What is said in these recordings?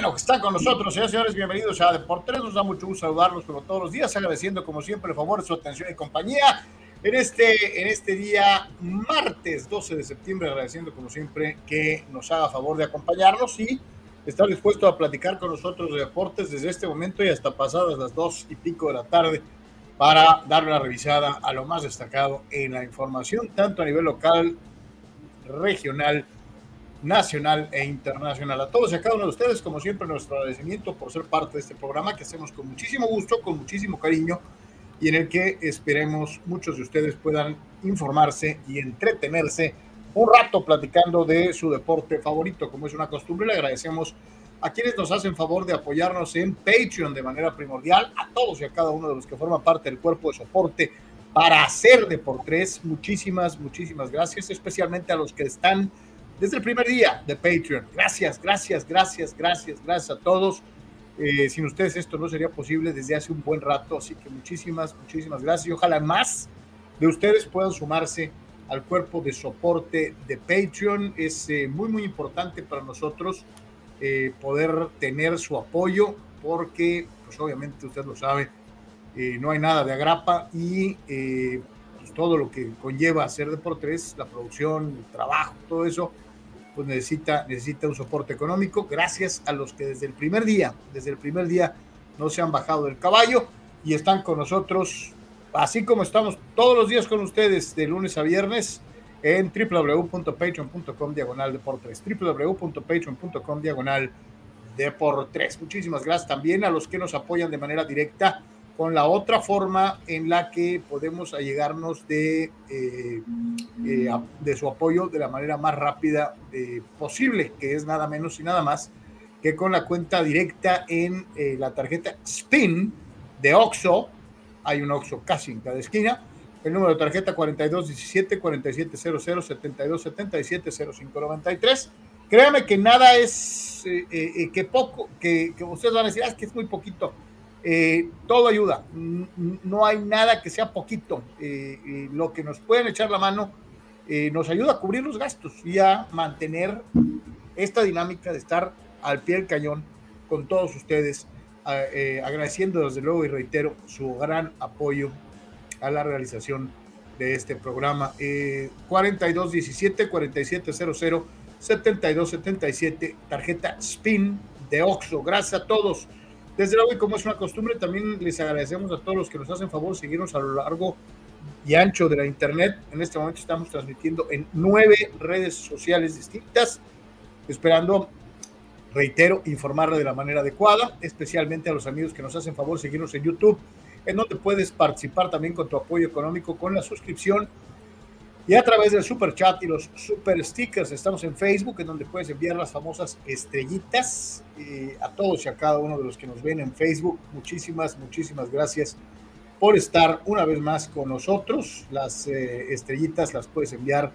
Bueno que están con nosotros, señores señores, bienvenidos a Deportes. Nos da mucho gusto saludarlos como todos los días, agradeciendo como siempre el favor, su atención y compañía en este, en este día martes 12 de septiembre, agradeciendo como siempre que nos haga favor de acompañarnos y estar dispuesto a platicar con nosotros de deportes desde este momento y hasta pasadas las dos y pico de la tarde para darle una revisada a lo más destacado en la información, tanto a nivel local, regional, nacional e internacional. A todos y a cada uno de ustedes, como siempre, nuestro agradecimiento por ser parte de este programa que hacemos con muchísimo gusto, con muchísimo cariño y en el que esperemos muchos de ustedes puedan informarse y entretenerse un rato platicando de su deporte favorito, como es una costumbre. Le agradecemos a quienes nos hacen favor de apoyarnos en Patreon de manera primordial, a todos y a cada uno de los que forman parte del cuerpo de soporte para hacer de por tres. Muchísimas, muchísimas gracias, especialmente a los que están desde el primer día de Patreon. Gracias, gracias, gracias, gracias, gracias a todos. Eh, sin ustedes esto no sería posible desde hace un buen rato, así que muchísimas, muchísimas gracias y ojalá más de ustedes puedan sumarse al cuerpo de soporte de Patreon. Es eh, muy, muy importante para nosotros eh, poder tener su apoyo porque, pues obviamente usted lo sabe, no hay nada de agrapa y pues, todo lo que conlleva hacer Deportes, la producción, el trabajo, todo eso, pues necesita, necesita un soporte económico. Gracias a los que desde el primer día, desde el primer día no se han bajado del caballo y están con nosotros, así como estamos todos los días con ustedes de lunes a viernes en www.patreon.com diagonal deportes, www.patreon.com diagonal deportes. Muchísimas gracias también a los que nos apoyan de manera directa con la otra forma en la que podemos allegarnos de, eh, eh, de su apoyo de la manera más rápida eh, posible, que es nada menos y nada más que con la cuenta directa en la tarjeta SPIN de OXO. Hay un OXO casi en cada esquina. El número de tarjeta 4217 4700 7277 0593. Créame que nada es que poco, que, que ustedes van a decir, ah, es que es muy poquito eh, todo ayuda, no hay nada que sea poquito. Eh, eh, lo que nos pueden echar la mano nos ayuda a cubrir los gastos y a mantener esta dinámica de estar al pie del cañón con todos ustedes, agradeciendo desde luego y reitero su gran apoyo a la realización de este programa. 4217 4700 7277, tarjeta SPIN de Oxo. Gracias a todos desde luego, y como es una costumbre, también les agradecemos a todos los que nos hacen favor seguirnos a lo largo y ancho de la Internet. En este momento estamos transmitiendo en nueve redes sociales distintas, esperando reitero, informarle de la manera adecuada, especialmente a los amigos que nos hacen favor seguirnos en YouTube, en donde puedes participar también con tu apoyo económico con la suscripción y a través del super chat y los super stickers. Estamos en Facebook, en donde puedes enviar las famosas estrellitas eh, a todos y a cada uno de los que nos ven en Facebook. Muchísimas, muchísimas gracias por estar una vez más con nosotros. Las eh, estrellitas las puedes enviar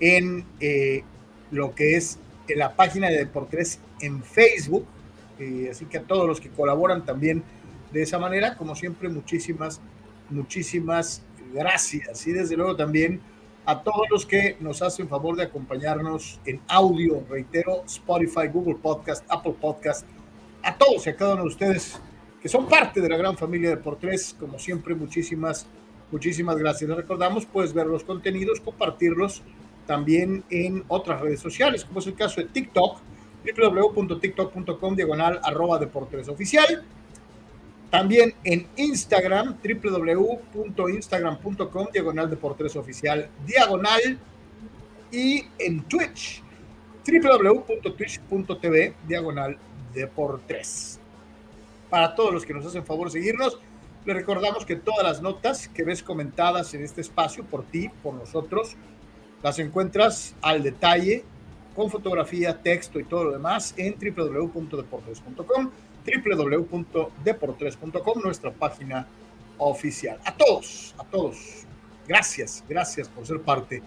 en eh, lo que es la página de Deportes en Facebook. así que a todos los que colaboran también de esa manera, como siempre, muchísimas, muchísimas gracias. Y desde luego también a todos los que nos hacen favor de acompañarnos en audio, reitero, Spotify, Google Podcast, Apple Podcast, a todos y a cada uno de ustedes que son parte de la gran familia de por tres, como siempre, muchísimas, muchísimas gracias. Les recordamos, puedes ver los contenidos, compartirlos también en otras redes sociales, como es el caso de TikTok, www.tiktok.com diagonal arroba deportes oficial también en Instagram, www.instagram.com, diagonal Deportes Oficial, diagonal. Y en Twitch, www.twitch.tv, diagonal Deportes. Para todos los que nos hacen favor seguirnos, les recordamos que todas las notas que ves comentadas en este espacio por ti, por nosotros, las encuentras al detalle, con fotografía, texto y todo lo demás en www.deportes.com www.deportres.com, nuestra página oficial. A todos, a todos, gracias, gracias por ser parte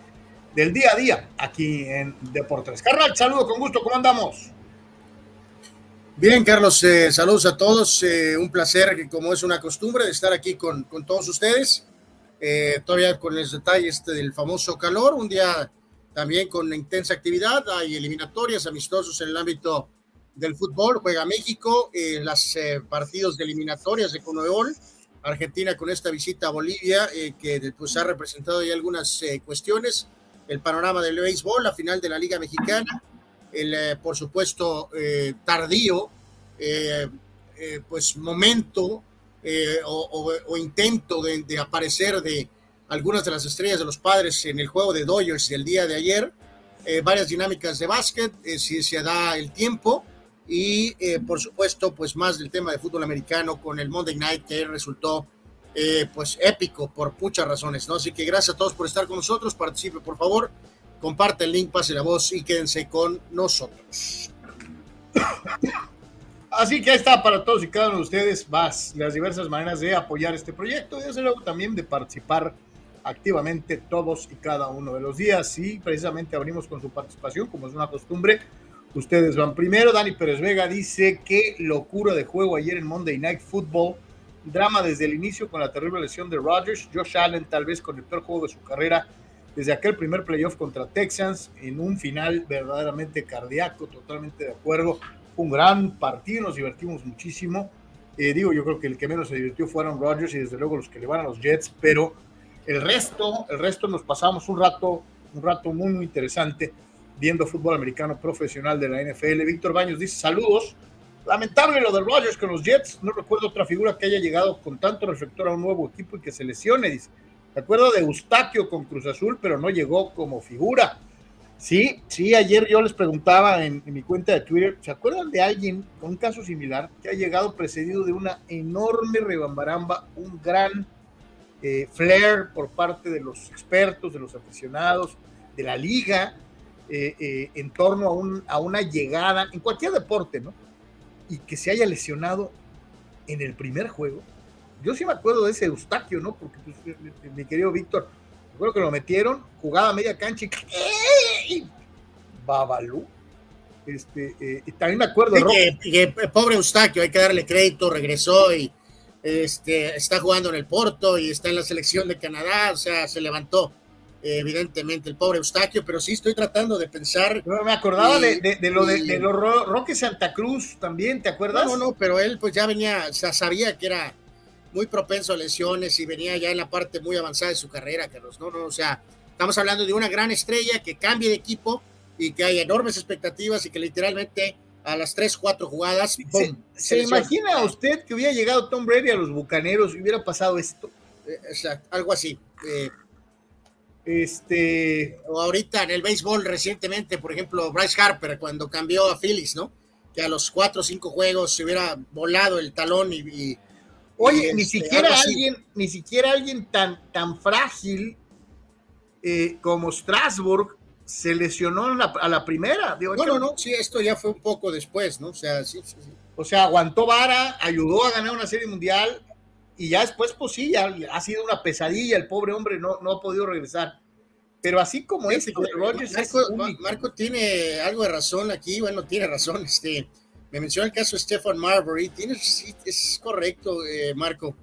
del día a día aquí en Deportes. Carnal, saludo con gusto, ¿cómo andamos? Bien, Carlos, eh, saludos a todos. Eh, un placer, como es una costumbre, de estar aquí con, con todos ustedes. Eh, todavía con el detalle este del famoso calor, un día también con intensa actividad. Hay eliminatorias amistosos en el ámbito del fútbol, juega México, en los eh, partidos de eliminatorias de Conmebol, Argentina con esta visita a Bolivia, eh, que pues ha representado ya algunas eh, cuestiones, el panorama del béisbol, la final de la Liga Mexicana, el, por supuesto, tardío, pues momento o, intento de, de, aparecer de algunas de las estrellas de los padres en el juego de Dodgers del día de ayer, varias dinámicas de básquet, si se da el tiempo, y eh, por supuesto pues más del tema de fútbol americano con el Monday Night que resultó eh, pues épico por muchas razones, ¿no? Así que gracias a todos por estar con nosotros, participe por favor, comparte el link, pase la voz y quédense con nosotros. Así que ahí está para todos y cada uno de ustedes más las diversas maneras de apoyar este proyecto y desde luego también de participar activamente todos y cada uno de los días y precisamente abrimos con su participación como es una costumbre Ustedes van primero. Dani Pérez Vega dice que locura de juego ayer en Monday Night Football. Drama desde el inicio con la terrible lesión de Rodgers. Josh Allen tal vez con el peor juego de su carrera desde aquel primer playoff contra Texans en un final verdaderamente cardíaco, totalmente de acuerdo. un gran partido, nos divertimos muchísimo. Eh, digo, yo creo que el que menos se divirtió fueron Rodgers y desde luego los que le van a los Jets, pero el resto, el resto nos pasamos un rato, un rato muy, muy interesante viendo fútbol americano profesional de la NFL. Víctor Baños dice saludos. Lamentable lo de Rodgers con los Jets. No recuerdo otra figura que haya llegado con tanto reflector a un nuevo equipo y que se lesione. Dice, recuerdo de Eustaquio con Cruz Azul, pero no llegó como figura. Sí, sí, ayer yo les preguntaba en, mi cuenta de Twitter, ¿se acuerdan de alguien con un caso similar que ha llegado precedido de una enorme rebambaramba, un gran eh, flair por parte de los expertos, de los aficionados, de la liga, eh, eh, en torno a, un, a una llegada en cualquier deporte, ¿no? Y que se haya lesionado en el primer juego. Yo sí me acuerdo de ese Eustaquio, ¿no? Porque pues, eh, mi querido Víctor, recuerdo que lo metieron, jugaba media cancha y Babalú. Este, y también me acuerdo. que, pobre Eustaquio, hay que darle crédito, regresó y este, está jugando en el Porto y está en la selección de Canadá, o sea, se levantó evidentemente, el pobre Eustaquio, pero sí estoy tratando de pensar. No, me acordaba de, lo de, de los Roque Santa Cruz también, ¿te acuerdas? No, no, pero él pues ya venía, o sea, sabía que era muy propenso a lesiones y venía ya en la parte muy avanzada de su carrera, Carlos. No, no, o sea, estamos hablando de una gran estrella que cambie de equipo y que hay enormes expectativas y que literalmente a las tres, cuatro jugadas. ¿Se, imagina usted que hubiera llegado Tom Brady a los bucaneros y hubiera pasado esto? Eh, exacto, algo así. Eh, este. O ahorita en el béisbol recientemente, por ejemplo, Bryce Harper cuando cambió a Phillies, ¿no? que a los cuatro o cinco juegos se hubiera volado el talón y... Oye, ni este, siquiera alguien, ni siquiera alguien tan, tan frágil eh, como Strasbourg se lesionó a la primera. no, no, no, sí, esto ya fue un poco después, ¿no? O sea, sí, sí, sí. O sea, aguantó vara, ayudó a ganar una serie mundial y ya después, pues sí, ya ha sido una pesadilla, el pobre hombre no, no ha podido regresar. Pero así como es, Marco, tiene algo de razón aquí, bueno, tiene razón. Este, me menciona el caso de Stefan Marbury, tienes, es correcto, eh, Marco.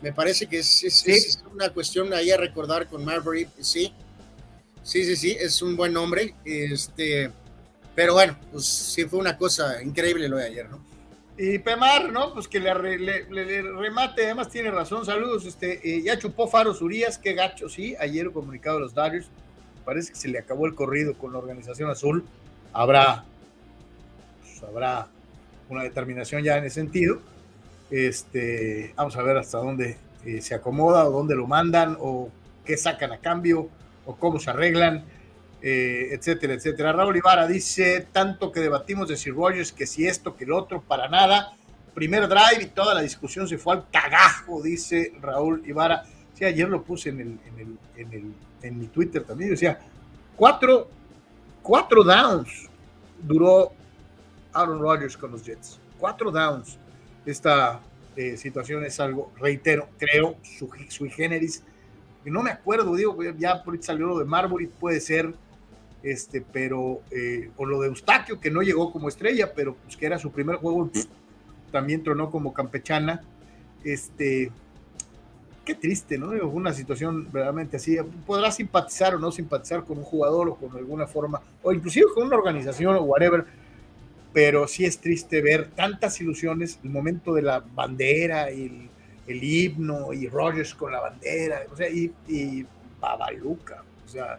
Me parece que es, es, una cuestión ahí a recordar con Marbury, sí. Sí, sí, sí, es un buen nombre. Este, pero bueno, pues sí fue una cosa increíble lo de ayer, ¿no? Y Pemar, ¿no? Pues que le, remate, además tiene razón, saludos. Este, eh, ya chupó Faros Urias, qué gacho, sí. Ayer comunicado de los Dodgers, parece que se le acabó el corrido con la organización azul. Habrá, pues, habrá una determinación ya en ese sentido. Este, vamos a ver hasta dónde eh, se acomoda, o dónde lo mandan, o qué sacan a cambio, o cómo se arreglan. Eh, etcétera, etcétera. Raúl Ibarra dice, tanto que debatimos de si Rogers, que si esto, que el otro, para nada. Primer drive y toda la discusión se fue al cagajo, dice Raúl Ibarra. Sí, ayer lo puse en, el, en, el, en, el, en mi Twitter también. Decía, cuatro, cuatro downs duró Aaron Rodgers con los Jets. Cuatro downs. Esta eh, situación es algo, reitero, creo, sui generis. No me acuerdo, digo, ya por salió lo de Marbury, puede ser este, pero, eh, o lo de Eustaquio, que no llegó como estrella, pero pues que era su primer juego, también tronó como campechana. Este, qué triste, ¿no? Una situación verdaderamente así. Podrás simpatizar o no simpatizar con un jugador o con alguna forma, o inclusive con una organización o whatever, pero sí es triste ver tantas ilusiones, el momento de la bandera y el, himno y Rogers con la bandera, o sea, y, y Babaluca, o sea,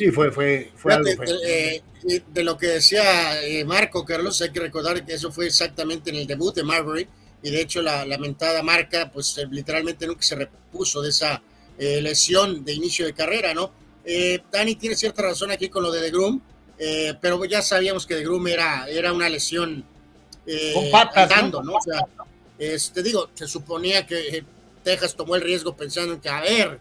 Sí, fue, fue, fue algo. Eh, de lo que decía eh, Marco, Carlos, hay que recordar que eso fue exactamente en el debut de Marbury, y de hecho la lamentada marca, pues eh, literalmente nunca se repuso de esa lesión de inicio de carrera, ¿no? Dani tiene cierta razón aquí con lo de The Groom, pero ya sabíamos que The Groom era, era una lesión con patas, ¿no? O sea, este, digo, se suponía que Texas tomó el riesgo pensando en que, a ver,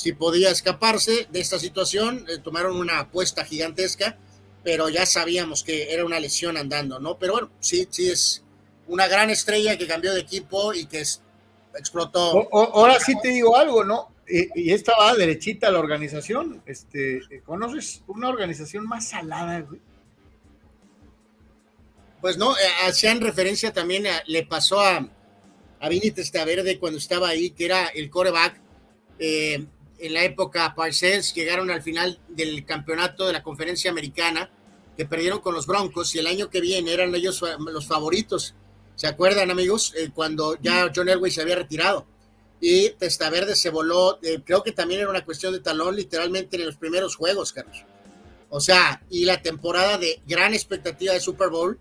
si podía escaparse de esta situación. Eh, tomaron una apuesta gigantesca, pero ya sabíamos que era una lesión andando, ¿no? Pero bueno, sí, sí es una gran estrella que cambió de equipo y que explotó. ahora sí te digo algo, ¿no? Y, esta va derechita la organización. Este, eh, ¿Conoces una organización más salada, güey? Pues no, eh, hacían referencia también, le pasó a, a Vini Testaverde cuando estaba ahí, que era el coreback. Eh, en la época Parcells llegaron al final del campeonato de la conferencia americana, que perdieron con los Broncos y el año que viene eran ellos los favoritos. ¿Se acuerdan, amigos? Eh, cuando ya John Elway se había retirado. Y Testaverde se voló, eh, creo que también era una cuestión de talón, literalmente en los primeros juegos, Carlos. O sea, y la temporada de gran expectativa de Super Bowl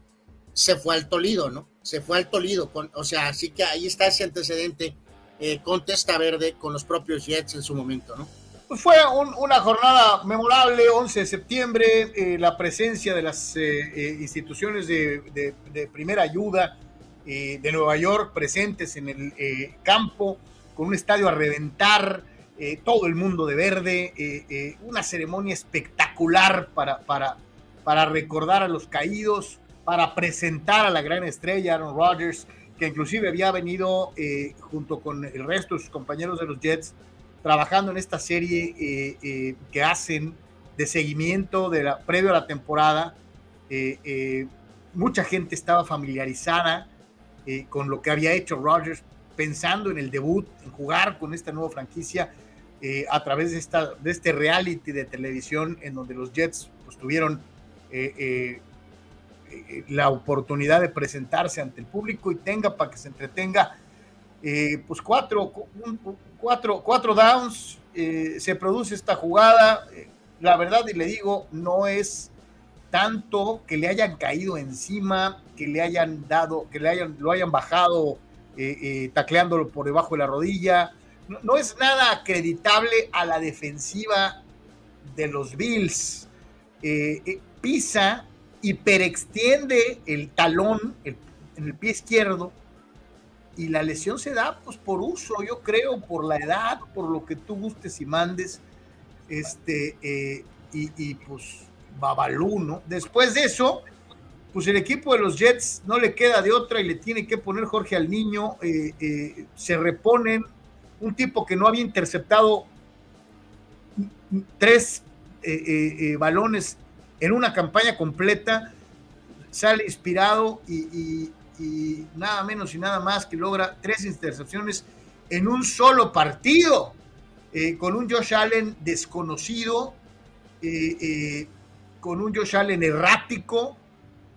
se fue al Tolido, ¿no? Se fue al Tolido. Con, o sea, así que ahí está ese antecedente eh, con Testa Verde, con los propios Jets en su momento, ¿no? Fue una jornada memorable, 11 de septiembre, eh, la presencia de las eh, instituciones de, primera ayuda de Nueva York presentes en el campo, con un estadio a reventar, todo el mundo de verde, una ceremonia espectacular para, para, para recordar a los caídos, para presentar a la gran estrella Aaron Rodgers, que inclusive había venido eh, junto con el resto de sus compañeros de los Jets trabajando en esta serie eh, eh, que hacen de seguimiento de la, previo a la temporada. mucha gente estaba familiarizada con lo que había hecho Rodgers, pensando en el debut, en jugar con esta nueva franquicia a través de, esta, de este reality de televisión en donde los Jets pues, tuvieron eh, la oportunidad de presentarse ante el público y tenga para que se entretenga, eh, pues cuatro, cuatro, cuatro downs, eh, se produce esta jugada, la verdad y le digo, no es tanto que le hayan caído encima, que le hayan dado, que le hayan, lo hayan bajado tacleándolo por debajo de la rodilla, no, no es nada acreditable a la defensiva de los Bills. pisa hiperextiende el talón en el pie izquierdo y la lesión se da pues por uso, yo creo, por la edad, por lo que tú gustes y mandes, este, eh, y, pues Babalú, ¿no? Después de eso, pues el equipo de los Jets no le queda de otra y le tiene que poner Jorge al niño, eh, eh, se reponen, un tipo que no había interceptado tres balones en una campaña completa, sale inspirado y, nada menos y nada más que logra tres intercepciones en un solo partido, eh, con un Josh Allen desconocido, eh, eh, con un Josh Allen errático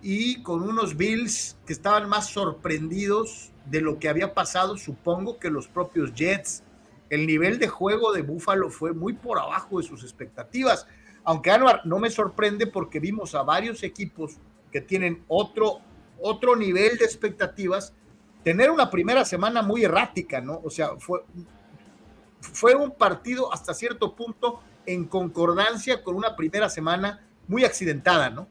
y con unos Bills que estaban más sorprendidos de lo que había pasado, supongo, que los propios Jets. El nivel de juego de Buffalo fue muy por abajo de sus expectativas. Aunque Anuar no me sorprende porque vimos a varios equipos que tienen otro otro nivel de expectativas, tener una primera semana muy errática, ¿no? O sea, fue, fue un partido hasta cierto punto en concordancia con una primera semana muy accidentada, ¿no?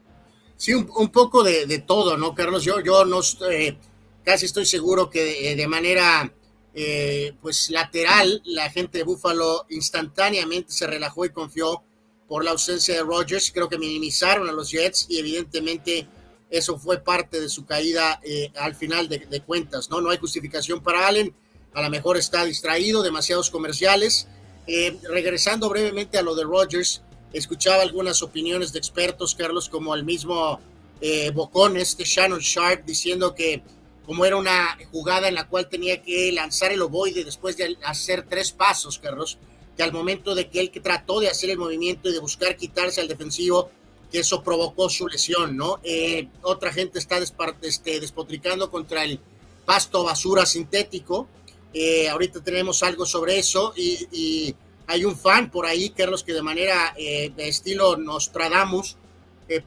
Sí, un, poco de, todo, ¿no, Carlos? Yo, yo no estoy, casi estoy seguro que de, manera eh, pues lateral la gente de Buffalo instantáneamente se relajó y confió por la ausencia de Rodgers. Creo que minimizaron a los Jets y evidentemente eso fue parte de su caída eh, al final de, cuentas, ¿no? No hay justificación para Allen, a lo mejor está distraído, demasiados comerciales. Eh, regresando brevemente a lo de Rodgers, escuchaba algunas opiniones de expertos, Carlos, como el mismo eh, Bocón, este Shannon Sharp, diciendo que como era una jugada en la cual tenía que lanzar el ovoide después de hacer tres pasos, Carlos, que al momento de que él trató de hacer el movimiento y de buscar quitarse al defensivo, que eso provocó su lesión, ¿no? Eh, otra gente está este, despotricando contra el pasto basura sintético. Eh, ahorita tenemos algo sobre eso y, hay un fan por ahí, Carlos, que de manera eh, de estilo Nostradamus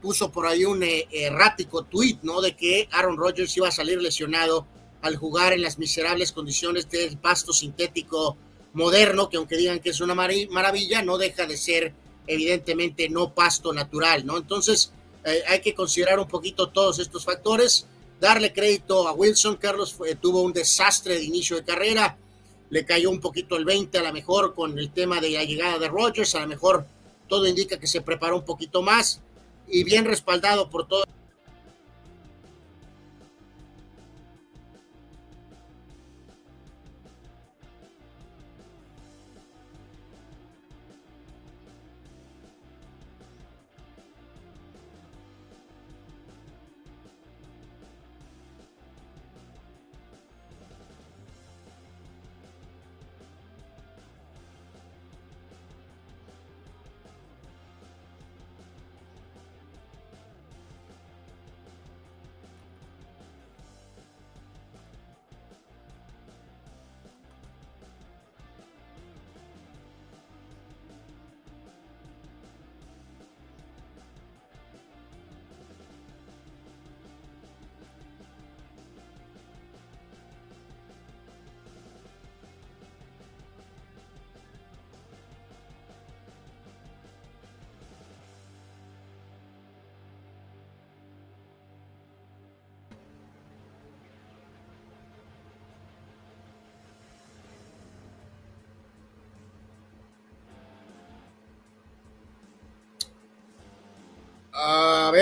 puso por ahí un errático tweet, ¿no? De que Aaron Rodgers iba a salir lesionado al jugar en las miserables condiciones del pasto sintético moderno, que aunque digan que es una maravilla, no deja de ser evidentemente no pasto natural, ¿no? Entonces eh, hay que considerar un poquito todos estos factores, darle crédito a Wilson, Carlos tuvo un desastre de inicio de carrera, le cayó un poquito el 20 a lo mejor con el tema de la llegada de Rogers, a lo mejor todo indica que se preparó un poquito más y bien respaldado por todo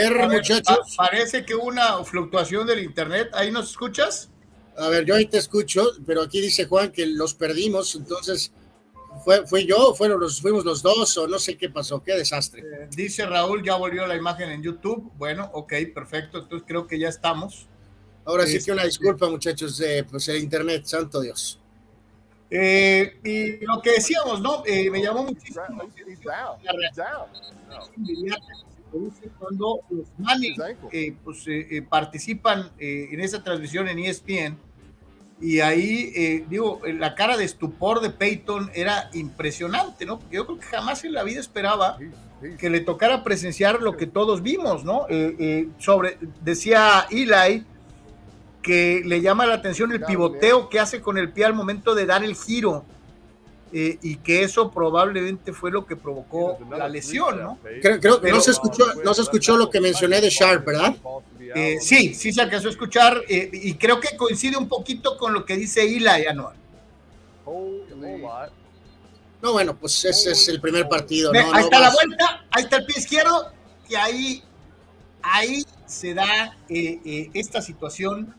A ver, muchachos. Parece que una fluctuación del internet. ¿Ahí nos escuchas? A ver, yo ahí te escucho, pero aquí dice Juan que los perdimos, entonces fue, fue yo, fueron los, fuimos los dos, o no sé qué pasó, qué desastre. Eh, dice Raúl, ya volvió la imagen en YouTube. Bueno, ok, perfecto, entonces creo que ya estamos. Ahora sí que una este, disculpa, muchachos, de pues el internet, santo Dios. Eh, y lo que decíamos, ¿no? Eh, me llamó muchísimo cuando los Manning eh, pues, eh, eh, participan en esa transmisión en ESPN. Y ahí, digo, la cara de estupor de Peyton era impresionante, ¿no? Porque yo creo que jamás en la vida esperaba que le tocara presenciar lo que todos vimos, ¿no? sobre, decía Eli que le llama la atención el pivoteo que hace con el pie al momento de dar el giro eh, y que eso probablemente fue lo que provocó la lesión, ¿no? Creo, que no se escuchó, no se escuchó lo que mencioné de Sharp, ¿verdad? Eh, sí, sí se alcanzó a escuchar eh, y creo que coincide un poquito con lo que dice Eli Anual. No, bueno, pues ese es el primer partido. ahí está la vuelta, ahí está el pie izquierdo y ahí, ahí se da esta situación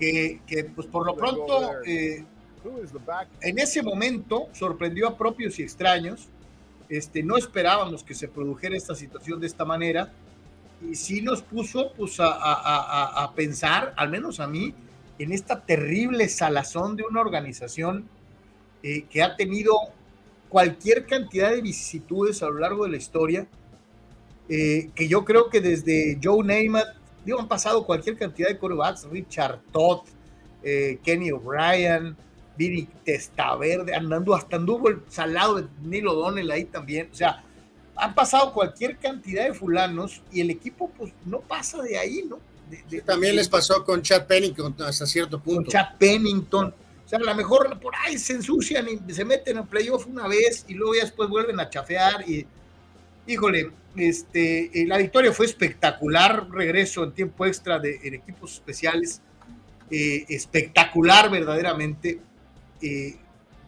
que, que, pues por lo pronto en ese momento sorprendió a propios y extraños. Este, no esperábamos que se produjera esta situación de esta manera y sí nos puso pues, a, pensar, al menos a mí, en esta terrible salazón de una organización eh, que ha tenido cualquier cantidad de vicisitudes a lo largo de la historia, eh, que yo creo que desde Joe Namath, digo, han pasado cualquier cantidad de quarterbacks, Richard Todd, eh, Kenny O'Brien, Vini Testaverde, andando hasta anduvo el salado de Neil O'Donnell ahí también. O sea, han pasado cualquier cantidad de fulanos y el equipo pues no pasa de ahí, ¿no? también les pasó con Chad Pennington hasta cierto punto. Con Chad Pennington. O sea, a lo mejor por ahí se ensucian y se meten en playoff una vez y luego ya después vuelven a chafear y híjole, este, eh, la victoria fue espectacular, regreso en tiempo extra de en equipos especiales, eh, espectacular verdaderamente. Eh,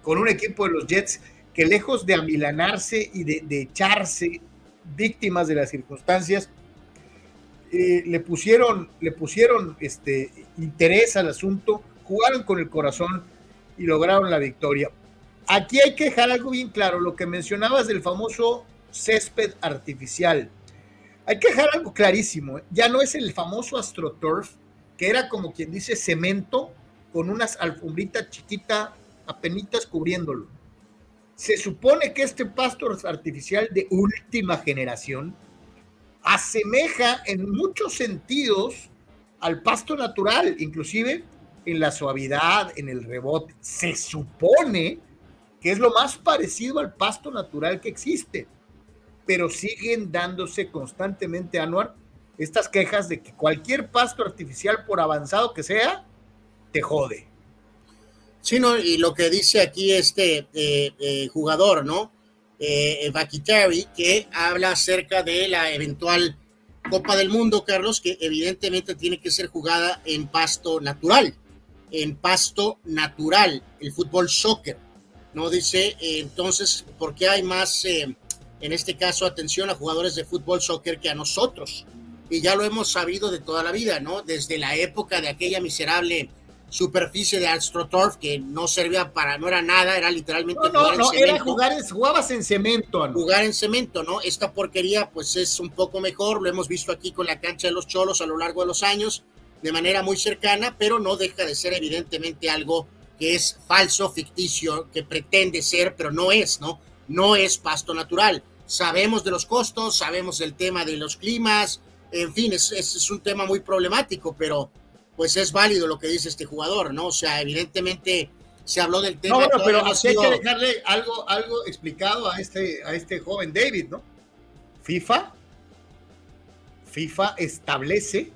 con un equipo de los Jets que lejos de amilanarse y de, echarse víctimas de las circunstancias, eh, le pusieron, le pusieron este, interés al asunto, jugaron con el corazón y lograron la victoria. Aquí hay que dejar algo bien claro, lo que mencionabas del famoso césped artificial. Hay que dejar algo clarísimo, ¿eh? ya no es el famoso AstroTurf, que era como quien dice cemento con unas alfombrita chiquita apenitas cubriéndolo. Se supone que este pasto artificial de última generación asemeja en muchos sentidos al pasto natural, inclusive en la suavidad, en el rebote. Se supone que es lo más parecido al pasto natural que existe, pero siguen dándose constantemente, Anuar, estas quejas de que cualquier pasto artificial, por avanzado que sea, te jode. Sí, no, y lo que dice aquí este eh, eh, jugador, ¿no? Eh, que habla acerca de la eventual Copa del Mundo, Carlos, que evidentemente tiene que ser jugada en pasto natural, en pasto natural, el fútbol soccer, ¿no? Dice, entonces, ¿por qué hay más, en este caso, atención a jugadores de fútbol soccer que a nosotros? Y ya lo hemos sabido de toda la vida, ¿no? Desde la época de aquella miserable superficie de AstroTurf que no servía para, no era nada, era literalmente no, jugar no, en era jugar, jugabas en cemento. ¿no? Jugar en cemento, ¿no? Esta porquería pues es un poco mejor, lo hemos visto aquí con la cancha de los Cholos a lo largo de los años, de manera muy cercana, pero no deja de ser evidentemente algo que es falso, ficticio, que pretende ser, pero no es, ¿no? No es pasto natural. Sabemos de los costos, sabemos del tema de los climas, en fin, es, es un tema muy problemático, pero pues es válido lo que dice este jugador, ¿no? O sea, evidentemente se habló del tema. No, bueno, pero hay que dejarle algo, algo explicado a este, a este joven David, ¿no? FIFA, FIFA establece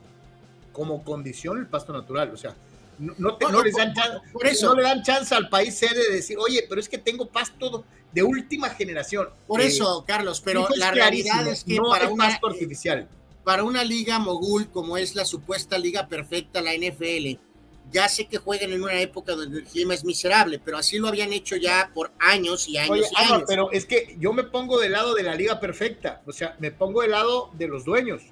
como condición el pasto natural, o sea, no, no, les dan por, eso. no le dan chance al país sede de decir, oye, pero es que tengo pasto de última generación. Por eso, eh, Carlos, pero la realidad es que no para un pasto artificial para una liga mogul como es la supuesta liga perfecta, la NFL, ya sé que juegan en una época donde el clima es miserable, pero así lo habían hecho ya por años y años. y años. pero es que yo me pongo del lado de la liga perfecta, o sea, me pongo del lado de los dueños.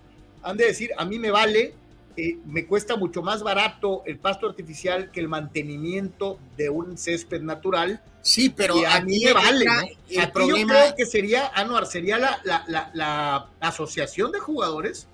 Han de decir, a mí me vale, eh, me cuesta mucho más barato el pasto artificial que el mantenimiento de un césped natural. Sí, pero a mí me vale. El problema yo creo que sería, Anuar, sería la, la, la, asociación de jugadores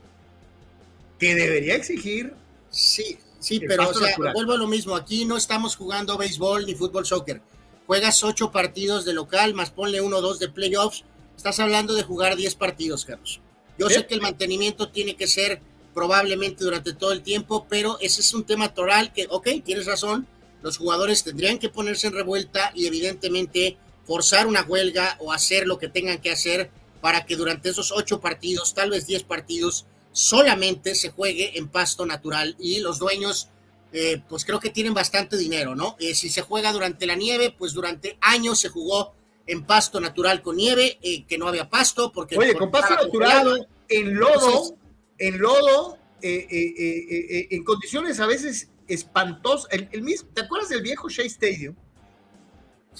que debería exigir. Sí, sí, pero vuelvo a lo mismo. Aquí no estamos jugando béisbol ni fútbol soccer. Juegas ocho partidos de local, más ponle uno o dos de playoffs. Estás hablando de jugar diez partidos, Carlos. Yo sé que el mantenimiento tiene que ser probablemente durante todo el tiempo, pero ese es un tema toral que, ok, tienes razón, los jugadores tendrían que ponerse en revuelta y evidentemente forzar una huelga o hacer lo que tengan que hacer para que durante esos ocho partidos, tal vez diez partidos, solamente se juegue en pasto natural y los dueños eh, pues creo que tienen bastante dinero, ¿no? Eh, si se juega durante la nieve, pues durante años se jugó en pasto natural con nieve, eh, que no había pasto, porque... Oye, con pasto natural, en lodo, en lodo, en condiciones a veces espantosas. El, mismo, ¿Te acuerdas del viejo Shea Stadium?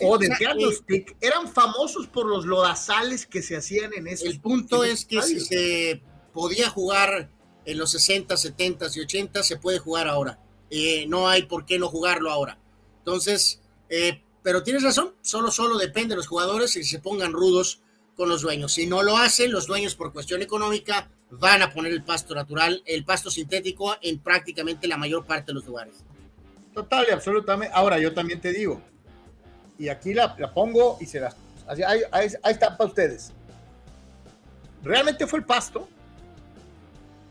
o del Candlestick, eran famosos por los lodazales que se hacían en ese. El punto es que si se podía jugar en los 60, 70 y 80, se puede jugar ahora. Eh, no hay por qué no jugarlo ahora. Entonces, eh, pero tienes razón, solo, solo depende de los jugadores y se pongan rudos con los dueños. Si no lo hacen, los dueños por cuestión económica van a poner el pasto natural, el pasto sintético en prácticamente la mayor parte de los lugares. Total y absolutamente. Ahora, yo también te digo, y aquí la, pongo y se las... Ahí, ahí, está para ustedes. ¿Realmente fue el pasto?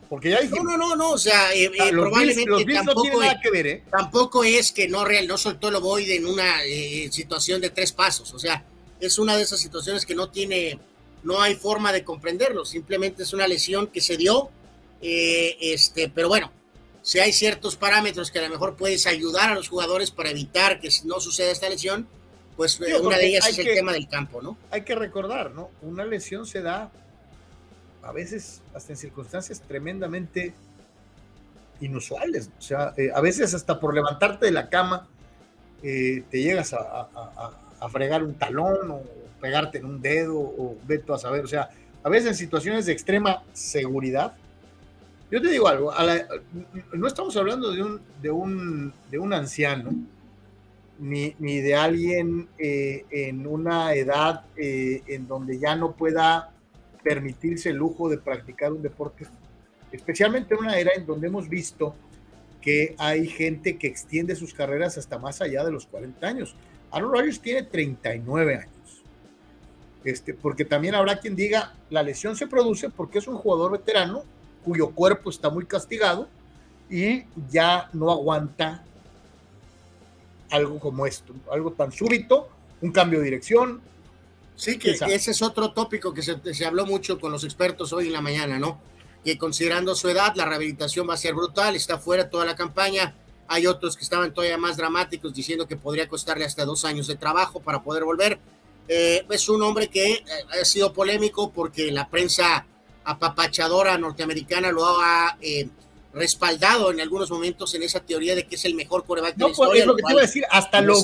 Porque ya dijimos. No, no, no, no, o sea, eh, eh, probablemente tampoco, nada que ver, ¿eh? tampoco es que no, real, no soltó el ovoide en una eh, situación de tres pasos, o sea, es una de esas situaciones que no tiene, no hay forma de comprenderlo, simplemente es una lesión que se dio, este, pero bueno, si hay ciertos parámetros que a lo mejor puedes ayudar a los jugadores para evitar que no suceda esta lesión, pues una de ellas es el tema del campo, ¿no? Hay que recordar, ¿no? Una lesión se da a veces hasta en circunstancias tremendamente inusuales. O sea, eh, a veces hasta por levantarte de la cama eh, te llegas a, fregar un talón o pegarte en un dedo o veto a saber. O sea, a veces en situaciones de extrema seguridad. Yo te digo algo, no estamos hablando de un, de un, de un anciano, ni, ni de alguien eh, en una edad en donde ya no pueda permitirse el lujo de practicar un deporte, especialmente en una era en donde hemos visto que hay gente que extiende sus carreras hasta más allá de los 40 años. Aaron Rodgers tiene 39 años. Este, porque también habrá quien diga, la lesión se produce porque es un jugador veterano cuyo cuerpo está muy castigado y ya no aguanta algo como esto, algo tan súbito, un cambio de dirección, Sí, que ese es otro tópico que se, habló mucho con los expertos hoy en la mañana, ¿no? Que considerando su edad, la rehabilitación va a ser brutal, está fuera toda la campaña. Hay otros que estaban todavía más dramáticos diciendo que podría costarle hasta dos años de trabajo para poder volver. Eh, es un hombre que eh, ha sido polémico porque la prensa apapachadora norteamericana lo ha eh, respaldado en algunos momentos en esa teoría de que es el mejor coreback de la pues, historia. Es lo que te iba a decir, hasta lo,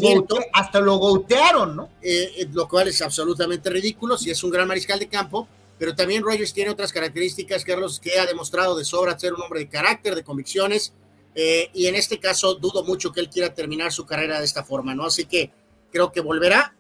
hasta lo gotearon, ¿no? Eh, eh, lo cual es absolutamente ridículo, si es un gran mariscal de campo, pero también Rogers tiene otras características, Carlos, que ha demostrado de sobra ser un hombre de carácter, de convicciones, eh, y en este caso dudo mucho que él quiera terminar su carrera de esta forma, ¿no? Así que creo que volverá,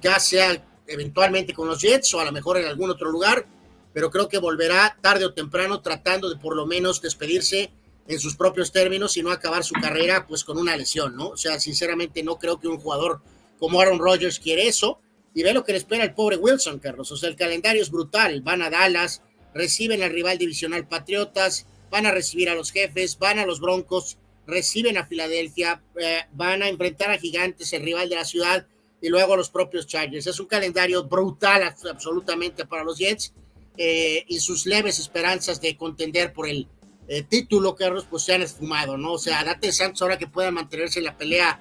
ya sea eventualmente con los Jets o a lo mejor en algún otro lugar, pero creo que volverá tarde o temprano tratando de por lo menos despedirse en sus propios términos y no acabar su carrera pues con una lesión, ¿no? O sea, sinceramente no creo que un jugador como Aaron Rodgers quiere eso y ve lo que le espera el pobre Wilson, Carlos. O sea, el calendario es brutal. Van a Dallas, reciben al rival divisional Patriotas, van a recibir a los jefes, van a los Broncos, reciben a Filadelfia, eh, van a enfrentar a Gigantes, el rival de la ciudad, y luego los propios Chargers. Es un calendario brutal absolutamente para los Jets eh, y sus leves esperanzas de contender por el eh, título, Carlos, pues se han esfumado, ¿no? O sea, date Santos ahora que pueda mantenerse en la pelea,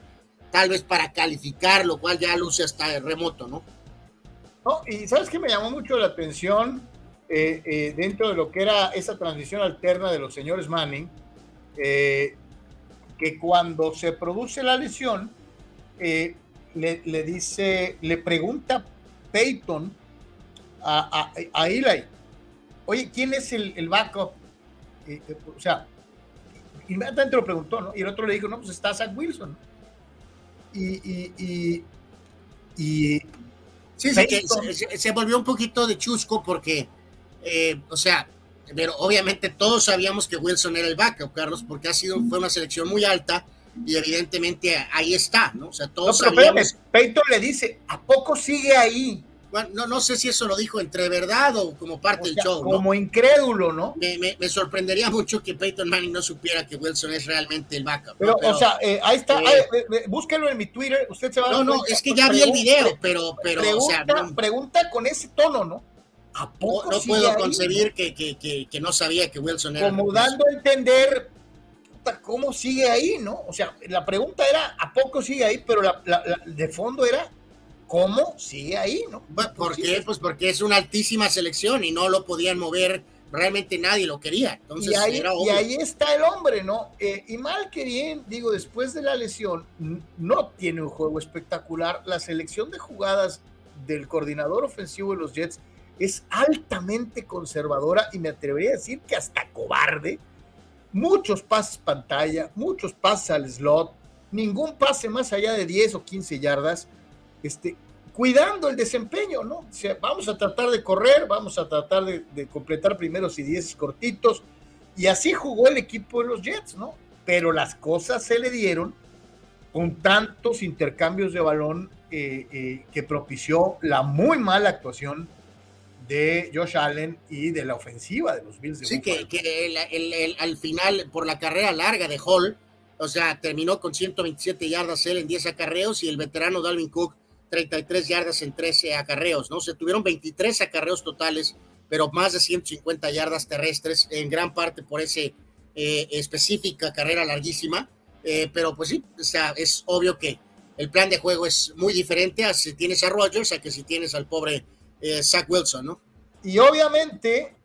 tal vez para calificar, lo cual ya luce hasta remoto, ¿no? No, y sabes que me llamó mucho la atención eh, dentro de lo que era esa transición alterna de los señores Manning, que cuando se produce la lesión, le, le, dice, le pregunta Peyton a, a, Eli. Oye, ¿quién es el, el backup? Eh, eh, o sea, inmediatamente lo preguntó, ¿no? Y el otro le dijo, no, pues está Zach Wilson. Y, y, y, sí, se, volvió un poquito de chusco porque, eh, o sea, pero obviamente todos sabíamos que Wilson era el backup, Carlos, porque ha sido, fue una selección muy alta y evidentemente ahí está, ¿no? O sea, todos sabíamos. Peyton le dice, ¿a poco sigue ahí? no, no sé si eso lo dijo entre verdad o como parte del show. Como incrédulo, ¿no? Me, sorprendería mucho que Peyton Manning no supiera que Wilson es realmente el backup. Pero, o sea, eh, ahí está, eh, eh, búsquelo en mi Twitter, usted se va a No, no, es que ya vi el video, pero, pero pregunta, o sea, pregunta con ese tono, ¿no? ¿A poco no, puedo concebir que, que, que, no sabía que Wilson era. Como dando a entender, ¿cómo sigue ahí, no? O sea, la pregunta era, ¿a poco sigue ahí? Pero la, de fondo era, ¿cómo sigue ahí, no? ¿Por qué? Pues porque es una altísima selección y no lo podían mover realmente nadie lo quería. Entonces, y, ahí, y ahí está el hombre, ¿no? Eh, y mal que bien, digo, después de la lesión, no tiene un juego espectacular. La selección de jugadas del coordinador ofensivo de los Jets es altamente conservadora y me atrevería a decir que hasta cobarde. Muchos pases pantalla, muchos pases al slot, ningún pase más allá de 10 o 15 yardas. Este, cuidando el desempeño, ¿no? Vamos a tratar de correr, vamos a tratar de, completar primeros y diez cortitos, y así jugó el equipo de los Jets, ¿no? Pero las cosas se le dieron con tantos intercambios de balón eh, eh, que propició la muy mala actuación de Josh Allen y de la ofensiva de los Bills. De sí, que, al final, por la carrera larga de Hall, o sea, terminó con 127 yardas él en 10 acarreos y el veterano Dalvin Cook 33 yardas en 13 acarreos, ¿no? Se tuvieron 23 acarreos totales, pero más de 150 yardas terrestres, en gran parte por ese eh, específica carrera larguísima. Eh, pero pues sí, o sea, es obvio que el plan de juego es muy diferente a si tienes a Rogers a que si tienes al pobre eh, Zach Wilson, ¿no? Y obviamente,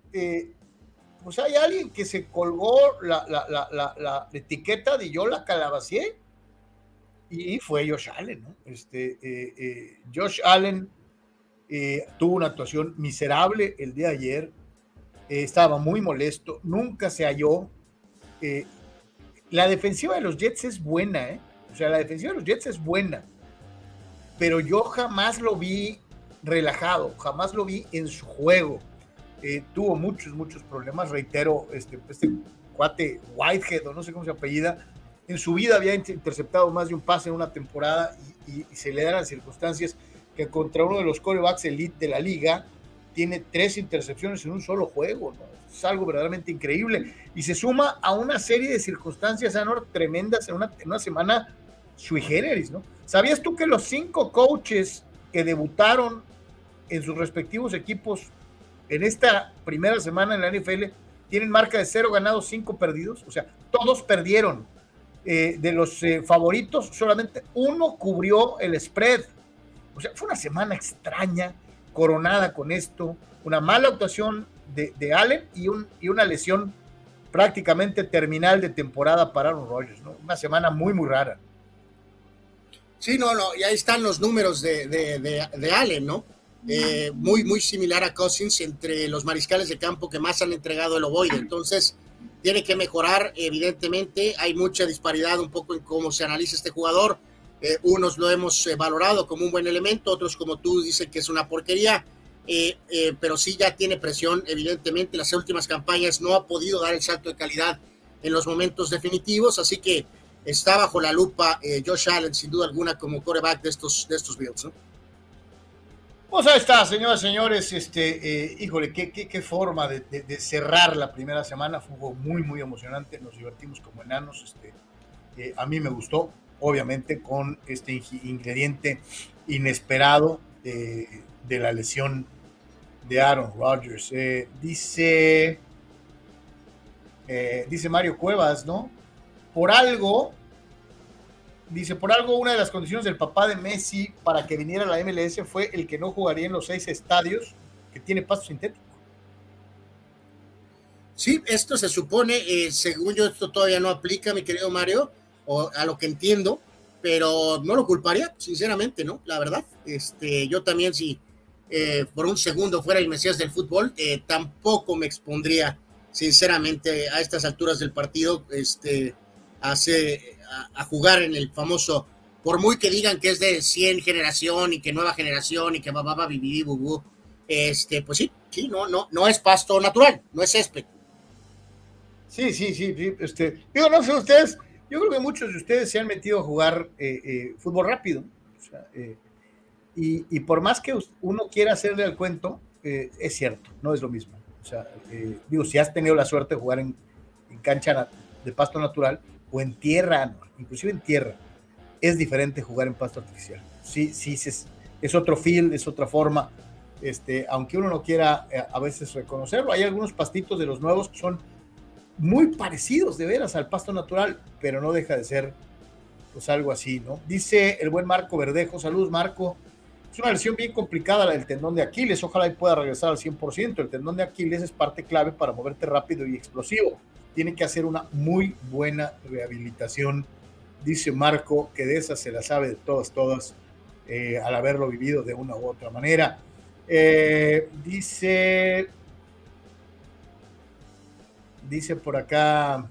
pues hay alguien que se colgó la, etiqueta de yo la calabacié y fue Josh Allen, ¿no? Este, eh, eh, Josh Allen eh, tuvo una actuación miserable el día de ayer, estaba muy molesto, nunca se halló. la defensiva de los Jets es buena, ¿eh? O sea, la defensiva de los Jets es buena, pero yo jamás lo vi relajado, jamás lo vi en su juego. tuvo muchos, muchos problemas, reitero, este, este cuate Whitehead, o no sé cómo se apellida, en su vida había interceptado más de un pase en una temporada y, se le dan las circunstancias que contra uno de los corebacks elite de la liga tiene tres intercepciones en un solo juego, ¿no? Es algo verdaderamente increíble. Y se suma a una serie de circunstancias, Anor, tremendas en una, en una semana sui generis, ¿no? ¿Sabías tú que los cinco coaches que debutaron en sus respectivos equipos en esta primera semana en la NFL tienen marca de cero ganados, cinco perdidos? O sea, todos perdieron. Eh, de los eh, favoritos, solamente uno cubrió el spread. O sea, fue una semana extraña, coronada con esto, una mala actuación de, Allen y, un, y una lesión prácticamente terminal de temporada para Aaron Rodgers, ¿no? Una semana muy, muy rara. Sí, no, no, y ahí están los números de, Allen, ¿no? Eh, muy, muy similar a Cousins entre los mariscales de campo que más han entregado el ovoide. Entonces, tiene que mejorar, evidentemente, hay mucha disparidad un poco en cómo se analiza este jugador. Eh, unos lo hemos eh, valorado como un buen elemento, otros como tú dicen que es una porquería, eh, pero sí ya tiene presión, evidentemente, las últimas campañas no ha podido dar el salto de calidad en los momentos definitivos, así que está bajo la lupa Josh Allen, sin duda alguna, como coreback de estos, de estos Bills. Pues ahí está, señoras y señores, este, eh, híjole, qué, qué, forma de, cerrar la primera semana, fue muy, muy emocionante, nos divertimos como enanos, este, eh, a mí me gustó, obviamente, con este ingrediente inesperado de, la lesión de Aaron Rodgers. Eh, dice, dice Mario Cuevas, ¿no? Por algo Dice, por algo, una de las condiciones del papá de Messi para que viniera a la MLS fue el que no jugaría en los seis estadios que tiene pasto sintético. Sí, esto se supone, eh, según yo, esto todavía no aplica, mi querido Mario, o a lo que entiendo, pero no lo culparía, sinceramente, ¿no? La verdad, este, yo también, si eh, por un segundo fuera el Mesías del fútbol, eh, tampoco me expondría, sinceramente, a estas alturas del partido, este, hace a, jugar en el famoso, por muy que digan que es de 100 generación y que nueva generación y que va, va, va, bu, este, pues sí, sí, no, no, no es pasto natural, no es césped. Sí, sí, sí, este, digo, no sé ustedes, yo creo que muchos de ustedes se han metido a jugar eh, eh, fútbol rápido, eh, y, por más que uno quiera hacerle al cuento, es cierto, no es lo mismo. O sea, digo, si has tenido la suerte de jugar en, en cancha de pasto natural, o en tierra, inclusive en tierra, es diferente jugar en pasto artificial. Sí, sí, es, es otro feel, es otra forma. Este, aunque uno no quiera eh, a veces reconocerlo, hay algunos pastitos de los nuevos que son muy parecidos de veras al pasto natural, pero no deja de ser pues algo así, ¿no? Dice el buen Marco Verdejo, saludos Marco, es una lesión bien complicada la del tendón de Aquiles, ojalá y pueda regresar al 100%, el tendón de Aquiles es parte clave para moverte rápido y explosivo, tiene que hacer una muy buena rehabilitación, dice Marco, que de esa se la sabe de todas, todas, eh, al haberlo vivido de una u otra manera. Eh, dice Dice por acá, a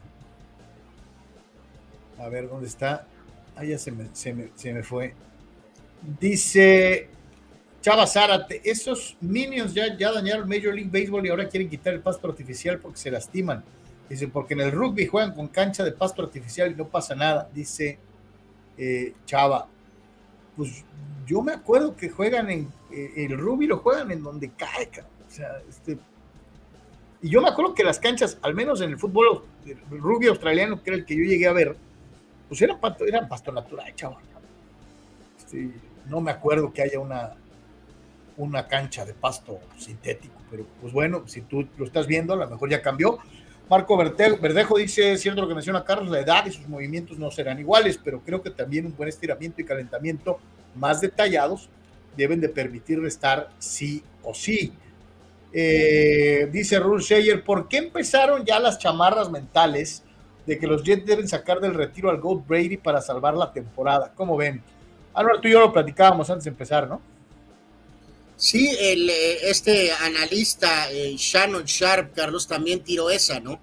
ver dónde está. Ah, ya se me, se me, fue. Dice Chava Zárate, esos Minions ya, ya dañaron Major League Baseball y ahora quieren quitar el pasto artificial porque se lastiman. Dice, porque en el rugby juegan con cancha de pasto artificial y no pasa nada, dice eh, Chava. Pues yo me acuerdo que juegan en eh, el rugby, lo juegan en donde cae, o sea, este, y yo me acuerdo que las canchas, al menos en el fútbol rugby australiano, que era el que yo llegué a ver, pues eran, eran pasto natural, chaval. Este, no me acuerdo que haya una, una cancha de pasto sintético, pero pues bueno, si tú lo estás viendo, a lo mejor ya cambió. Marco Verdejo dice, cierto lo que menciona Carlos, la edad y sus movimientos no serán iguales, pero creo que también un buen estiramiento y calentamiento más detallados deben de permitir restar sí o sí. Eh, dice Rule Sheyer, ¿por qué empezaron ya las chamarras mentales de que los Jets deben sacar del retiro al Gold Brady para salvar la temporada? ¿Cómo ven? Ahora tú y yo lo platicábamos antes de empezar, ¿no? Sí, el, eh, este analista eh, Shannon Sharp, Carlos, también tiró esa, ¿no?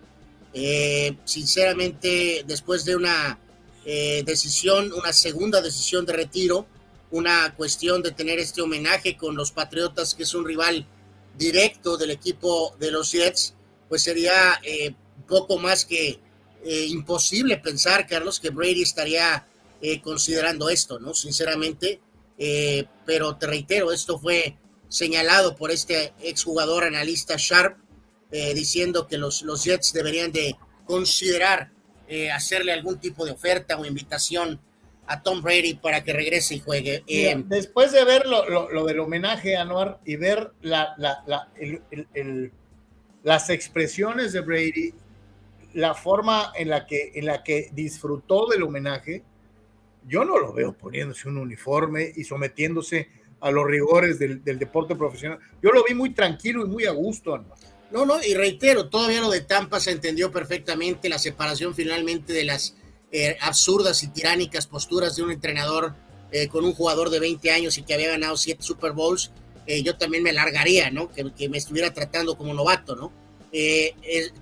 sinceramente, después de una decisión, una segunda decisión de retiro, una cuestión de tener este homenaje con los Patriotas, que es un rival directo del equipo de los Jets, pues sería eh, poco más que eh, imposible pensar, Carlos, que Brady estaría eh, considerando esto, ¿no? Sinceramente, pero te reitero, esto fue señalado por este exjugador analista Sharp, diciendo que los, los Jets deberían de considerar hacerle algún tipo de oferta o invitación a Tom Brady para que regrese y juegue. Eh, después de ver lo, del homenaje a Anuar y ver la, las expresiones de Brady, la forma en la, que, en la que disfrutó del homenaje, yo no lo veo poniéndose un uniforme y sometiéndose a los rigores del, deporte profesional. Yo lo vi muy tranquilo y muy a gusto, Anuar. No, no, y reitero, todavía lo de Tampa se entendió perfectamente, la separación finalmente de las eh, absurdas y tiránicas posturas de un entrenador eh, con un jugador de 20 años y que había ganado siete Super Bowls, eh, yo también me largaría, ¿no? Que, me estuviera tratando como novato, ¿no?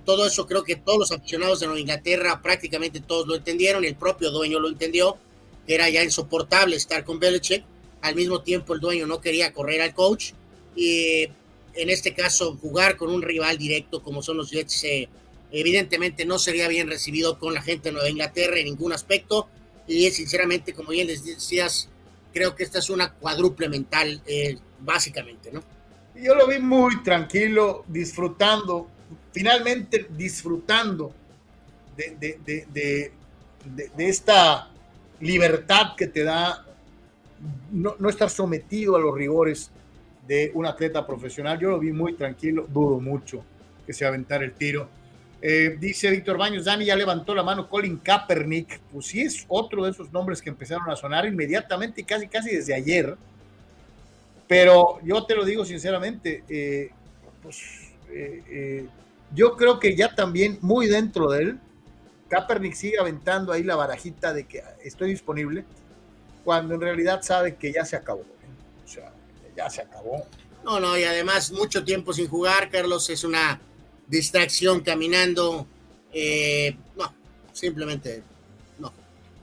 todo eso creo que todos los aficionados de Nueva Inglaterra, prácticamente todos lo entendieron, el propio dueño lo entendió, que era ya insoportable estar con Belichick, al mismo tiempo el dueño no quería correr al coach, y en este caso jugar con un rival directo como son los Jets evidentemente no sería bien recibido con la gente de Nueva Inglaterra en ningún aspecto. Y sinceramente, como bien les decías, creo que esta es una cuádruple mental, eh, básicamente, ¿no? Yo lo vi muy tranquilo, disfrutando, finalmente disfrutando de esta libertad que te da no, no, estar sometido a los rigores de un atleta profesional. Yo lo vi muy tranquilo, dudo mucho que se aventara el tiro. Eh, dice Víctor Baños, Dani ya levantó la mano Colin Kaepernick, pues sí es otro de esos nombres que empezaron a sonar inmediatamente, casi casi desde ayer. Pero yo te lo digo sinceramente, eh, pues eh, yo creo que ya también muy dentro de él, Kaepernick sigue aventando ahí la barajita de que estoy disponible, cuando en realidad sabe que ya se acabó. O sea, ya se acabó. No, no, y además mucho tiempo sin jugar, Carlos, es una distracción caminando. Eh, no, simplemente no.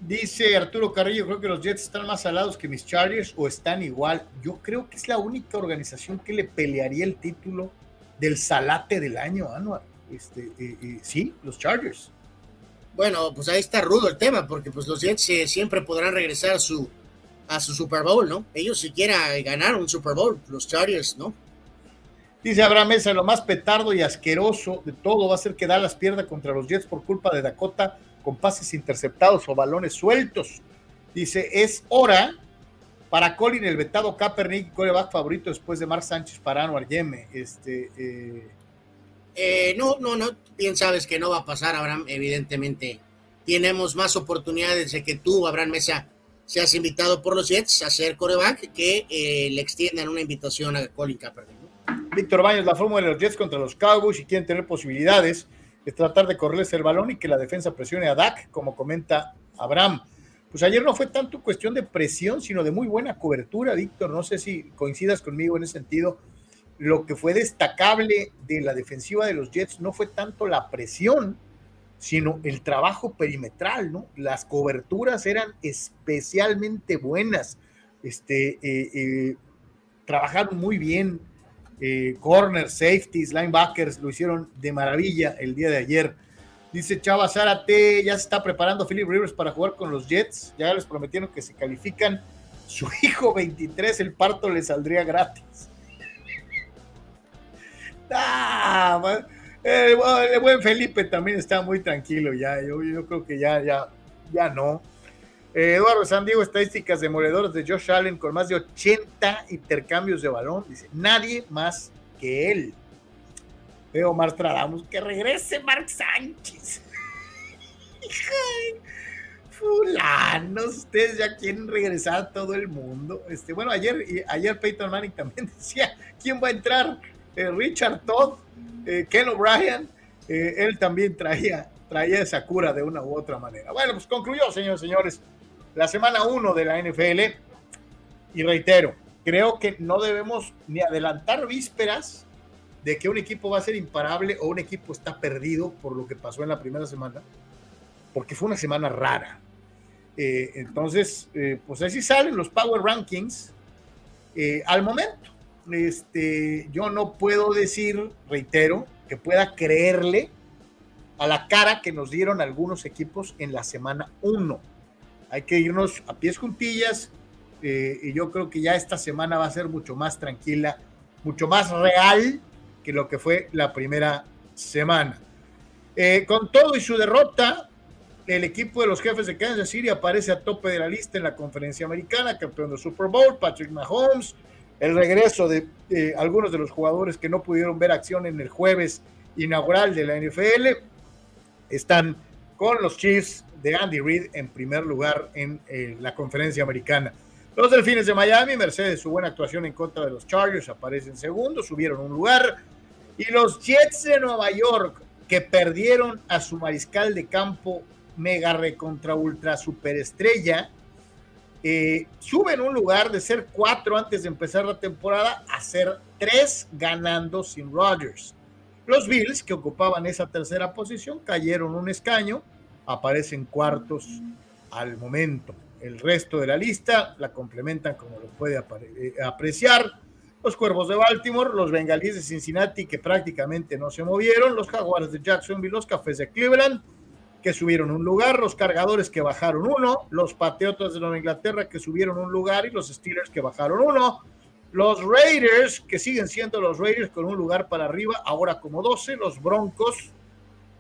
Dice Arturo Carrillo, creo que los Jets están más alados que mis Chargers o están igual. Yo creo que es la única organización que le pelearía el título del salate del año, Anuar. Este, eh, eh, sí, los Chargers. Bueno, pues ahí está rudo el tema, porque pues los Jets siempre podrán regresar a su, a su Super Bowl, ¿no? Ellos siquiera ganaron un Super Bowl, los Chargers, ¿no? Dice Abraham Mesa, lo más petardo y asqueroso de todo va a ser que Dallas pierda contra los Jets por culpa de Dakota con pases interceptados o balones sueltos. Dice, es hora para Colin el vetado Kaepernick, coreback favorito después de Mark Sánchez para Anuar Yeme. Este, eh, Eh, no, no, no, bien sabes que no va a pasar, Abraham, evidentemente. Tenemos más oportunidades de que tú, Abraham Mesa, seas invitado por los Jets a ser coreback que eh, le extiendan una invitación a Colin Kaepernick. Víctor Baños, la fórmula de los Jets contra los Cowboys y quieren tener posibilidades de tratar de correrles el balón y que la defensa presione a Dak, como comenta Abraham. Pues ayer no fue tanto cuestión de presión, sino de muy buena cobertura, Víctor. No sé si coincidas conmigo en ese sentido. Lo que fue destacable de la defensiva de los Jets no fue tanto la presión, sino el trabajo perimetral, ¿no? Las coberturas eran especialmente buenas. Este, eh, eh, trabajaron muy bien. Eh, corners, safeties, linebackers lo hicieron de maravilla el día de ayer. Dice Chava Zárate, ya se está preparando Philip Rivers para jugar con los Jets. Ya les prometieron que se califican. Su hijo 23, el parto le saldría gratis. Ah, el, buen Felipe también está muy tranquilo ya. Yo, creo que ya, ya, ya no. Eh, Eduardo Sandiego, estadísticas demoledoras de Josh Allen con más de 80 intercambios de balón. Dice, nadie más que él. Veo Omar Tradamos, que regrese Mark Sánchez. Fulanos, ustedes ya quieren regresar a todo el mundo. Este, bueno, ayer, ayer Peyton Manning también decía, ¿quién va a entrar? Eh, Richard Todd, eh, Ken O'Brien, eh, él también traía, traía esa cura de una u otra manera. Bueno, pues concluyó, señores señores, la semana 1 de la NFL. Y reitero, creo que no debemos ni adelantar vísperas de que un equipo va a ser imparable o un equipo está perdido por lo que pasó en la primera semana, porque fue una semana rara. Eh, entonces, eh, pues así salen los Power Rankings al momento. Este, yo no puedo decir, reitero, que pueda creerle a la cara que nos dieron algunos equipos en la semana 1. Hay que irnos a pies juntillas y yo creo que ya esta semana va a ser mucho más tranquila, mucho más real que lo que fue la primera semana. Eh, con todo y su derrota, el equipo de los jefes de Kansas City aparece a tope de la lista en la conferencia americana, campeón del Super Bowl, Patrick Mahomes, el regreso de algunos de los jugadores que no pudieron ver acción en el jueves inaugural de la NFL, están con los Chiefs de Andy Reid en primer lugar en eh, la conferencia americana. Los Delfines de Miami, Mercedes, su buena actuación en contra de los Chargers, aparecen segundo, subieron un lugar. Y los Jets de Nueva York, que perdieron a su mariscal de campo mega recontra ultra superestrella, eh, suben un lugar de ser cuatro antes de empezar la temporada a ser tres ganando sin Rodgers. Los Bills, que ocupaban esa tercera posición, cayeron un escaño, aparecen cuartos al momento. El resto de la lista la complementan como lo puede eh, apreciar los Cuervos de Baltimore, los Bengalíes de Cincinnati que prácticamente no se movieron, los Jaguares de Jacksonville, los Cafés de Cleveland que subieron un lugar, los Cargadores que bajaron uno, los Patriotas de Nueva Inglaterra que subieron un lugar y los Steelers que bajaron uno, los Raiders que siguen siendo los Raiders con un lugar para arriba, ahora como 12, los Broncos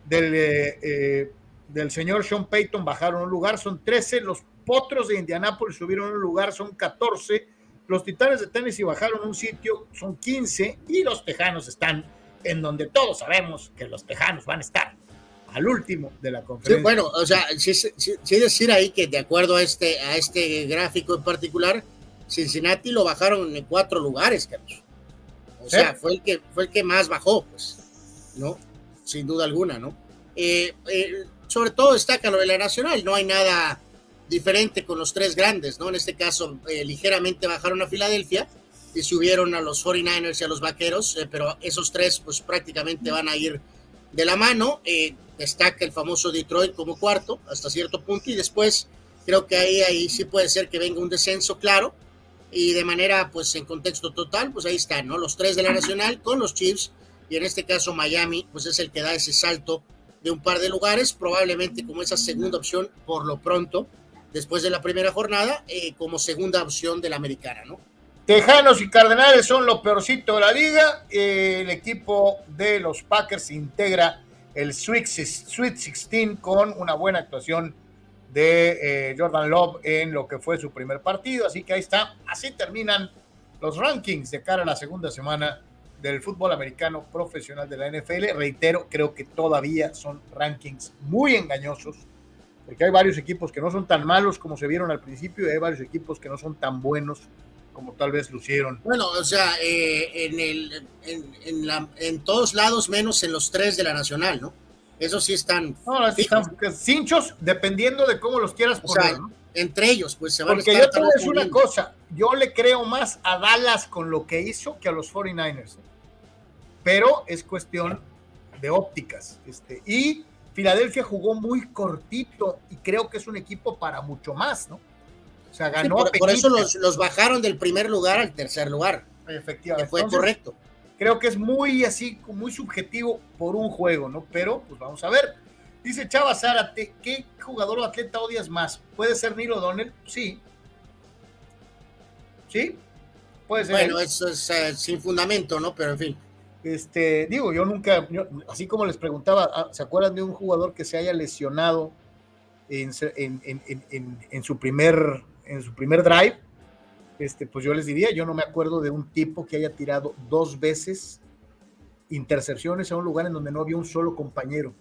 del, eh, eh, del señor Sean Payton bajaron un lugar, son 13, los Potros de Indianápolis subieron un lugar, son 14, los Titanes de Tennessee bajaron un sitio, son 15, y los Tejanos están en donde todos sabemos que los Tejanos van a estar al último de la conferencia. bueno, o sea, sí, decir ahí que de acuerdo a este, a este gráfico en particular, Cincinnati lo bajaron en cuatro lugares, Carlos. O sea, fue, el que, fue el que más bajó, pues, ¿no? Sin duda alguna, ¿no? Eh, eh, sobre todo destaca lo de la Nacional, no hay nada diferente con los tres grandes, ¿no? En este caso, eh, ligeramente bajaron a Filadelfia y subieron a los 49ers y a los Vaqueros, eh, pero esos tres pues prácticamente van a ir de la mano. Eh, destaca el famoso Detroit como cuarto hasta cierto punto y después creo que ahí, ahí sí puede ser que venga un descenso claro y de manera pues en contexto total pues ahí están, ¿no? Los tres de la Nacional con los Chiefs y en este caso Miami pues es el que da ese salto de un par de lugares, probablemente como esa segunda opción por lo pronto después de la primera jornada eh, como segunda opción de la americana, ¿no? Tejanos y Cardenales son lo peorcito de la liga. Eh, el equipo de los Packers integra el Sweet, Sweet 16 con una buena actuación de eh, Jordan Love en lo que fue su primer partido. Así que ahí está. Así terminan los rankings de cara a la segunda semana del fútbol americano profesional de la NFL. Reitero, creo que todavía son rankings muy engañosos, porque hay varios equipos que no son tan malos como se vieron al principio y hay varios equipos que no son tan buenos como tal vez lucieron. Bueno, o sea, eh, en, el, en, la, en, todos lados menos en los tres de la Nacional, ¿no? Eso sí están... No, están cinchos dependiendo de cómo los quieras poner, Entre ellos, pues se van Porque a estar yo te voy a decir una cosa, yo le creo más a Dallas con lo que hizo que a los 49ers. ¿eh? Pero es cuestión de ópticas. Este, y Filadelfia jugó muy cortito y creo que es un equipo para mucho más, ¿no? O sea, ganó. por, eso los, bajaron del primer lugar al tercer lugar. Efectivamente. fue correcto. Creo que es muy así, muy subjetivo por un juego, ¿no? Pero, pues vamos a ver. Dice Chava Zárate, ¿qué jugador o atleta odias más? ¿Puede ser Nilo O'Donnell? Sí. ¿Sí? Puede ser. Bueno, eso es eh, sin fundamento, ¿no? Pero en fin. Este, digo, yo nunca, así como les preguntaba, ah, ¿se acuerdan de un jugador que se haya lesionado en, en su primer en su primer drive, este, pues yo les diría, yo no me acuerdo de un tipo que haya tirado dos veces intercepciones a un lugar en donde no había un solo compañero.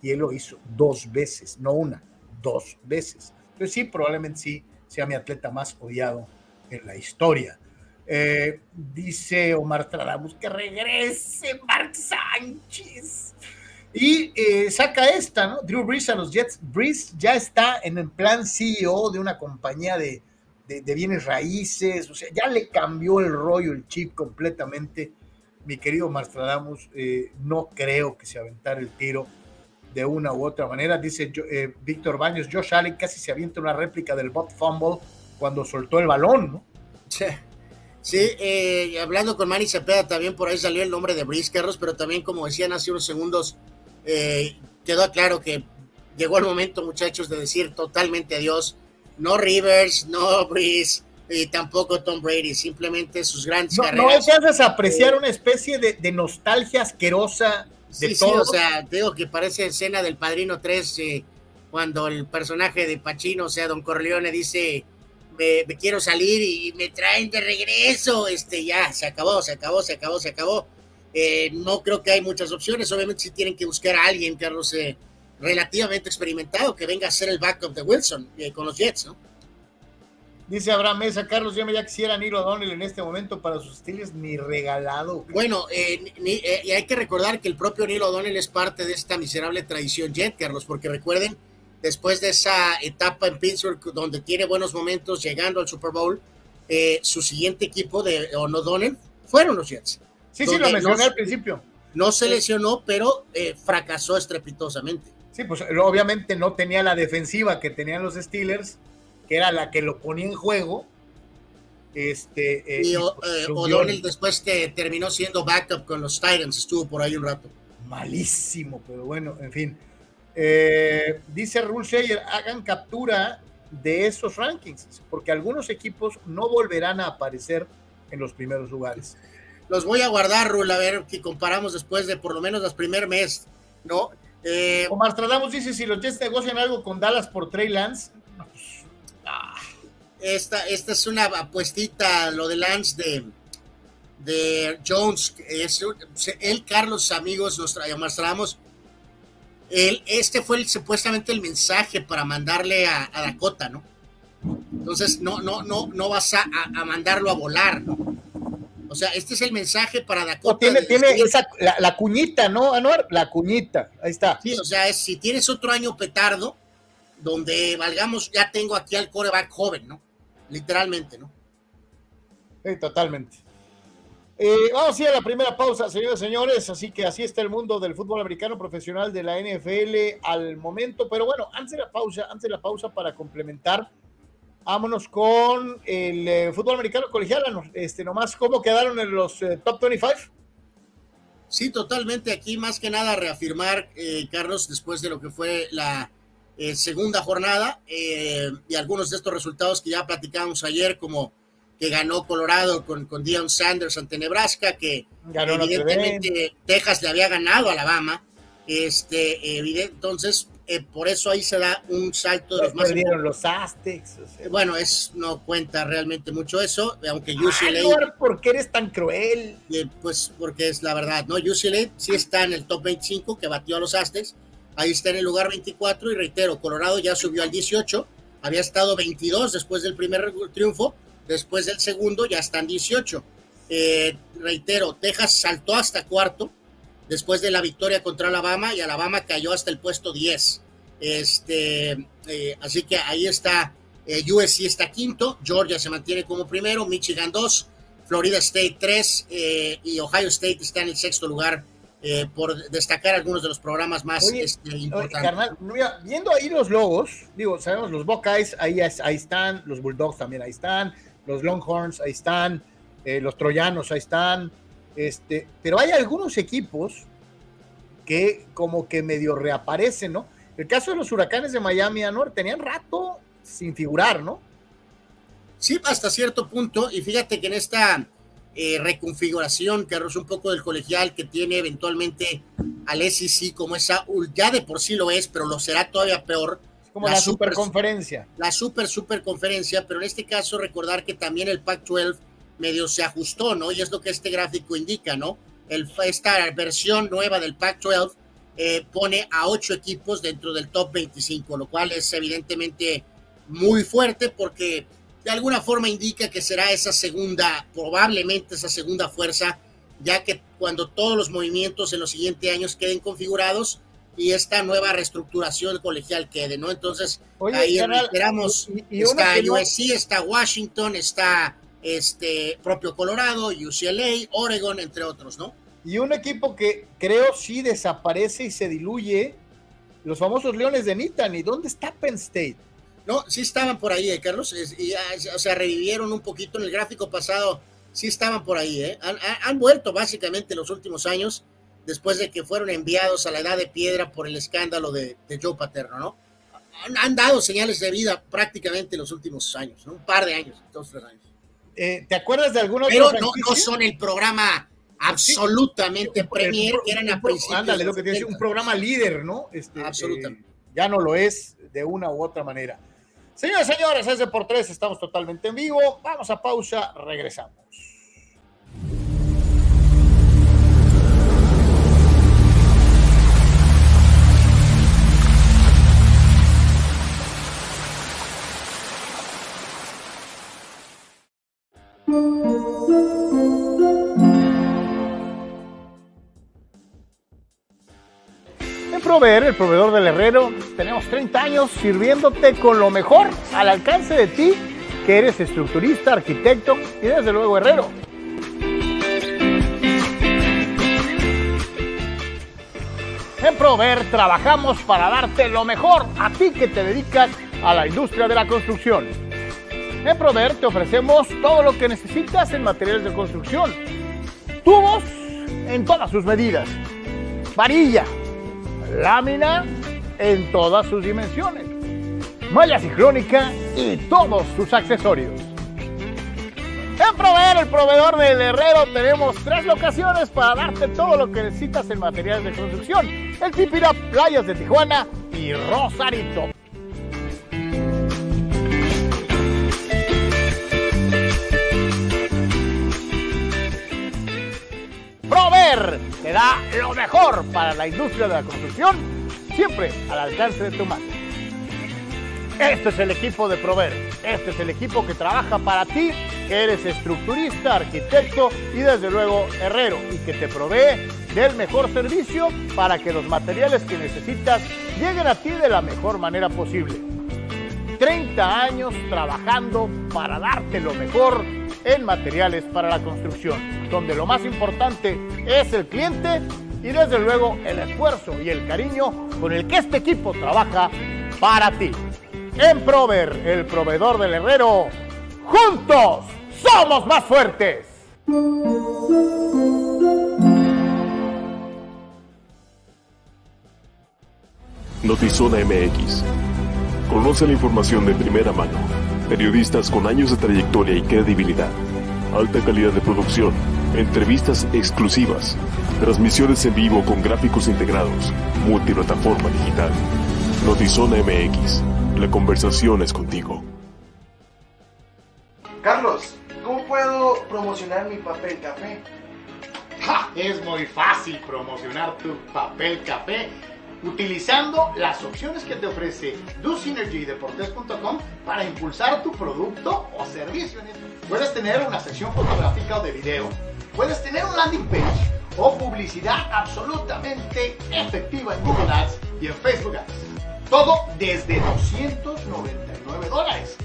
Y él lo hizo dos veces, no una, dos veces. Entonces sí, probablemente sí sea mi atleta más odiado en la historia. Eh, dice Omar Tradamus que regrese Mark Sánchez. Y eh, saca esta, ¿no? Drew Brees a los Jets. Brees ya está en el plan CEO de una compañía de, bienes raíces, o sea, ya le cambió el rollo, el chip completamente. Mi querido Marstradamus, eh, no creo que se aventara el tiro de una u otra manera. Dice eh, Víctor Baños, Josh Allen casi se avienta una réplica del bot fumble cuando soltó el balón, ¿no? Sí. Sí, hablando con Manny Cepeda también por ahí salió el nombre de Brees Carros, pero también como decían hace unos segundos, eh, quedó claro que llegó el momento, muchachos, de decir totalmente adiós. No Rivers, no Breeze, y tampoco Tom Brady, simplemente sus grandes no, carreras. No haces apreciar una especie de, nostalgia asquerosa de sí, todo. Sí, o sea, digo que parece escena del Padrino 3, eh, cuando el personaje de Pacino, o sea, Don Corleone, dice, me, me, quiero salir y me traen de regreso, este, ya, se acabó, se acabó, se acabó, se acabó. Eh, no creo que hay muchas opciones. Obviamente, si tienen que buscar a alguien, Carlos, eh, relativamente experimentado, que venga a ser el backup de Wilson eh, con los Jets, ¿no? Dice Abraham Mesa, Carlos, yo me ya quisiera Nilo O'Donnell en este momento para sus estilos, ni regalado. Bueno, y hay que recordar que el propio Nilo O'Donnell es parte de esta miserable tradición Jet, Carlos, porque recuerden, después de esa etapa en Pittsburgh, donde tiene buenos momentos llegando al Super Bowl, su siguiente equipo de O'Donnell fueron los Jets. Sí, sí, lo mencioné al principio. No se lesionó, pero eh, fracasó estrepitosamente. Sí, pues obviamente no tenía la defensiva que tenían los Steelers, que era la que lo ponía en juego. Este, eh, y, pues, eh, O'Donnell después que terminó siendo backup con los Titans, estuvo por ahí un rato. Malísimo, pero bueno, en fin. dice Rule Shayer, hagan captura de esos rankings, porque algunos equipos no volverán a aparecer en los primeros lugares los voy a guardar, Rul, a ver que comparamos después de por lo menos los primer mes, ¿no? Eh, Omar Stradamos dice, si los Jets negocian algo con Dallas por Trey Lance, esta, esta es una apuestita, lo de Lance de, de Jones, es, él, Carlos, amigos, nos mostramos. Él, este fue supuestamente el mensaje para mandarle a, Dakota, ¿no? Entonces, no, no, no, no vas a, a mandarlo a volar, ¿no? O sea, este es el mensaje para Dakota. tiene, tiene esa, la, cuñita, ¿no, Anuar? La cuñita, ahí está. Sí, o sea, es, si tienes otro año petardo, donde valgamos, ya tengo aquí al coreback joven, ¿no? Literalmente, ¿no? Sí, totalmente. Eh, vamos a ir a la primera pausa, señores y señores. Así que así está el mundo del fútbol americano profesional de la NFL al momento. Pero bueno, antes de la pausa, antes de la pausa para complementar Vámonos con el eh, fútbol americano colegial. Este, nomás, ¿cómo quedaron en los eh, top 25? Sí, totalmente. Aquí más que nada reafirmar, eh, Carlos, después de lo que fue la segunda jornada y algunos de estos resultados que ya platicamos ayer, como que ganó Colorado con, con Dion Sanders ante Nebraska, que evidentemente Texas le había ganado a Alabama. Este, entonces, eh, por eso ahí se da un salto de los más. Perdieron los Aztecs. Bueno, es, no cuenta realmente mucho eso, aunque UCLA. Ay, ¿Por qué eres tan cruel? Eh, pues porque es la verdad, ¿no? UCLA sí está en el top 25 que batió a los Aztecs, ahí está en el lugar 24 y reitero, Colorado ya subió al 18, había estado 22 después del primer triunfo, después del segundo ya están 18. Eh, reitero, Texas saltó hasta cuarto después de la victoria contra Alabama y Alabama cayó hasta el puesto 10. Este, eh, así que ahí está, eh, USC está quinto, Georgia se mantiene como primero, Michigan 2, Florida State 3 eh, y Ohio State está en el sexto lugar. por destacar algunos de los programas más este, importantes. viendo ahí los logos, digo, sabemos los Buckeyes, ahí, ahí están, los Bulldogs también ahí están, los Longhorns ahí están, los Troyanos ahí están, este, pero hay algunos equipos que como que medio reaparecen, ¿no? El caso de los huracanes de Miami, Anor, tenían rato sin figurar, ¿no? Sí, hasta cierto punto, y fíjate que en esta eh, reconfiguración, que un poco del colegial que tiene eventualmente al SEC como esa, ya de por sí lo es, pero lo será todavía peor. como la, superconferencia. La super, super conferencia, pero en este caso recordar que también el Pac-12 medio se ajustó, ¿no? Y es lo que este gráfico indica, ¿no? El, esta versión nueva del Pac-12 eh, pone a ocho equipos dentro del top 25, lo cual es evidentemente muy fuerte porque de alguna forma indica que será esa segunda, probablemente esa segunda fuerza, ya que cuando todos los movimientos en los siguientes años queden configurados y esta nueva reestructuración colegial quede, ¿no? Entonces, ahí esperamos, está USC, está Washington, está este propio Colorado, UCLA, Oregon, entre otros, ¿no? Y un equipo que creo sí desaparece y se diluye, los famosos Leones de Nittany. ¿Dónde está Penn State? No, sí estaban por ahí, eh, Carlos. Y, o sea, revivieron un poquito en el gráfico pasado. Sí estaban por ahí, ¿eh? Han, vuelto básicamente los últimos años, después de que fueron enviados a la edad de piedra por el escándalo de, Joe Paterno, ¿no? Han, dado señales de vida prácticamente los últimos años, ¿no? Un par de años, dos, tres años. Eh, ¿Te acuerdas de algunos? Pero no, no son el programa absolutamente Premier, eran a principios. Ándale, lo que tiene un programa líder, ¿no? Este, absolutamente. Eh, ya no lo es de una u otra manera. Señores, señores, es de por tres, estamos totalmente en vivo. Vamos a pausa, regresamos. Proveer, el proveedor del herrero, tenemos 30 años sirviéndote con lo mejor al alcance de ti, que eres estructurista, arquitecto y desde luego herrero. En Prover trabajamos para darte lo mejor a ti que te dedicas a la industria de la construcción. En Prover te ofrecemos todo lo que necesitas en materiales de construcción. Tubos en todas sus medidas. Varilla, lámina en todas sus dimensiones, malla ciclónica y todos sus accesorios. En Proveer, el proveedor del herrero, tenemos tres locaciones para darte todo lo que necesitas en materiales de construcción. El Tipira, Playas de Tijuana y Rosarito. Prover te da lo mejor para la industria de la construcción, siempre al alcance de tu mano. Este es el equipo de Prover. Este es el equipo que trabaja para ti, que eres estructurista, arquitecto y desde luego herrero y que te provee del mejor servicio para que los materiales que necesitas lleguen a ti de la mejor manera posible. 30 años trabajando para darte lo mejor en materiales para la construcción, donde lo más importante es el cliente y desde luego el esfuerzo y el cariño con el que este equipo trabaja para ti. En Prover, el proveedor del herrero, juntos somos más fuertes. Notizona MX. Conoce la información de primera mano Periodistas con años de trayectoria y credibilidad. Alta calidad de producción. Entrevistas exclusivas. Transmisiones en vivo con gráficos integrados. Multiplataforma digital. Notizona MX. La conversación es contigo. Carlos, ¿cómo puedo promocionar mi papel café? Es muy fácil promocionar tu papel café utilizando las opciones que te ofrece DoSynergyDeportes.com para impulsar tu producto o servicio. Puedes tener una sección fotográfica o de video, puedes tener un landing page o publicidad absolutamente efectiva en Google Ads y en Facebook Ads. Todo desde 299 dólares.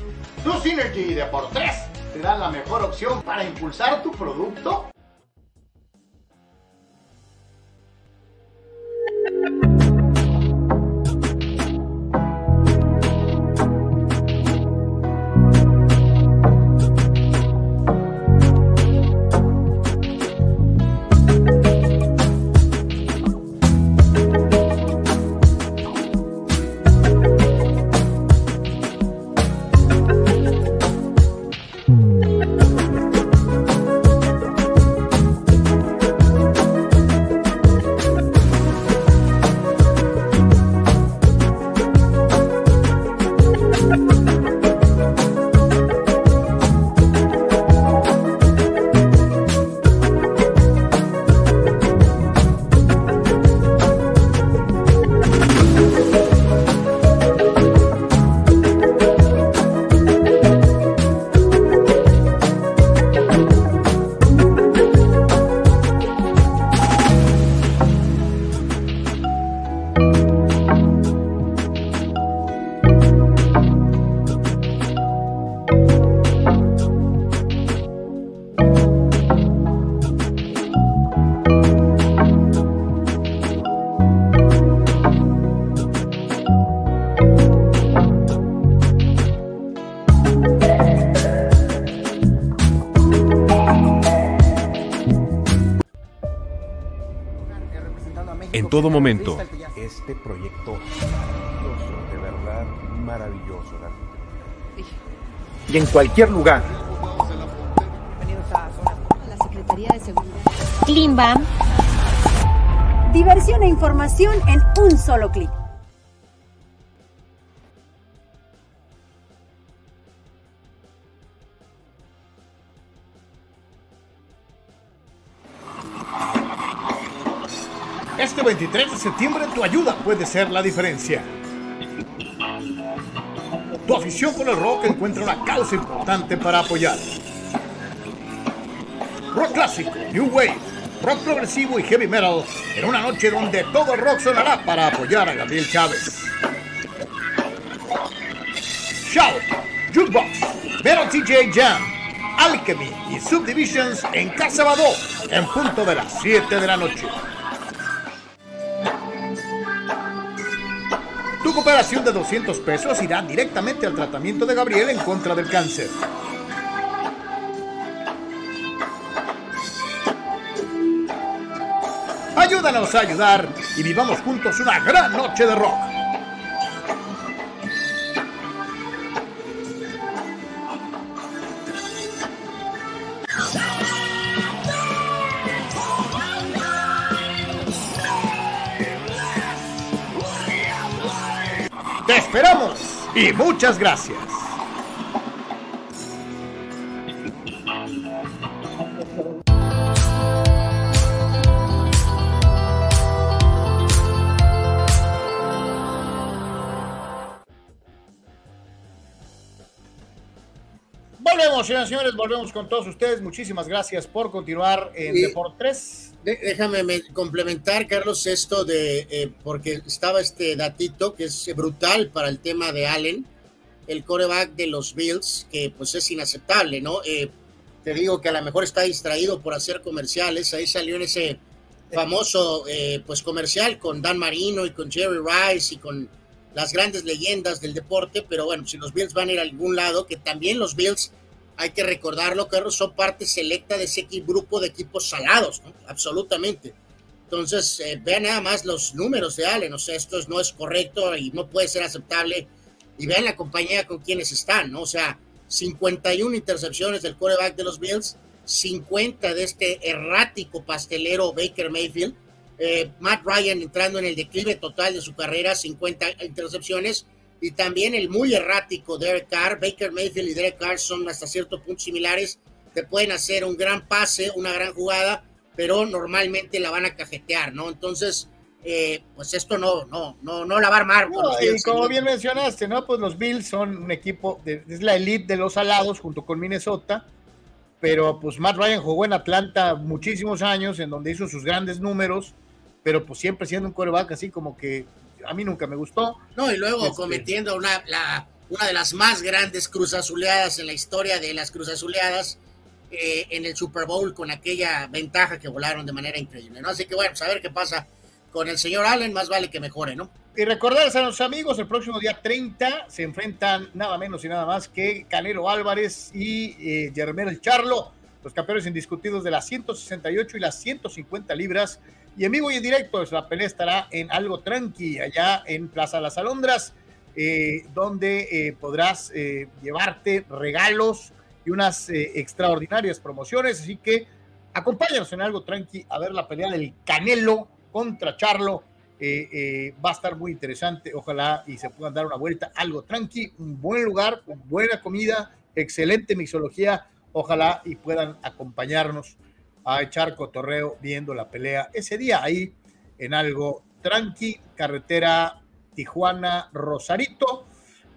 DoSynergy Deportes te da la mejor opción para impulsar tu producto todo momento. Este proyecto maravilloso, de verdad maravilloso. Y en cualquier lugar. La Secretaría de Seguridad. Klimbam. Diversión e información en un solo clic. Septiembre tu ayuda puede ser la diferencia. Tu afición por el rock encuentra una causa importante para apoyar. Rock clásico, New Wave, rock progresivo y heavy metal en una noche donde todo el rock sonará para apoyar a Gabriel Chávez. Shout, Jukebox, Metal TJ Jam, Alchemy y Subdivisions en Casa Badó en punto de las 7 de la noche. Tu cooperación de 200 pesos irá directamente al tratamiento de Gabriel en contra del cáncer. Ayúdanos a ayudar y vivamos juntos una gran noche de rock. Y muchas gracias. Volvemos, señoras y señores, volvemos con todos ustedes. Muchísimas gracias por continuar en Y- Deportes. Déjame me- complementar, Carlos, esto de, eh, porque estaba este datito que es brutal para el tema de Allen, el coreback de los Bills, que pues es inaceptable, ¿no? Eh, te digo que a lo mejor está distraído por hacer comerciales, ahí salió en ese famoso eh, pues comercial con Dan Marino y con Jerry Rice y con las grandes leyendas del deporte, pero bueno, si los Bills van a ir a algún lado, que también los Bills, hay que recordarlo, Carlos, son parte selecta de ese grupo de equipos salados, ¿no? absolutamente. Entonces, eh, vean nada más los números de Allen, o sea, esto es- no es correcto y no puede ser aceptable. Y vean la compañía con quienes están, ¿no? O sea, 51 intercepciones del quarterback de los Bills, 50 de este errático pastelero Baker Mayfield, eh, Matt Ryan entrando en el declive total de su carrera, 50 intercepciones, y también el muy errático Derek Carr, Baker Mayfield y Derek Carr son hasta cierto punto similares, te pueden hacer un gran pase, una gran jugada, pero normalmente la van a cajetear, ¿no? Entonces, eh, pues esto no, no, no, no la va a armar. y como bien mencionaste, ¿no? Pues los Bills son un equipo, es la elite de los alados junto con Minnesota, pero pues Matt Ryan jugó en Atlanta muchísimos años, en donde hizo sus grandes números, pero pues siempre siendo un coreback así como que a mí nunca me gustó. No, y luego este, cometiendo una, la, una de las más grandes cruzazuleadas en la historia de las cruzazuleadas eh, en el Super Bowl con aquella ventaja que volaron de manera increíble, ¿no? Así que bueno, pues a ver qué pasa con el señor Allen, más vale que mejore, ¿no? Y recordarles a los amigos, el próximo día 30 se enfrentan nada menos y nada más que Canelo Álvarez y eh, El Charlo, los campeones indiscutidos de las 168 y las 150 libras. Y en vivo y en directo, la pelea estará en algo tranqui, allá en Plaza Las Alondras, eh, donde eh, podrás eh, llevarte regalos y unas extraordinarias promociones. Así que acompáñanos en algo tranqui a ver la pelea del Canelo contra Charlo. Va a estar muy interesante. Ojalá y se puedan dar una vuelta, algo tranqui, un buen lugar, buena comida, excelente mixología. Ojalá y puedan acompañarnos a echar cotorreo viendo la pelea ese día ahí en algo tranqui, carretera Tijuana Rosarito,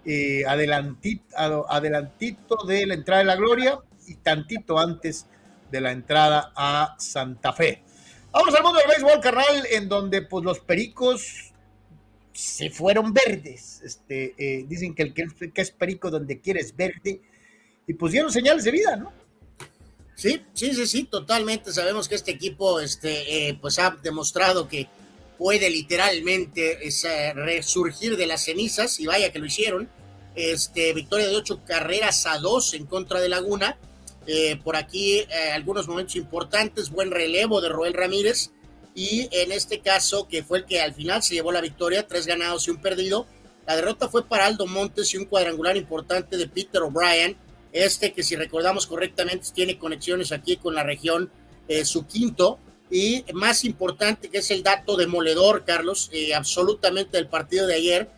eh, adelantito, adelantito de la entrada de la Gloria y tantito antes de la entrada a Santa Fe. Vamos al mundo del béisbol, carnal, en donde pues los pericos se fueron verdes. Este, eh, dicen que el que, es perico donde quieres verde. Y pues dieron señales de vida, ¿no? Sí, sí, sí, sí, totalmente. Sabemos que este equipo este, eh, pues ha demostrado que puede literalmente resurgir de las cenizas, y vaya que lo hicieron. Este, victoria de ocho carreras a dos en contra de Laguna eh, por aquí eh, algunos momentos importantes, buen relevo de Roel Ramírez y en este caso que fue el que al final se llevó la victoria, tres ganados y un perdido. La derrota fue para Aldo Montes y un cuadrangular importante de Peter O'Brien, este que si recordamos correctamente tiene conexiones aquí con la región, eh, su quinto. Y más importante que es el dato demoledor, Carlos, absolutamente del partido de ayer,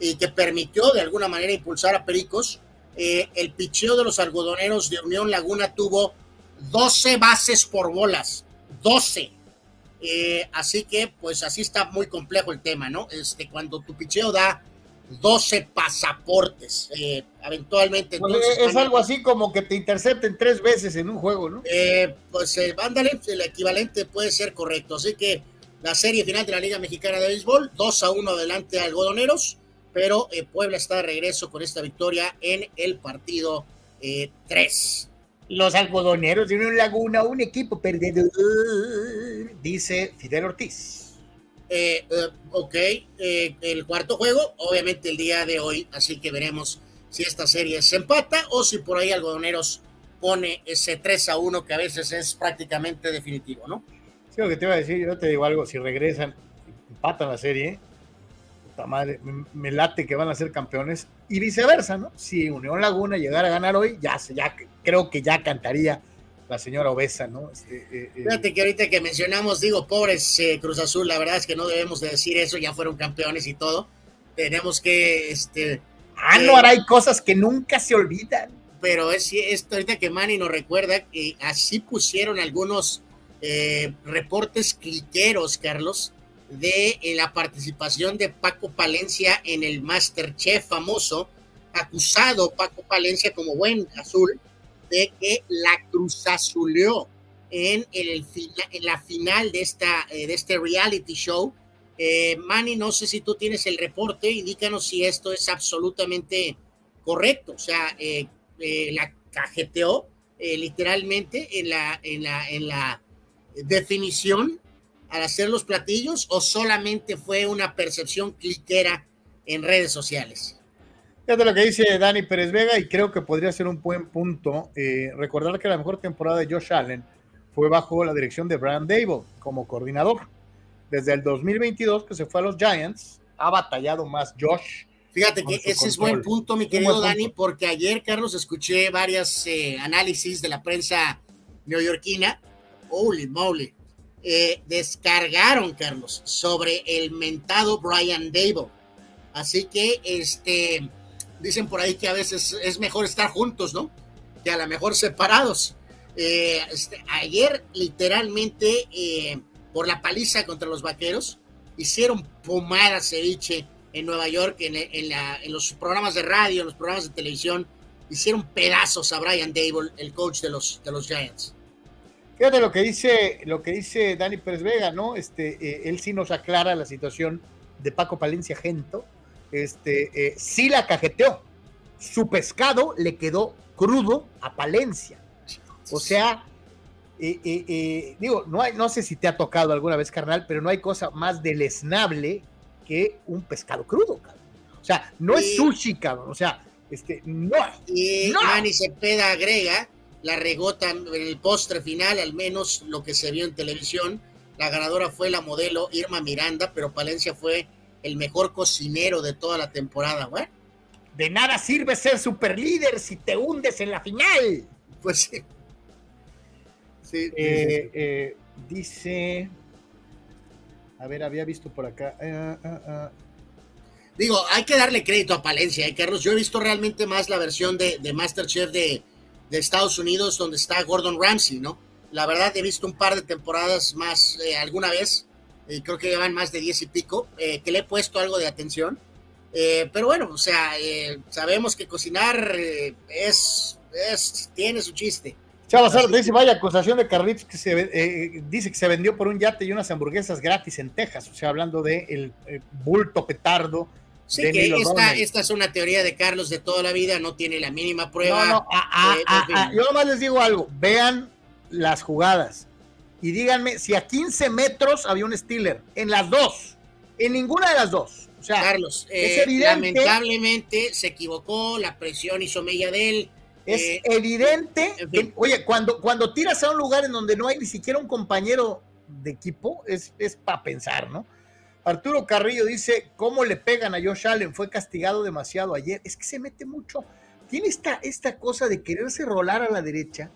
y que permitió de alguna manera impulsar a Pericos eh, el picheo de los algodoneros de Unión Laguna tuvo 12 bases por bolas, 12. Eh, así que, pues así está muy complejo el tema, ¿no? Este, cuando tu picheo da 12 pasaportes, eh, eventualmente. Pues, es algo así como que te intercepten tres veces en un juego, ¿no? pues ándale, el equivalente puede ser correcto. Así que la serie final de la Liga Mexicana de Béisbol, 2 a 1 adelante algodoneros pero eh, Puebla está de regreso con esta victoria en el partido 3. Eh, Los algodoneros de una laguna, un equipo perdedor, dice Fidel Ortiz. Eh, ok, el cuarto juego, obviamente el día de hoy, así que veremos si esta serie se empata o si por ahí Algodoneros pone ese 3 a 1 que a veces es prácticamente definitivo, ¿no? Sí, lo que te iba a decir, yo te digo algo, si regresan, empatan la serie, madre, me, late que van a ser campeones y viceversa, ¿no? Si Unión Laguna llegara a ganar hoy, ya, ya creo que ya cantaría la señora obesa, ¿no? Este, eh, eh, Fíjate que ahorita que mencionamos, digo, pobres eh, Cruz Azul, la verdad es que no debemos de decir eso, ya fueron campeones y todo. Tenemos que, este... Ah, no, ahora hay cosas que nunca se olvidan. Pero es esto ahorita que Manny nos recuerda, que así pusieron algunos reportes cliqueros, Carlos, de eh, la participación de Paco Palencia en el Masterchef famoso, acusado Paco Palencia como buen azul de que la cruzazuleó en, el, en la final de, esta, eh, de este reality show. Eh, Manny, no sé si tú tienes el reporte, indícanos si esto es absolutamente correcto. O sea, la cajeteó literalmente en la, en la, en la definición al hacer los platillos o solamente fue una percepción cliquera en redes sociales? Fíjate lo que dice Dani Pérez Vega y creo que podría ser un buen punto. Eh, recordar que la mejor temporada de Josh Allen fue bajo la dirección de Brian Dable como coordinador. Desde el 2022 que se fue a los Giants, ha batallado más Josh. Fíjate que ese es buen punto, mi querido Dani, porque ayer, Carlos, escuché varios eh, análisis de la prensa neoyorquina. Holy moly eh, descargaron, Carlos, sobre el mentado Brian Dable. Así que, este, dicen por ahí que a veces es mejor estar juntos, ¿no? Que a lo mejor separados. Eh, este, ayer, literalmente, eh, por la paliza contra los vaqueros, hicieron pomada ceviche en Nueva York, en, los programas de radio, en los programas de televisión, hicieron pedazos a Brian Dable, el coach de los, de los Giants. Fíjate lo que dice, lo que dice Dani Pérez Vega, ¿no? Este, eh, él sí nos aclara la situación de Paco Palencia Gento. Este, eh, sí la cajeteó. Su pescado le quedó crudo a Palencia. O sea, eh, digo, no, hay, no sé si te ha tocado alguna vez, carnal, pero no hay cosa más deleznable que un pescado crudo, cabrón. O sea, no es sushi, cabrón. O sea, este, no. Y no. Manny Cepeda agrega la regota en el postre final, al menos lo que se vio en televisión. La ganadora fue la modelo Irma Miranda, pero Palencia fue el mejor cocinero de toda la temporada, güey. De nada sirve ser super líder si te hundes en la final. Pues sí. sí, eh, eh, dice. A ver, había visto por acá. Ah, ah, ah. Digo, hay que darle crédito a Palencia, ¿eh, Carlos. Yo he visto realmente más la versión de, de Masterchef de, de, Estados Unidos donde está Gordon Ramsay, ¿no? La verdad, he visto un par de temporadas más eh, alguna vez, y creo que llevan más de diez y pico, eh, que le he puesto algo de atención. pero bueno, o sea, sabemos que cocinar es, es, tiene su chiste. Chavas, dice, vaya acusación de Carlitos que se eh, dice que se vendió por un yate y unas hamburguesas gratis en Texas, o sea, hablando de el, eh, bulto petardo. Sí, que esta, esta, es una teoría de Carlos de toda la vida, no tiene la mínima prueba. No, no, ah, ah, ah, yo nomás les digo algo, vean las jugadas y díganme si a 15 metros había un Steeler, en las dos, en ninguna de las dos. O sea, Carlos, es eh, lamentablemente se equivocó, la presión hizo mella de él es eh, evidente que, oye, cuando, cuando tiras a un lugar en donde no hay ni siquiera un compañero de equipo, es, es para pensar, ¿no? Arturo Carrillo dice, ¿cómo le pegan a Josh Allen? Fue castigado demasiado ayer. Es que se mete mucho. Tiene esta, esta cosa de quererse rolar a la derecha,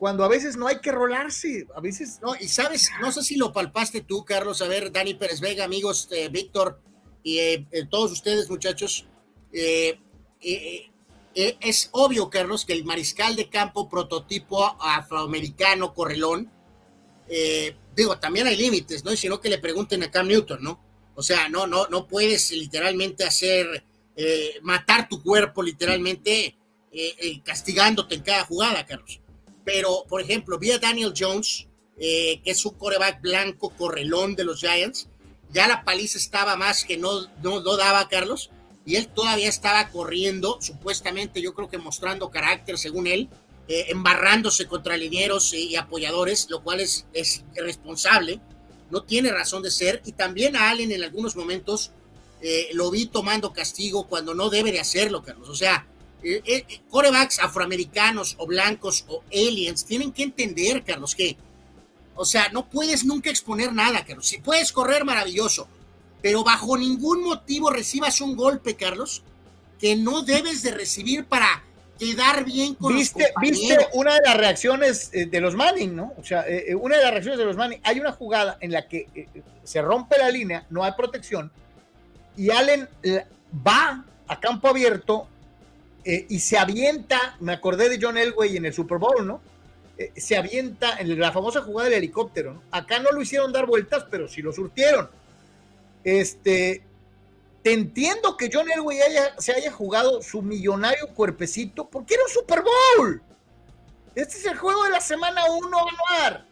cuando a veces no hay que rolarse, a veces... No, y sabes, no sé si lo palpaste tú, Carlos, a ver, Dani Pérez Vega, amigos, eh, Víctor, y eh, todos ustedes, muchachos, eh, eh, es obvio, Carlos, que el mariscal de campo prototipo afroamericano, correlón, eh, digo, también hay límites, ¿no? Y sino que le pregunten a Cam Newton, ¿no? O sea, no, no, no puedes literalmente hacer, eh, matar tu cuerpo literalmente castigándote en cada jugada, Carlos. Pero, por ejemplo, vi a Daniel Jones, que es un coreback blanco, correlón de los Giants, ya la paliza estaba más que no, no, no daba, Carlos, y él todavía estaba corriendo, supuestamente yo creo que mostrando carácter según él, eh, embarrándose contra linieros y, apoyadores, lo cual es, es irresponsable, no tiene razón de ser, y también a Allen en algunos momentos eh, lo vi tomando castigo cuando no debe de hacerlo, Carlos, o sea, eh, corebacks afroamericanos o blancos o aliens tienen que entender, Carlos, que, o sea, no puedes nunca exponer nada, Carlos, si puedes correr, maravilloso, pero bajo ningún motivo recibas un golpe, Carlos, que no debes de recibir para quedar bien con ¿Viste, los Viste una de las reacciones eh, de los Manning, ¿no? O sea, eh, eh, una de las reacciones de los Manning, hay una jugada en la que se rompe la línea, no hay protección, y Allen va a campo abierto y se avienta, me acordé de John Elway en el Super Bowl, ¿no? se avienta en la famosa jugada del helicóptero, ¿no? Acá no lo hicieron dar vueltas, pero sí lo surtieron este, te entiendo que John Elway se haya jugado su millonario cuerpecito porque era un Super Bowl. Este es el juego de la semana uno a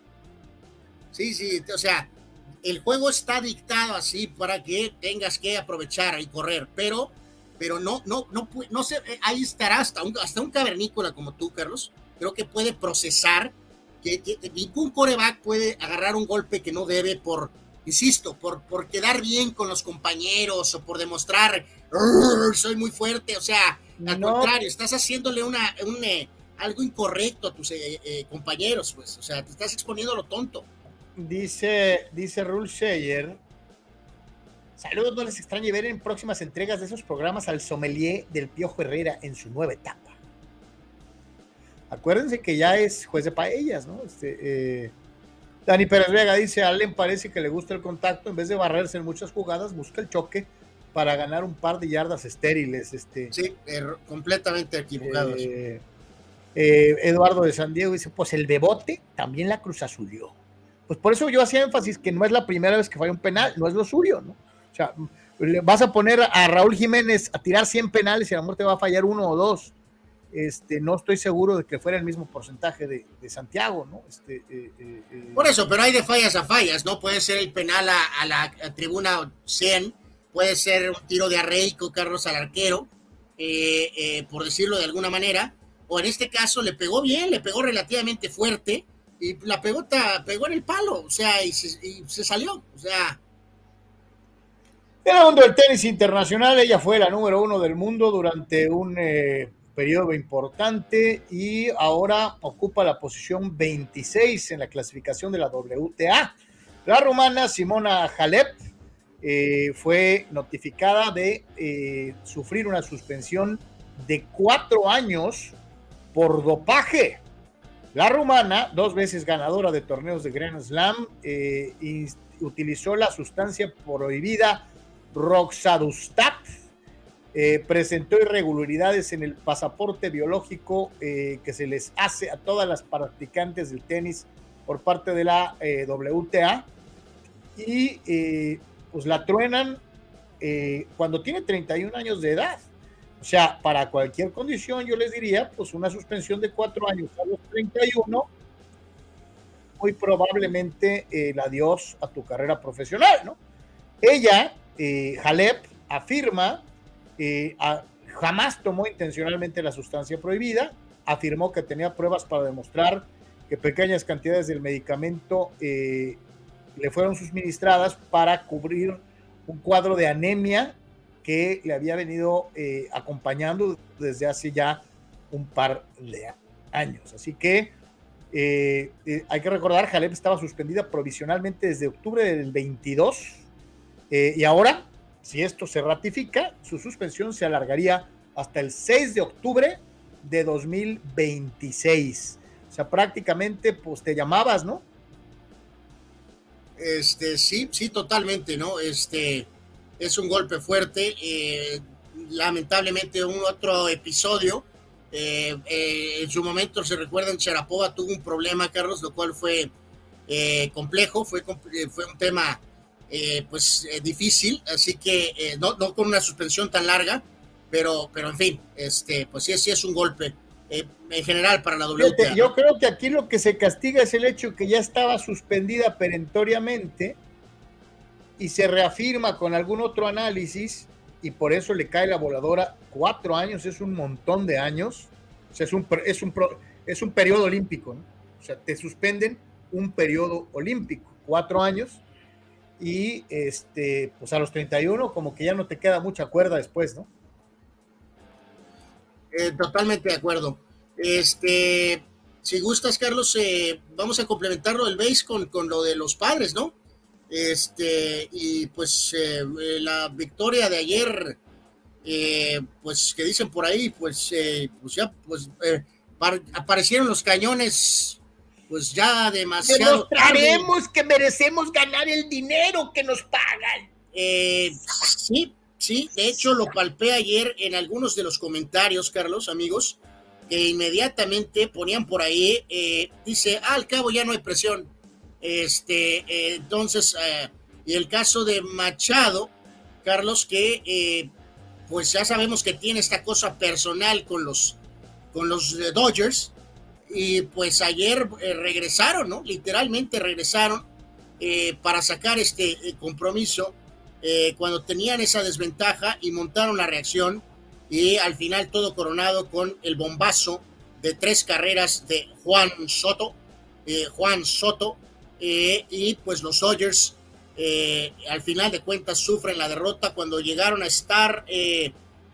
Sí, sí, o sea, el juego está dictado así para que tengas que aprovechar y correr, pero, pero no, no, no, no sé, eh, ahí estará hasta un, hasta un cavernícola como tú, Carlos, creo que puede procesar que, que ningún coreback puede agarrar un golpe que no debe por insisto, por, por quedar bien con los compañeros o por demostrar, soy muy fuerte, o sea, al contrario, estás haciéndole una, un, eh, algo incorrecto a tus eh, eh, compañeros, pues, o sea, te estás exponiendo a lo tonto. Dice, dice Rule Sheyer, saludos, no les extrañe ver en próximas entregas de esos programas al sommelier del Piojo Herrera en su nueva etapa. Acuérdense que ya es juez de paellas, ¿no? Este, Dani Pérez Vega dice, a Allen parece que le gusta el contacto, en vez de barrerse en muchas jugadas, busca el choque para ganar un par de yardas estériles. Este, sí, completamente equivocado. Eh, eh, Eduardo de San Diego dice, pues el Bebote también la cruz azulió. Pues por eso yo hacía énfasis que no es la primera vez que falla un penal, no es lo suyo, ¿no? Sea, vas a poner a Raúl Jiménez a tirar 100 penales y a lo mejor te va a fallar uno o dos. Este, no estoy seguro de que fuera el mismo porcentaje de, Santiago, ¿no? Este, eh, eh, eh. Por eso, pero hay de fallas a fallas, ¿no? Puede ser el penal a, la tribuna 100, puede ser un tiro de arreico, Carlos al arquero, por decirlo de alguna manera, o en este caso le pegó bien, le pegó relativamente fuerte, y la pegota pegó en el palo, o sea, y se, salió, o sea. En el mundo del tenis internacional, ella fue la número uno del mundo durante un periodo importante y ahora ocupa la posición 26 en la clasificación de la WTA. La rumana Simona Halep eh, fue notificada de eh, sufrir una suspensión de cuatro años por dopaje. La rumana, dos veces ganadora de torneos de Grand Slam, eh, utilizó la sustancia prohibida Roxadustat eh, presentó irregularidades en el pasaporte biológico eh, que se les hace a todas las practicantes del tenis por parte de la eh, WTA y pues la truenan cuando tiene 31 años de edad. O sea, para cualquier condición yo les diría pues una suspensión de cuatro años a los 31, muy probablemente el adiós a tu carrera profesional, ¿no? Ella, Halep, afirma eh, jamás tomó intencionalmente la sustancia prohibida, afirmó que tenía pruebas para demostrar que pequeñas cantidades del medicamento eh, le fueron suministradas para cubrir un cuadro de anemia que le había venido eh, acompañando desde hace ya un par de años. Así que hay que recordar, Jalep estaba suspendida provisionalmente desde octubre del 22 y ahora si esto se ratifica, su suspensión se alargaría hasta el 6 de octubre de 2026. O sea, prácticamente, pues te llamabas, ¿no? Este, sí, sí, totalmente, ¿no? Este, es un golpe fuerte. Eh, lamentablemente, un otro episodio. Eh, eh, en su momento, se recuerdan, Charapova tuvo un problema, Carlos, lo cual fue complejo, fue, fue un tema eh, pues eh, difícil, así que eh, no, no, con una suspensión tan larga, pero, pero en fin, este, pues sí, sí es un golpe en general para la WTA. Yo creo que aquí lo que se castiga es el hecho que ya estaba suspendida perentoriamente y se reafirma con algún otro análisis y por eso le cae la voladora. Cuatro años es un montón de años, o sea, es un, es un, es un periodo olímpico, ¿no? O sea, te suspenden un periodo olímpico, cuatro años y este, pues a los 31 como que ya no te queda mucha cuerda después, ¿no? Eh, totalmente de acuerdo. Este, si gustas, Carlos, eh, vamos a complementarlo el base con, con, lo de los padres, ¿no? Este, y pues eh, la victoria de ayer, pues que dicen por ahí, pues, pues ya, pues aparecieron los cañones pues ya demasiado. Demostraremos que merecemos ganar el dinero que nos pagan. Eh, sí, sí, de hecho lo palpé ayer en algunos de los comentarios, Carlos, amigos, que inmediatamente ponían por ahí, eh, dice, ah, al cabo ya no hay presión. Este, eh, entonces, y el caso de Machado, Carlos, que pues ya sabemos que tiene esta cosa personal con los, con los Dodgers, y pues ayer eh, regresaron, ¿no? Literalmente regresaron eh, para sacar este eh, compromiso cuando tenían esa desventaja y montaron la reacción y al final todo coronado con el bombazo de tres carreras de Juan Soto, Juan Soto, y pues los Dodgers al final de cuentas sufren la derrota cuando llegaron a estar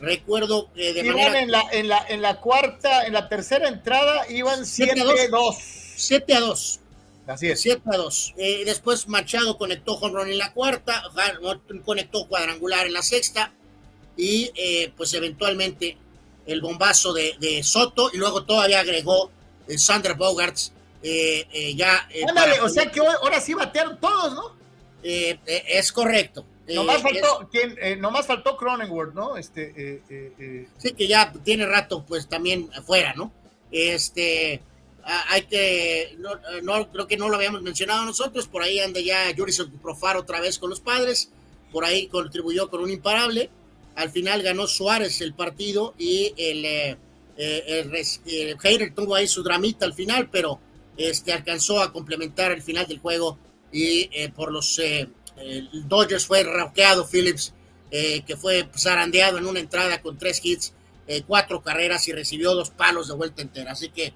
Recuerdo que de iban en la, en, la, en la cuarta, en la tercera entrada iban 7 a 2. 7 a 2. Así es. 7 a 2. Eh, después Machado conectó Ron en la cuarta, conectó cuadrangular en la sexta y eh, pues eventualmente el bombazo de, de, Soto y luego todavía agregó el Bogarts eh, eh, ya. eh, Ándale, para o sea que hoy- ahora sí batearon todos, ¿no? eh, eh, es correcto. Nomás es- faltó, ¿quién? Eh, nomás faltó Cronenworth, ¿no? Este, eh, eh, eh, Sí, que ya tiene rato, pues también afuera, ¿no? Este, hay que, no, no, creo que no lo habíamos mencionado nosotros, por ahí anda ya Jurison Profar otra vez con los padres, por ahí contribuyó con un imparable, al final ganó Suárez el partido y el, el, Hater tuvo ahí su dramita al final, pero este, alcanzó a complementar el final del juego y por los eh, el Dodgers fue rauqueado Phillips, eh, que fue zarandeado en una entrada con tres hits, eh, cuatro carreras y recibió dos palos de vuelta entera. Así que,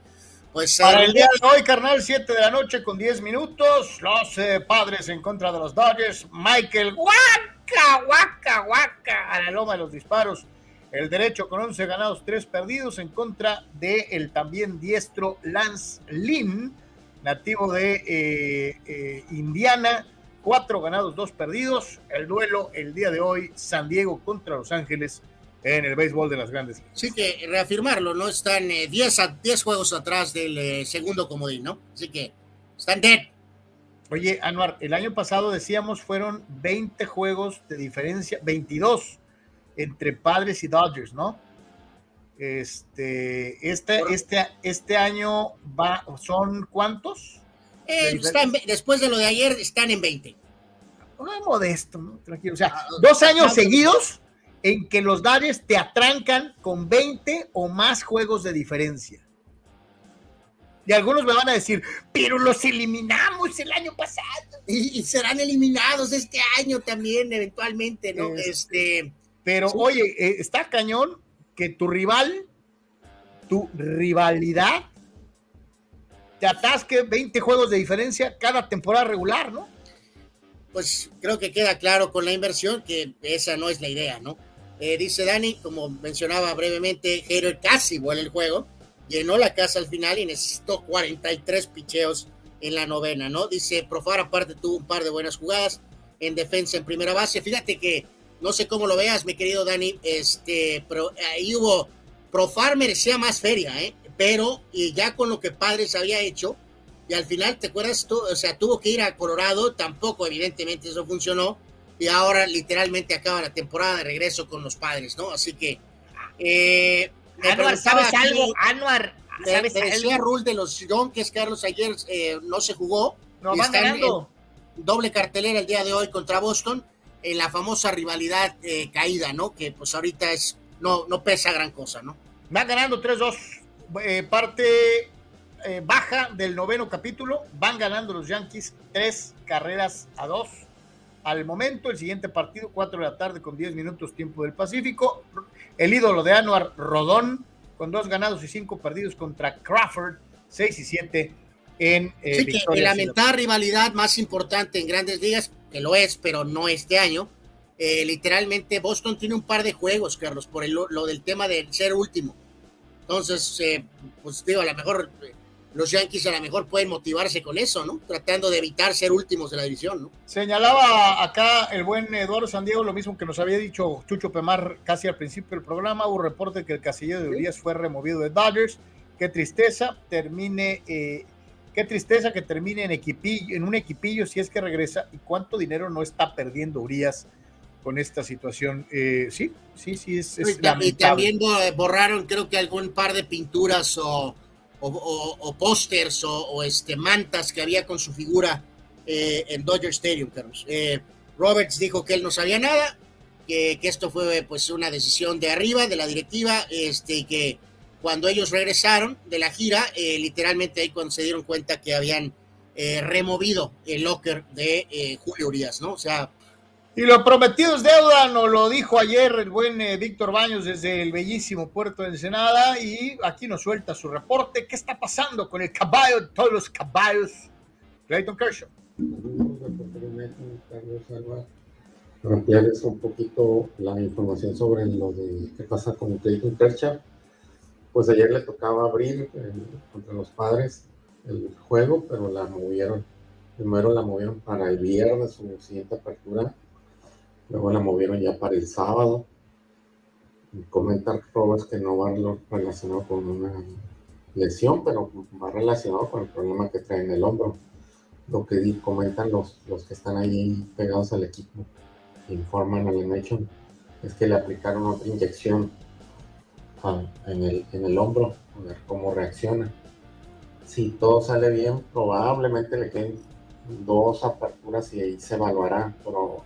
pues, Para eh, el día de hoy, carnal, 7 de la noche con 10 minutos, los eh, padres en contra de los Dodgers. Michael, guaca, guaca, guaca, a la loma de los disparos. El derecho con 11 ganados, 3 perdidos en contra de el también diestro Lance Lynn, nativo de eh, eh, Indiana. 4 ganados, 2 perdidos. El duelo el día de hoy, San Diego contra Los Ángeles en el béisbol de las grandes sí que reafirmarlo, ¿no? Están 10 a 10 juegos atrás del eh, segundo comodín, ¿no? Así que están dead. Oye, Anuar, el año pasado decíamos fueron 20 juegos de diferencia, 22 entre Padres y Dodgers, ¿no? Este, este, este, este año va, ¿son cuántos? Eh, De después de lo de ayer, están en 20. Ay, modesto, ¿no? Tranquilo. O sea, dos años seguidos en que los Dodgers te atrancan con 20 o más juegos de diferencia. Y algunos me van a decir, pero los eliminamos el año pasado. Y, y serán eliminados este año también, eventualmente, ¿no? Este, Este, Pero Sí. oye, eh, está cañón que tu rival, tu rivalidad, te atasque 20 juegos de diferencia cada temporada regular, ¿no? pues creo que queda claro con la inversión que esa no es la idea, ¿no? Eh, dice Dani, como mencionaba brevemente, Hater casi vuela el juego, llenó la casa al final y necesitó 43 picheos en la novena, ¿no? Dice, Profar aparte tuvo un par de buenas jugadas en defensa en primera base. Fíjate que, no sé cómo lo veas, mi querido Dani, este, pero ahí hubo, Profar merecía más feria, ¿eh? Pero y ya con lo que Padres había hecho, y al final, ¿te acuerdas? Tú, o sea, tuvo que ir a Colorado, tampoco evidentemente eso funcionó, y ahora literalmente acaba la temporada de regreso con los padres, ¿no? Así que... Eh, Anuar, ¿sabes aquí, algo? Anuar, ¿sabes me decía algo? Rule de los Yonkers, Carlos, ayer eh, no se jugó. No, van ganando. doble cartelera el día de hoy contra Boston, en la famosa rivalidad eh, caída, ¿no? Que pues ahorita es no, no pesa gran cosa, ¿no? Van ganando 3-2. Eh, parte eh, baja del noveno capítulo. Van ganando los Yankees tres carreras a dos. Al momento, el siguiente partido, 4 de la tarde con 10 minutos tiempo del Pacífico. El ídolo de Anuar, Rodón, con dos ganados y cinco perdidos contra Crawford, 6 y 7 en eh, Sí, que y lamentar rivalidad más importante en grandes ligas, que lo es, pero no este año. eh, literalmente Boston tiene un par de juegos, Carlos, por el, lo del tema de ser último. Entonces, eh, pues digo, a lo mejor eh, los Yankees a lo mejor pueden motivarse con eso, ¿no? Tratando de evitar ser últimos de la división, ¿no? Señalaba acá el buen Eduardo San Diego lo mismo que nos había dicho Chucho Pemar casi al principio del programa. Hubo reporte que el casillero de Urias fue removido de Dodgers. Qué tristeza, termine, eh, qué tristeza que termine en, equipillo, en un equipillo si es que regresa. ¿Y cuánto dinero no está perdiendo Urias con esta situación? Eh, sí, sí, sí, es, es y, ta- y lamentable. también bo- borraron, creo que algún par de pinturas o, o, o- o pósters o, este, mantas que había con su figura eh, en Dodger Stadium, Carlos. Eh, Roberts dijo que él no sabía nada, que, que esto fue pues una decisión de arriba, de la directiva, este, y que cuando ellos regresaron de la gira, eh, literalmente ahí cuando se dieron cuenta que habían eh, removido el locker de eh, Julio Urias, ¿no? O sea, Y lo prometido es deuda, nos lo dijo ayer el buen eh, Víctor Baños desde el bellísimo puerto de Ensenada y aquí nos suelta su reporte. ¿Qué está pasando con el caballo todos los caballos? Clayton Kershaw. Ampliarles un poquito la información sobre lo de qué pasa con Clayton Kershaw, pues ayer le tocaba abrir eh, contra los padres el juego, pero la movieron. Primero la movieron para el viernes, su siguiente apertura. Luego la movieron ya para el sábado. Comenta Roberts que no va relacionado con una lesión, pero más relacionado con el problema que trae en el hombro. Lo que comentan los, los que están ahí pegados al equipo, informan a la Nation, es que le aplicaron otra inyección en, el, en el hombro, a ver cómo reacciona. Si todo sale bien, probablemente le queden dos aperturas y ahí se evaluará, pero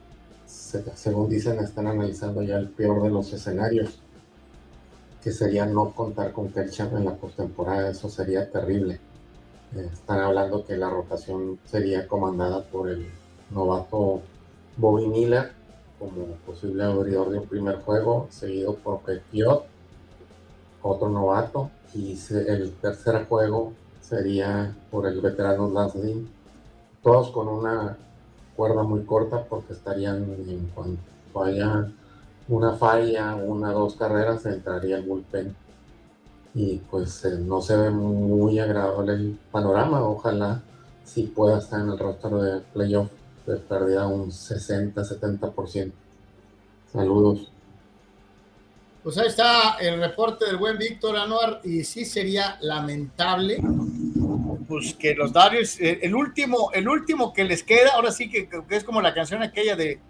según dicen, están analizando ya el peor de los escenarios, que sería no contar con Kershak en la postemporada, eso sería terrible. Eh, están hablando que la rotación sería comandada por el novato Bobby Miller como posible abridor de un primer juego, seguido por Petiot, otro novato, y el tercer juego sería por el veterano Lance todos con una cuerda muy corta porque estarían en cuanto haya una falla, una o dos carreras, entraría el bullpen. Y pues eh, no se ve muy agradable el panorama. Ojalá si pueda estar en el rostro de playoff de pérdida un 60-70%. Saludos. Pues ahí está el reporte del buen Víctor Anuar y sí sería lamentable pues que los Dodgers, eh, el último, el último que les queda, ahora sí que, es como la canción aquella de,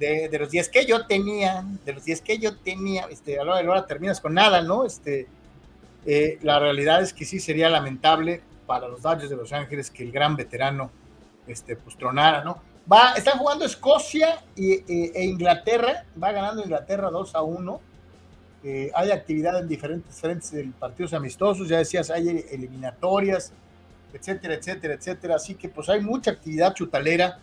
de, los 10 que yo tenía, de los 10 que yo tenía, este, ahora, ahora terminas con nada, ¿no? Este, eh, la realidad es que sí sería lamentable para los Dodgers de Los Ángeles que el gran veterano, este, pues tronara, ¿no? Va, están jugando Escocia y, e, e Inglaterra, va ganando Inglaterra 2 a 1. Eh, hay actividad en diferentes frentes de partidos amistosos, ya decías, hay eliminatorias, etcétera, etcétera, etcétera. Así que pues hay mucha actividad chutalera.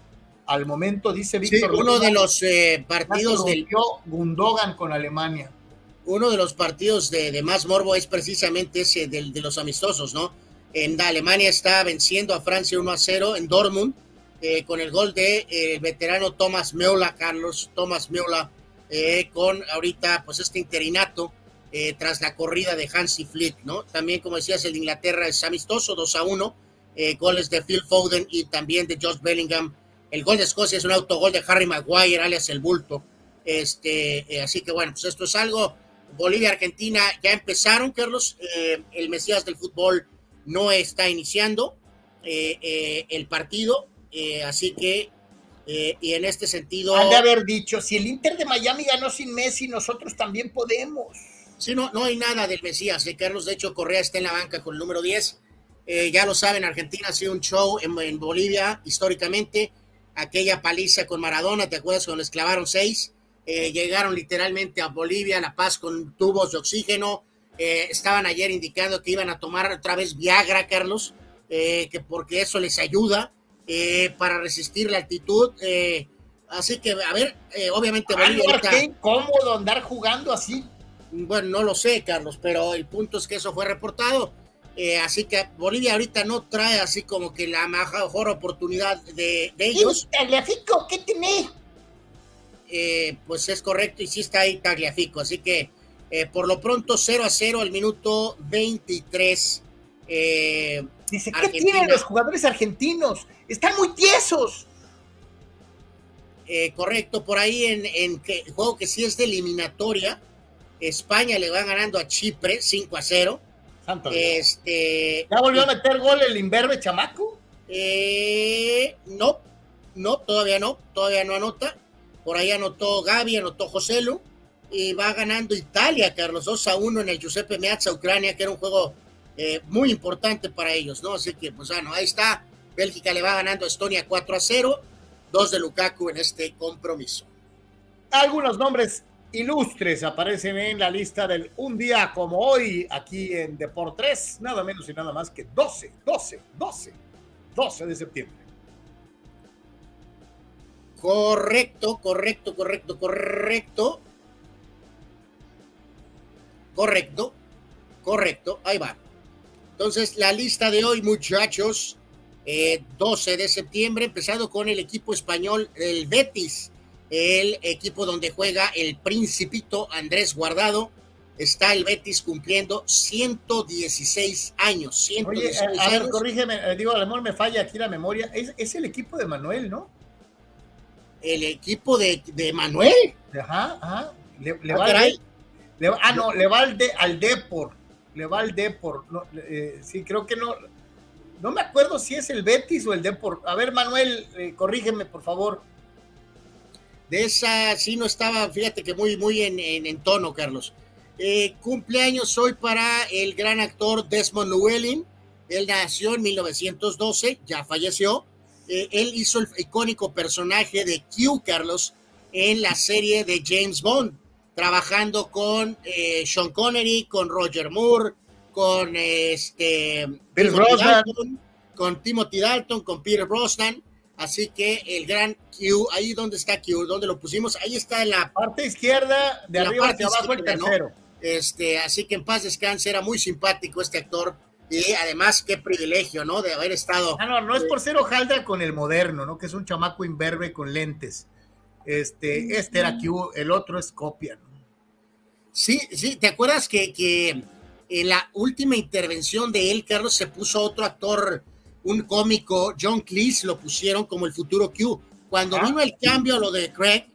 Al momento, dice Víctor. uno de los eh, partidos del. Gundogan con Alemania. Uno de los partidos de, más morbo es precisamente ese del, de los amistosos, ¿no? En Alemania está venciendo a Francia 1 a 0 en Dortmund eh, con el gol de eh, veterano Thomas Meola, Carlos Thomas Meola, con ahorita pues este interinato eh, tras la corrida de Hansi Flick, ¿no? También, como decías, el de Inglaterra es amistoso, 2 a 1, eh, goles de Phil Foden y también de Josh Bellingham. El gol de Escocia es un autogol de Harry Maguire, alias el bulto. Este, eh, así que bueno, pues esto es algo. Bolivia, Argentina ya empezaron, Carlos. el Mesías del fútbol no está iniciando el partido, así que y en este sentido. Han de haber dicho: si el Inter de Miami ganó sin Messi, nosotros también podemos. Sí, no, no hay nada del Mesías. Eh, Carlos, de hecho, Correa está en la banca con el número 10. Eh, ya lo saben, Argentina ha sido un show en, Bolivia históricamente. Aquella paliza con Maradona, ¿te acuerdas cuando les clavaron seis? Eh, llegaron literalmente a Bolivia, La Paz, con tubos de oxígeno. estaban ayer indicando que iban a tomar otra vez Viagra, Carlos, que porque eso les ayuda para resistir la altitud. así que, a ver, obviamente Bolivia. Qué incómodo andar jugando así bueno, no lo sé, Carlos, pero el punto es que eso fue reportado. Eh, así que Bolivia ahorita no trae así como que la mejor oportunidad de, ellos. Tagliafico, ¿qué tiene? Eh, pues es correcto y sí está ahí Tagliafico. Así que eh, por lo pronto 0 a 0 al minuto 23. Dice, ¿qué tienen los jugadores argentinos? Están muy tiesos. correcto, por ahí en, en que, juego que sí es de eliminatoria España le va ganando a Chipre 5 a 0. este, ¿Ya volvió a meter gol el Inverbe Chamaco? Eh, no, no, todavía no, todavía no anota. Por ahí anotó Gaby, anotó Joselu. Y va ganando Italia, Carlos, 2 a 1 en el Giuseppe Meazza, Ucrania, que era un juego eh, muy importante para ellos, ¿no? Así que, pues bueno, ahí está. Bélgica le va ganando a Estonia 4 a 0. Dos de Lukaku en este compromiso. Algunos nombres ilustres aparecen en la lista del un día como hoy aquí en Deportes, nada menos y nada más que 12, 12, 12, 12 de septiembre. Correcto, correcto, correcto, correcto. Correcto, correcto, ahí va. Entonces, la lista de hoy, muchachos, 12 eh, de septiembre, empezado con el equipo español, el Betis, el equipo donde juega el principito Andrés Guardado. Está el Betis cumpliendo 116 años. Oye, a, ver, corrígeme, eh, digo, a lo mejor me falla aquí la memoria. Es, el equipo de Manuel, ¿no? El equipo de, Manuel. Ajá, ajá. Le, ah, va ah, no, le va al, de, al Depor. le va al Depor. No, eh, sí, creo que no. No me acuerdo si es el Betis o el Depor. A ver, Manuel, eh, corrígeme, por favor. De esa sí no estaba, fíjate que muy, muy en, en, en tono, Carlos. Eh, cumpleaños hoy para el gran actor Desmond Llewellyn. Él nació en 1912, ya falleció. Eh, él hizo el icónico personaje de Q, Carlos, en la serie de James Bond, trabajando con eh, Sean Connery, con Roger Moore, con este Bill Timothy. Dalton, con Timothy Dalton, con Peter Brosnan. Así que el gran Q, ahí donde está Q, donde lo pusimos, ahí está en la Parte izquierda, de La arriba parte hacia abajo el tercero. Este, así que en paz descanse, era muy simpático este actor y además qué privilegio, ¿no? De haber estado. Ah, no, no es por ser hojaldra con el moderno, ¿no? Que es un chamaco imberbe con lentes. Este, este era Q, el otro es copia, ¿no? Sí, sí, ¿te acuerdas que, que en la última intervención de él, Carlos, se puso otro actor, un cómico, John Cleese, lo pusieron como el futuro Q. Cuando Ah. vino el cambio a lo de Craig,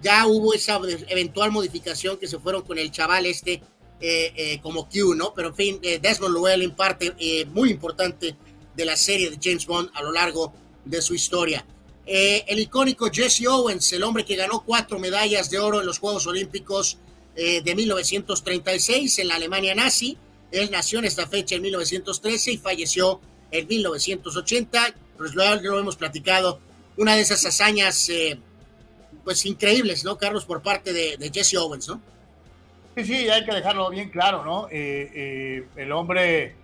ya hubo esa eventual modificación que se fueron con el chaval este eh, eh, como Q, ¿no? Pero en fin, eh, Desmond Llewellyn parte eh, muy importante de la serie de James Bond a lo largo de su historia. El icónico Jesse Owens, el hombre que ganó cuatro medallas de oro en los Juegos Olímpicos de 1936 en la Alemania nazi. Él nació en esta fecha en 1913 y falleció en 1980. Pues lo, hemos platicado. Una de esas hazañas, eh, pues increíbles, ¿no, Carlos, por parte de, Jesse Owens, ¿no? Sí, sí, hay que dejarlo bien claro, ¿no? Eh, eh, el hombre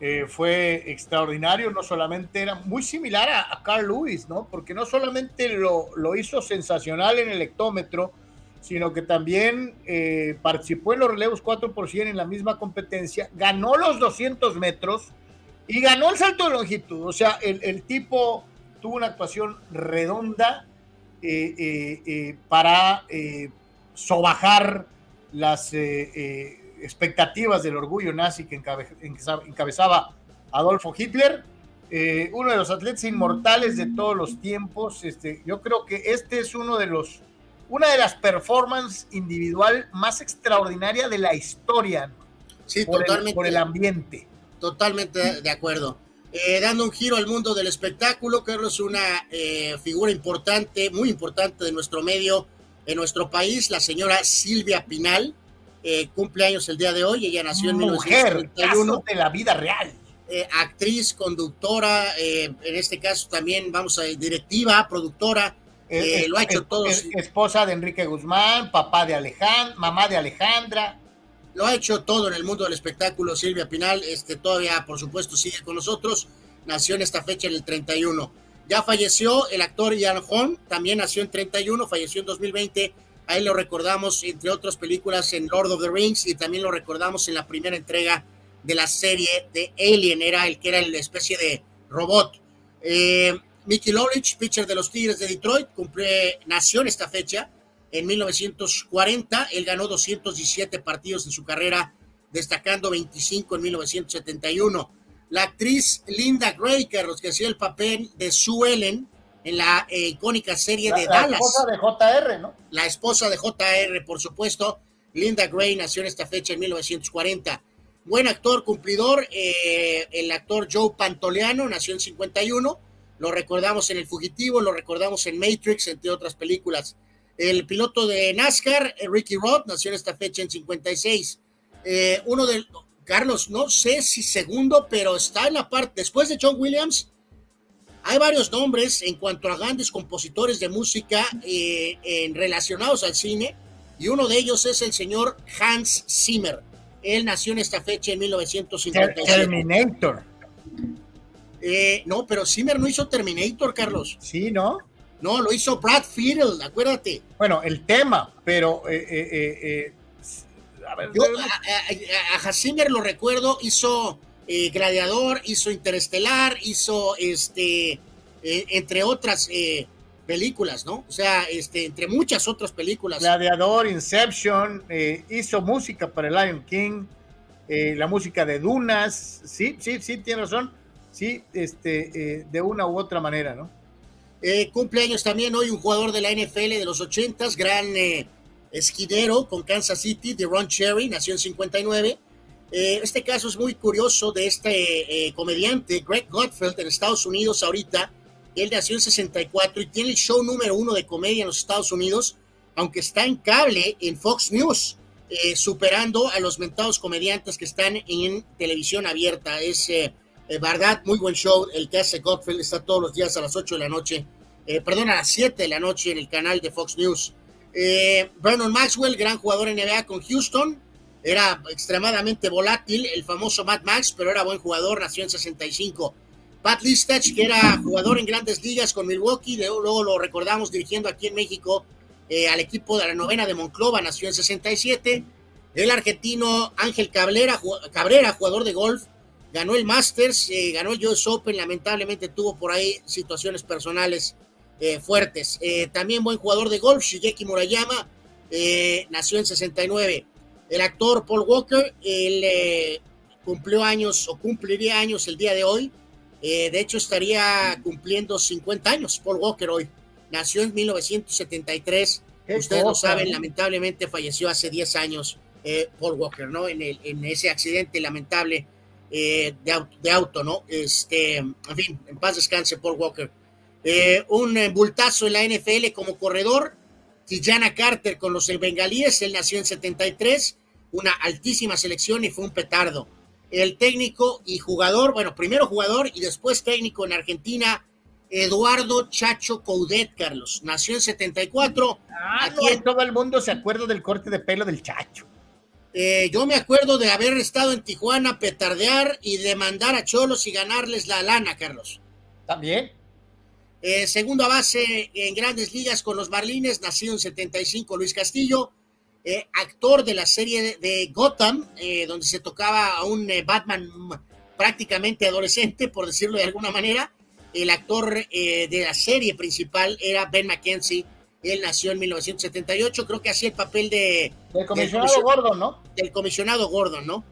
eh, fue extraordinario, no solamente era muy similar a, Carl Lewis, ¿no? Porque no solamente lo, hizo sensacional en el hectómetro, sino que también participó en los relevos 4 por 100 en la misma competencia, ganó los 200 metros y ganó el salto de longitud. O sea, el, el tipo tuvo una actuación redonda eh, eh, eh, para eh, sobajar las eh, expectativas del orgullo nazi que encabe- encabezaba, Adolfo Hitler, uno de los atletas inmortales de todos los tiempos. Este, yo creo que este es uno de los, una de las performances individual más extraordinaria de la historia Sí, por el, totalmente. por el ambiente. Totalmente de acuerdo. Eh, dando un giro al mundo del espectáculo, Carlos, una eh, figura importante, muy importante de nuestro medio, en nuestro país, la señora Silvia Pinal, eh, cumple años el día de hoy, ella nació en Mujer, 1931, caso de la vida real. eh, actriz, conductora, eh, en este caso también, vamos a directiva, productora, eh, Es- lo ha hecho es- todo. es- esposa de Enrique Guzmán, papá de Alejandra, mamá de Alejandra. Lo ha hecho todo en el mundo del espectáculo. Silvia Pinal, este, todavía, por supuesto, sigue con nosotros. Nació en esta fecha en el 31. Ya falleció el actor Ian Holm, también nació en 31, falleció en 2020. Ahí lo recordamos, entre otras películas, en Lord of the Rings y también lo recordamos en la primera entrega de la serie de Alien, era el que era la especie de robot. Eh, Mickey Lolich, pitcher de los Tigres de Detroit, cumple, nació en esta fecha en 1940. Él ganó 217 partidos en su carrera, destacando 25 en 1971. La actriz Linda Gray, Carlos, que hacía el papel de Sue Ellen en la eh, icónica serie La, de la Dallas. esposa de JR, ¿no? La esposa de JR, por supuesto. Linda Gray nació en esta fecha en 1940. Buen actor, cumplidor. eh, el actor Joe Pantoliano nació en 51. Lo recordamos en El Fugitivo, lo recordamos en Matrix, entre otras películas. El piloto de NASCAR, eh, Ricky Roth, nació en esta fecha en 56. Eh, uno de Carlos, no sé si segundo, pero está en la parte, después de John Williams, hay varios nombres en cuanto a grandes compositores de música eh, en- relacionados al cine, y uno de ellos es el señor Hans Zimmer. Él nació en esta fecha en 1957. Terminator. Eh, no, pero Zimmer no hizo Terminator, Carlos. Sí, ¿no? No, lo hizo Brad Fiedel, acuérdate. Bueno, el tema, pero eh, eh, eh, eh, a ver, Yo a, Zimmer lo recuerdo, hizo eh, Gladiador, hizo Interestelar, hizo este, eh, entre otras películas, ¿no? O sea, este, entre muchas otras películas. Gladiador, Inception, hizo música para el Lion King, eh, la música de Dunas, sí, sí, sí, tiene razón, sí, este, eh, de una u otra manera, ¿no? Eh, cumpleaños también hoy un jugador de la NFL de los 80s, gran eh, esquinero con Kansas City, de Ron Cherry, nació en 59. Eh, este caso es muy curioso de este eh, comediante, Greg Gotfeld, en Estados Unidos ahorita. Él nació en 64 y tiene el show número uno de comedia en los Estados Unidos, aunque está en cable en Fox News, eh, superando a los mentados comediantes que están en televisión abierta. Es verdad, muy buen show. El que hace Gotfeld está todos los días a las 8 de la noche, perdón, a las 7 de la noche en el canal de Fox News. Vernon Maxwell, gran jugador en NBA con Houston era extremadamente volátil, el famoso Matt Max, pero era buen jugador, nació en 65. Pat Listach, que era jugador en grandes ligas con Milwaukee, luego lo recordamos dirigiendo aquí en México eh, al equipo de la novena de Monclova, nació en 67. El argentino Ángel Cabrera, Cabrera jugador de golf, ganó el Masters, eh, ganó el US Open, lamentablemente tuvo por ahí situaciones personales eh, fuertes. también buen jugador de golf, Shigeki Murayama, nació en 69. El actor Paul Walker, él eh, cumplió años o cumpliría años el día de hoy. Eh, de hecho, estaría cumpliendo 50 años Paul Walker hoy. Nació en 1973. Ustedes lo saben, lamentablemente falleció hace 10 años eh, Paul Walker, ¿no? En, el, en ese accidente lamentable de, de, auto, ¿no? Este, en fin, en paz descanse Paul Walker. Un bultazo en la NFL como corredor Kijana Carter con los bengalíes, él nació en 73, una altísima selección y fue un petardo. El técnico y jugador, bueno, primero jugador y después técnico en Argentina, Eduardo Chacho Coudet, Carlos. Nació en 74. Ah, Aquí todo el mundo se acuerda del corte de pelo del Chacho. Eh, yo me acuerdo de haber estado en Tijuana, petardear y demandar a Cholos y ganarles la lana, Carlos. También. Eh, segunda base en grandes ligas con los Marlines, nacido en 75, Luis Castillo. Eh, actor de la serie de, Gotham, eh, donde se tocaba a un Batman prácticamente adolescente, por decirlo de alguna manera. El actor de la serie principal era Ben McKenzie. Él nació en 1978, creo que hacía el papel de... Del comisionado Gordon, ¿no? Del comisionado Gordon, ¿no?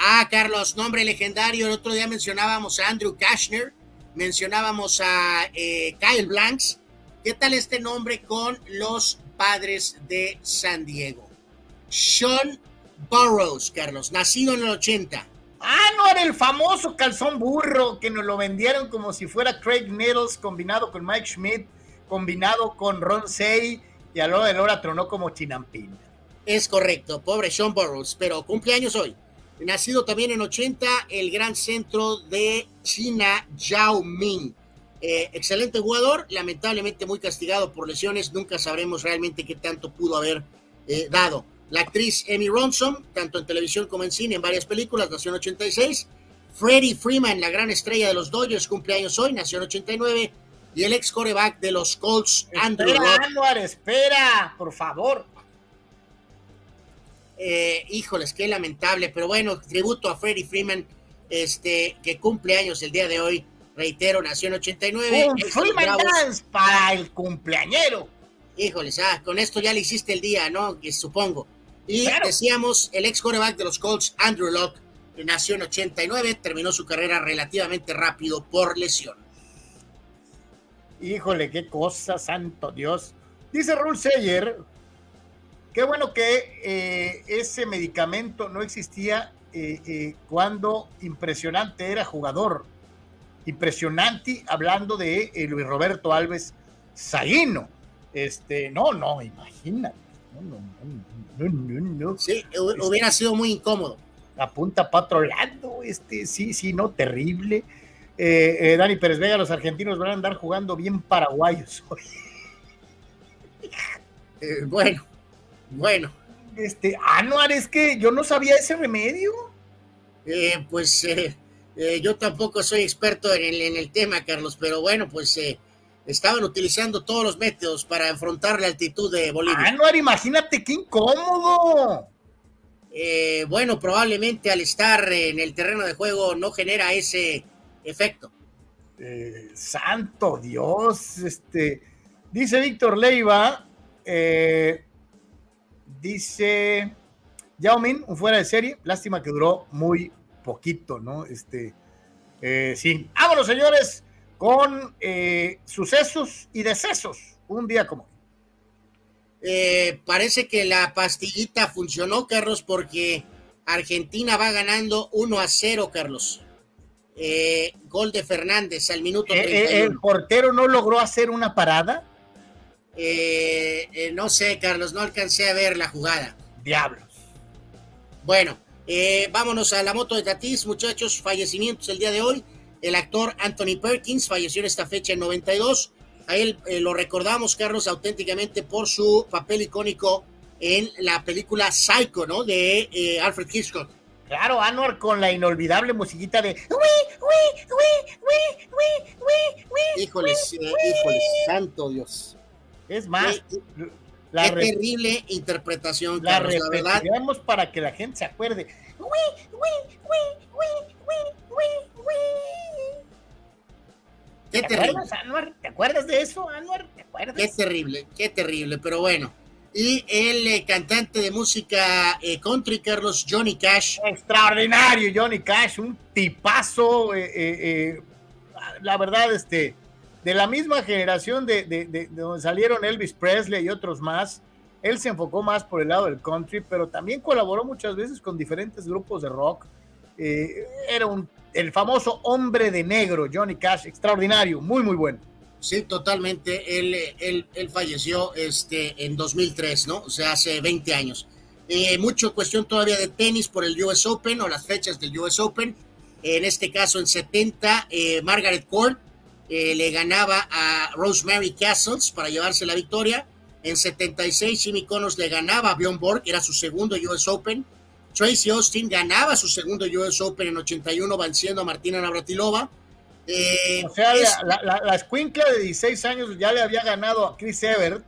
ah, Carlos, nombre legendario. El otro día mencionábamos a Andrew Kashner, mencionábamos a eh, Kyle Blanks. ¿Qué tal este nombre con los padres de San Diego? Sean Burroughs, Carlos, nacido en el 80. Ah, no, era el famoso calzón burro que nos lo vendieron como si fuera Craig Needles combinado con Mike Schmidt, combinado con Ron Say y a lo de Lora tronó como chinampina. Es correcto, pobre Sean Burroughs, pero cumpleaños hoy. Nacido también en 80, el gran centro de China, Yao Ming. Eh, excelente jugador, lamentablemente muy castigado por lesiones, nunca sabremos realmente qué tanto pudo haber eh, dado. La actriz Amy Ronson, tanto en televisión como en cine, en varias películas, nació en 86. Freddie Freeman, la gran estrella de los Dodgers, cumpleaños hoy, nació en 89. Y el ex coreback de los Colts, Andrew Espera, espera, por favor. Eh, híjoles, qué lamentable, pero bueno, tributo a Freddie Freeman, este, que cumple años el día de hoy. Reitero, nació en 89. Un Freeman Dance para el cumpleañero. Híjoles, ah, con esto ya le hiciste el día, ¿no? Que supongo. Y decíamos, el ex coreback de los Colts, Andrew Locke, nació en 89, terminó su carrera relativamente rápido por lesión. Híjole, qué cosa, santo Dios. Dice Rule Sayer, Qué bueno que eh, ese medicamento no existía eh, eh, cuando impresionante era jugador. Impresionante hablando de Luis Roberto Alves Saíno. Este, no, no, imagínate. No, no, no, no, Sí, hubiera sido muy incómodo. La punta patrolando, este, sí, sí, no, terrible. Dani Pérez Vega, los argentinos van a andar jugando bien paraguayos hoy. bueno, bueno. Este, Anuar, es que yo no sabía ese remedio. Eh, pues eh, eh, yo tampoco soy experto en el, en el, tema, Carlos, pero bueno, pues estaban utilizando todos los métodos para afrontar la altitud de Bolivia. Anuar, imagínate qué incómodo. bueno, probablemente al estar en el terreno de juego no genera ese efecto. santo Dios, este, dice Víctor Leiva, eh, Dice Yao Min, un fuera de serie. Lástima que duró muy poquito, ¿no? Este, eh, sí. Vámonos, señores, con eh, sucesos y decesos. Un día como eh, parece que la pastillita funcionó, Carlos, porque Argentina va ganando 1 a 0, Carlos. Eh, gol de Fernández al minuto Eh, 31. eh, ¿El portero no logró hacer una parada? Eh, eh, no sé, Carlos, no alcancé a ver la jugada. Diablos. Bueno, eh, vámonos a la moto de Tatis, muchachos. Fallecimientos el día de hoy. El actor Anthony Perkins falleció en esta fecha en 92. A él eh, lo recordamos, Carlos, auténticamente por su papel icónico en la película Psycho, ¿no? De eh, Alfred Hitchcock. Claro, Anwar con la inolvidable musiquita de. Híjoles, híjoles, santo Dios. Es más, Qué, la, qué terrible interpretación, la Carlos, la verdad. repetiremos para que la gente se acuerde. Qué ¿Te terrible. acuerdas? ¿Te acuerdas de eso, Anwar? ¿Te acuerdas? Qué terrible, qué terrible, pero bueno. Y el eh, cantante de música eh, country, Carlos Johnny Cash, Extraordinario, Johnny Cash, un tipazo. eh, la verdad, este, de la misma generación de, de- de- de donde salieron Elvis Presley y otros más. Él se enfocó más por el lado del country, pero también colaboró muchas veces con diferentes grupos de rock. Eh, era un, el famoso hombre de negro, Johnny Cash, extraordinario, muy, muy bueno. sí, totalmente, él, él, él falleció este, en 2003, ¿no? O sea, hace 20 años. Eh, mucho cuestión todavía de tenis por el US Open o las fechas del US Open. En este caso, en 70, eh, Margaret Court eh, le ganaba a Rosemary Castles para llevarse la victoria. En 76, Jimmy Connors le ganaba a Bjorn Borg, era su segundo US Open. Tracy Austin ganaba su segundo US Open en 81, venciendo a Martina Navratilova. Eh, O sea, es- la, la, la escuincla de 16 años ya le había ganado a Chris Evert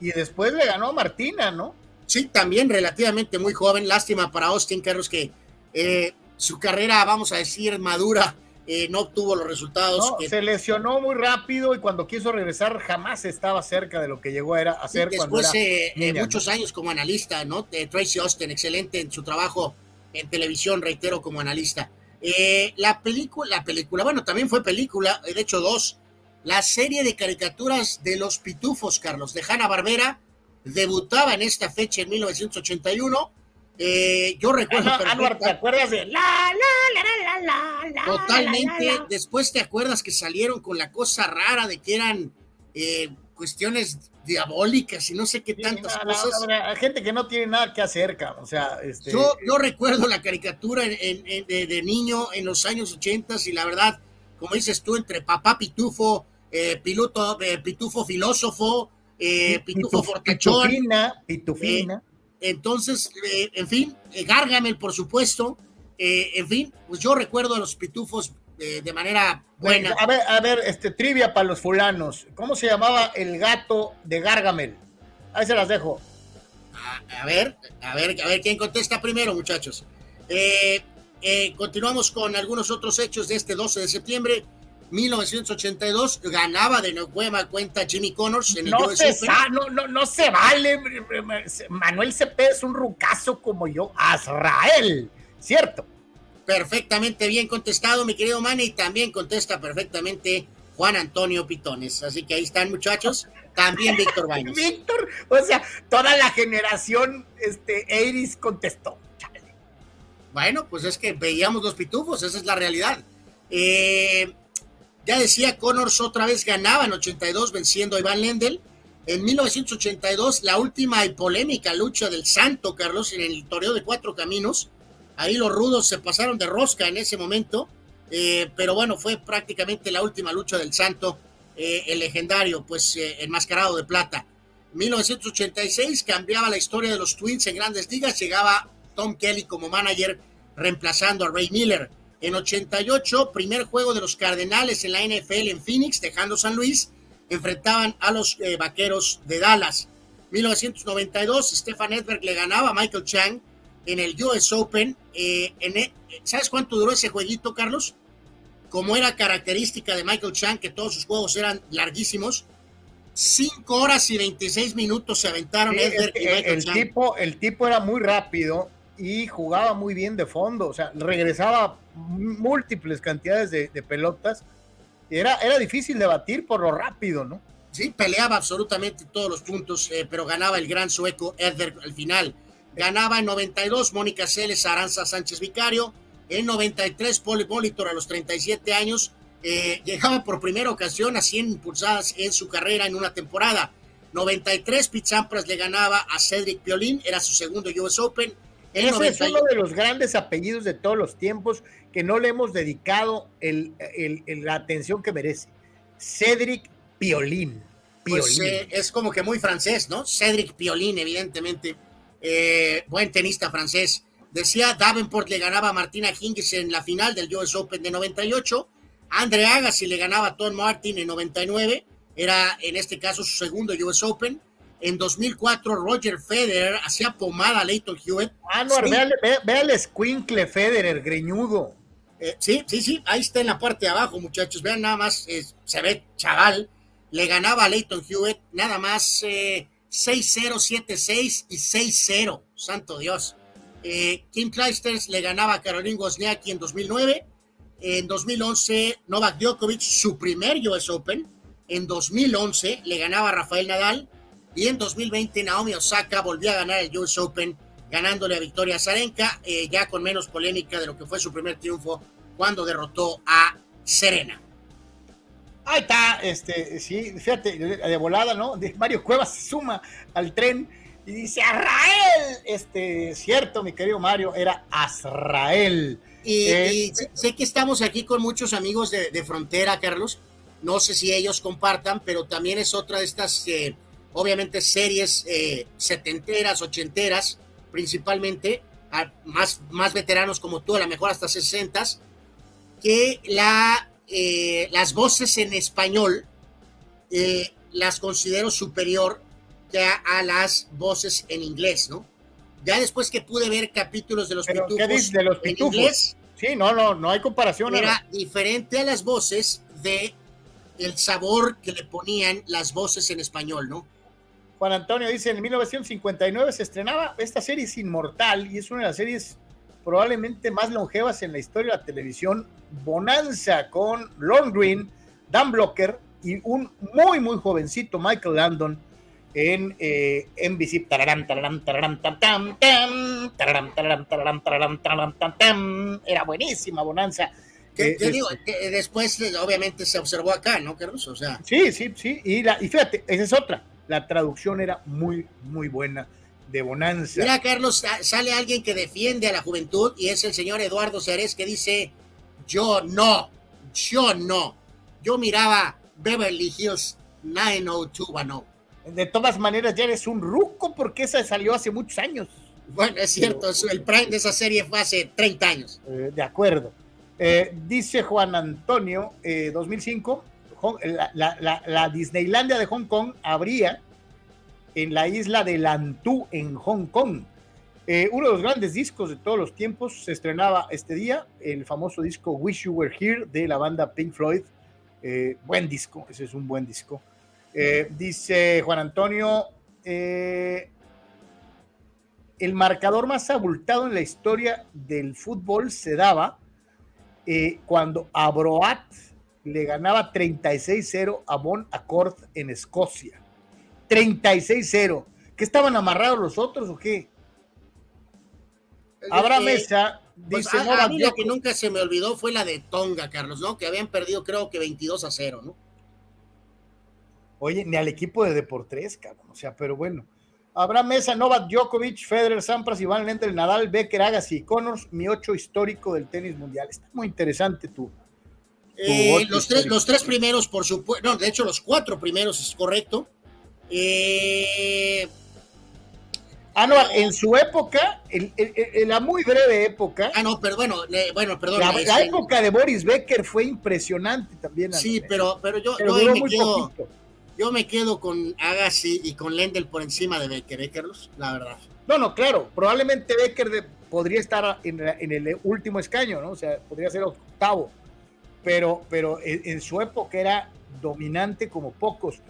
y después le ganó a Martina, ¿no? Sí, también relativamente muy joven. Lástima para Austin Carlos que eh, su carrera, vamos a decir, madura, eh, no obtuvo los resultados. No, que- se lesionó muy rápido y cuando quiso regresar jamás estaba cerca de lo que llegó a, era- a ser cuando después era eh, eh, muchos años como analista, ¿no? De Tracy Austin, excelente en su trabajo en televisión, reitero, como analista. Eh, la película, la película, bueno, también fue película, eh, de hecho dos, la serie de caricaturas de los pitufos, Carlos, de Hanna Barbera, debutaba en esta fecha en 1981. Eh, yo recuerdo Anwar, ¿te acuerdas de la, la, la, la, la, la, Totalmente. la, la, la? Después te acuerdas que salieron con la cosa rara de que eran eh, cuestiones diabólicas y no sé qué tantas cosas. gente que no tiene nada que hacer, cabrón. O sea, este, Yo, yo recuerdo la caricatura en- en- en- de, de niño en los años 80 y la verdad, como dices tú, entre papá pitufo, eh, piloto, eh, pitufo filósofo, eh, pitufo pituf- fortachón, Pitufina, pitufina. Entonces, eh, en fin, eh, Gargamel, por supuesto, eh, en fin, pues yo recuerdo a los pitufos eh, de manera buena. A ver, a ver, este, trivia para los fulanos. ¿Cómo se llamaba el gato de Gargamel? Ahí se las dejo. A, a ver, a ver, a ver quién contesta primero, muchachos. Eh, eh, continuamos con algunos otros hechos de este 12 de septiembre. 1982 ganaba de nueva cuenta Jimmy Connors en el No se, no, no, no se vale. Manuel Cepeda es un rucazo como yo. Azrael, ¿cierto? Perfectamente bien contestado, mi querido Manny, y también contesta perfectamente Juan Antonio Pitones. Así que ahí están, muchachos. También Víctor Baños. Víctor, o sea, toda la generación este, Iris contestó. Chale. Bueno, pues es que veíamos los pitufos, esa es la realidad. Eh, ya decía, Connors otra vez ganaba en 82 venciendo a Iván Lendl. En 1982, la última y polémica lucha del Santo, Carlos, en el toreo de cuatro caminos. Ahí los rudos se pasaron de rosca en ese momento, eh, pero bueno, fue prácticamente la última lucha del Santo, eh, el legendario, pues eh, enmascarado de plata. 1986 cambiaba la historia de los Twins en grandes ligas, llegaba Tom Kelly como manager reemplazando a Ray Miller. En 88, primer juego de los Cardenales en la NFL en Phoenix, dejando San Luis, enfrentaban a los eh, Vaqueros de Dallas. 1992, Stefan Edberg le ganaba a Michael Chang en el US Open. Eh, en e- ¿Sabes cuánto duró ese jueguito, Carlos? Como era característica de Michael Chang, que todos sus juegos eran larguísimos, 5 horas y 26 minutos se aventaron Sí, Edberg y Michael el, Chang. tipo, el tipo era muy rápido y jugaba muy bien de fondo, o sea, regresaba múltiples cantidades de, de pelotas. Era, era difícil de batir por lo rápido, ¿no? Sí, peleaba absolutamente todos los puntos, eh, pero ganaba el gran sueco Edberg al final. ganaba en 92 Mónica Celes, Aranza Sánchez Vicario, en 93 Paul Molitor a los 37 años, eh, llegaba por primera ocasión a 100 impulsadas en su carrera en una temporada. 93 Pete Sampras le ganaba a Cedric Piolín, era su segundo US Open. Ese es uno de los grandes apellidos de todos los tiempos que no le hemos dedicado el, la atención que merece. Cedric Piolín. Pues, eh, es como que muy francés, ¿no? Cedric Piolín, evidentemente. Eh, buen tenista francés. Decía Davenport le ganaba a Martina Hingis en la final del US Open de 98. Andre Agassi le ganaba a Tom Martin en 99. Era en este caso su segundo US Open. En 2004, Roger Federer hacía pomada a Leighton Hewitt. Ah, no, sí. véale, Squinkle Federer, greñudo. Eh, sí, sí, sí, ahí está en la parte de abajo, muchachos. Vean nada más, se ve chaval. Le ganaba a Leighton Hewitt, nada más eh, 6-0, 7-6 y 6-0. Santo Dios. Eh, Kim Clijsters le ganaba a Caroline Wozniacki en 2009. En 2011, Novak Djokovic, su primer US Open. En 2011 le ganaba a Rafael Nadal. Y en 2020, Naomi Osaka volvió a ganar el US Open, ganándole a Victoria Zarenka, eh, ya con menos polémica de lo que fue su primer triunfo cuando derrotó a Serena. Ahí está, este, sí, fíjate, de volada, ¿no? Mario Cuevas se suma al tren y dice, Azrael, este, cierto, mi querido Mario, era Azrael. Y, eh, sé que estamos aquí con muchos amigos de, frontera, Carlos. No sé si ellos compartan, pero también es otra de estas, eh, obviamente, series eh, setenteras, ochenteras, principalmente, más, más veteranos como tú, a lo mejor hasta sesentas, que la eh, las voces en español eh, las considero superior que a, las voces en inglés, ¿no? Ya después que pude ver capítulos de los pitufos, de los pitufos? en inglés, sí, no, no, no hay comparación. Era diferente a las voces de el sabor que le ponían las voces en español, ¿no? Juan Antonio dice, en 1959 se estrenaba esta serie es inmortal y es una de las series probablemente más longevas en la historia de la televisión, Bonanza con Lon Green, Dan Blocker y un muy, muy jovencito Michael Landon en eh, NBC. Era buenísima Bonanza. ¿Qué, digo? Que después, obviamente, se observó acá, ¿no, Carlos? O sea. Sí, sí, sí. Y, la, y fíjate, esa es otra. La traducción era muy, muy buena de bonanza. Mira, Carlos, sale alguien que defiende a la juventud y es el señor Eduardo Ceres que dice, yo no, yo no. Yo miraba Beverly Hills 90210. De todas maneras, ya eres un ruco porque esa salió hace muchos años. Bueno, es cierto, el prime de esa serie fue hace 30 años. Eh, de acuerdo. Eh, dice Juan Antonio, 2005, la, la Disneylandia de Hong Kong habría en la isla de Lantú, en Hong Kong. Eh, uno de los grandes discos de todos los tiempos se estrenaba este día, el famoso disco Wish You Were Here de la banda Pink Floyd. Eh, buen disco, ese es un buen disco. Eh, dice Juan Antonio, el marcador más abultado en la historia del fútbol se daba cuando Abroat le ganaba 36-0 a Bon Accord en Escocia. 36-0. ¿Qué estaban amarrados los otros o qué? Habrá Mesa pues, dice a, mí la que nunca se me olvidó fue la de Tonga, Carlos, ¿no? Que habían perdido creo que 22 a 0, ¿no? Oye, ni al equipo de Deportes, cabrón. O sea, pero bueno. Habrá Mesa, Novak Djokovic, Federer, Sampras, Iván Lendl, Nadal, Becker, Agassi y Connors, mi ocho histórico del tenis mundial. Está muy interesante tú. Eh, los, tres, los tres primeros, por supuesto, no, de hecho los cuatro primeros es correcto. Eh, ah, no, en su época, en, la muy breve época. Ah, no, pero bueno, bueno perdón. La, este, época de Boris Becker fue impresionante también. Sí, pero, pero yo, me quedo, yo me quedo con Agassi y con Lendl por encima de Becker, ¿eh, Carlos? La verdad. No, no, claro, probablemente Becker podría estar en, el último escaño, ¿no? O sea, podría ser octavo, pero, pero en su época era dominante como pocos.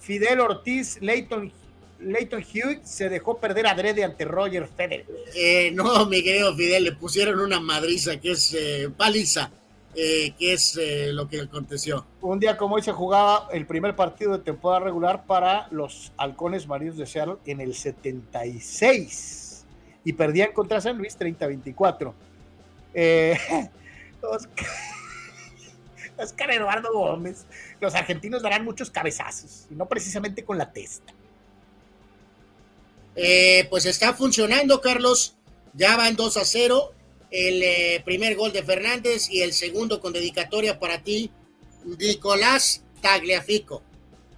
Fidel Ortiz, Leighton, Leighton Hewitt se dejó perder adrede ante Roger Federer. Eh, no, mi querido Fidel, le pusieron una madriza que es eh, paliza, eh, que es lo que aconteció. Un día como hoy se jugaba el primer partido de temporada regular para los halcones marinos de Seattle en el 76. y perdían contra San Luis 30-24. Eh, Oscar, Oscar Eduardo Gómez, los argentinos darán muchos cabezazos, y no precisamente con la testa. Eh, pues está funcionando, Carlos. Ya van 2 a 0. El eh, primer gol de Fernández y el segundo con dedicatoria para ti, Nicolás Tagliafico.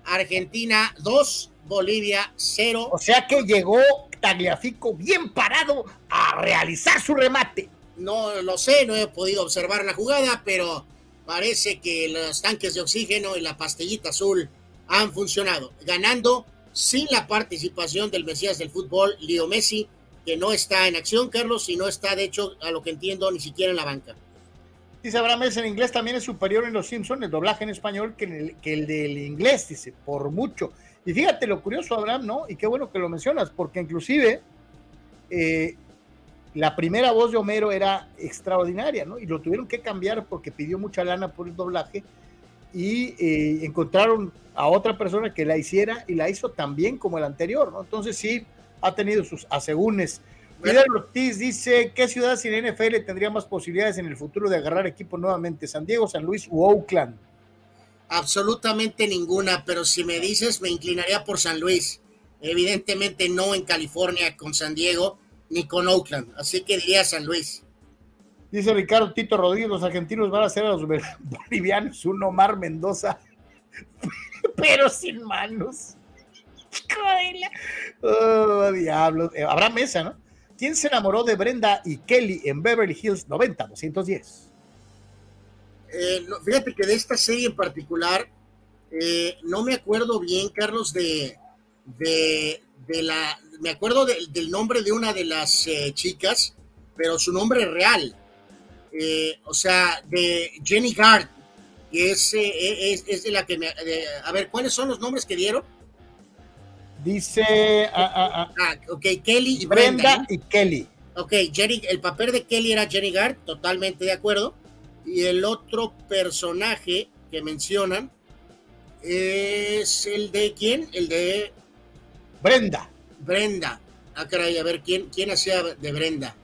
Argentina 2, Bolivia 0. O sea que llegó Tagliafico bien parado a realizar su remate. No lo sé, no he podido observar la jugada, pero parece que los tanques de oxígeno y la pastillita azul han funcionado, ganando sin la participación del Mesías del fútbol, Leo Messi, que no está en acción, Carlos, y no está, de hecho, a lo que entiendo, ni siquiera en la banca. Dice Abraham Mesa, en inglés también es superior en Los Simpsons, el doblaje en español, que, el, que el del inglés, dice, por mucho. Y fíjate lo curioso, Abraham, ¿no? Y qué bueno que lo mencionas, porque inclusive eh, la primera voz de Homero era extraordinaria, ¿no? Y lo tuvieron que cambiar porque pidió mucha lana por el doblaje y eh, encontraron a otra persona que la hiciera y la hizo tan bien como el anterior, ¿no? Entonces sí, ha tenido sus asegúnes. Fidel Ortiz dice, ¿qué ciudad sin NFL tendría más posibilidades en el futuro de agarrar equipo nuevamente? ¿San Diego, San Luis u Oakland? Absolutamente ninguna, pero si me dices, me inclinaría por San Luis. Evidentemente no en California con San Diego ni con Oakland, así que diría San Luis. Dice Ricardo Tito Rodríguez, los argentinos van a ser a los bolivianos un Omar Mendoza, pero sin manos. Oh, diablos. Eh, habrá mesa, ¿no? ¿Quién se enamoró de Brenda y Kelly en Beverly Hills 90-210? Eh, no, fíjate que de esta serie en particular, eh, no me acuerdo bien, Carlos, de, de, de la. Me acuerdo de, del nombre de una de las eh, chicas, pero su nombre real. Eh, o sea, de Jenny Gard, que es, eh, es, es de la que me. de- a ver, ¿cuáles son los nombres que dieron? Dice ah, ah, ah, Ah, ok, Kelly y Brenda. Brenda y Kelly. Ok, Jenny, el papel de Kelly era Jenny Gard, totalmente de acuerdo. Y el otro personaje que mencionan es el de quién? El de Brenda. Brenda. Ah, caray, a ver, ¿quién, quién hacía de Brenda?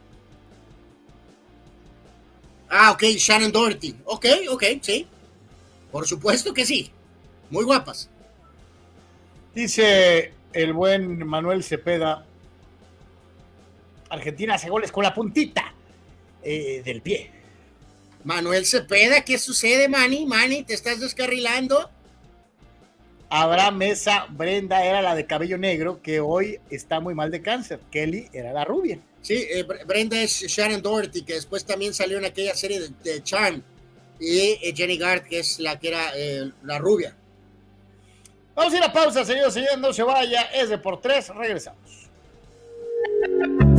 Ah, ok, Shannon Doherty. Ok, ok, sí. Por supuesto que sí. Muy guapas. Dice el buen Manuel Cepeda. Argentina hace goles con la puntita eh, del pie. Manuel Cepeda, ¿qué sucede, Manny? Manny, ¿te estás descarrilando? Abraham Mesa, Brenda era la de cabello negro, que hoy está muy mal de cáncer. Kelly era la rubia. Sí, eh, Bre- Brenda es Shannon Doherty, que después también salió en aquella serie de, de Charm. Y eh, Jenny Gard, que es la que era eh, la rubia. Vamos a ir a pausa, señores, señores, no se vaya. Es de por tres, regresamos.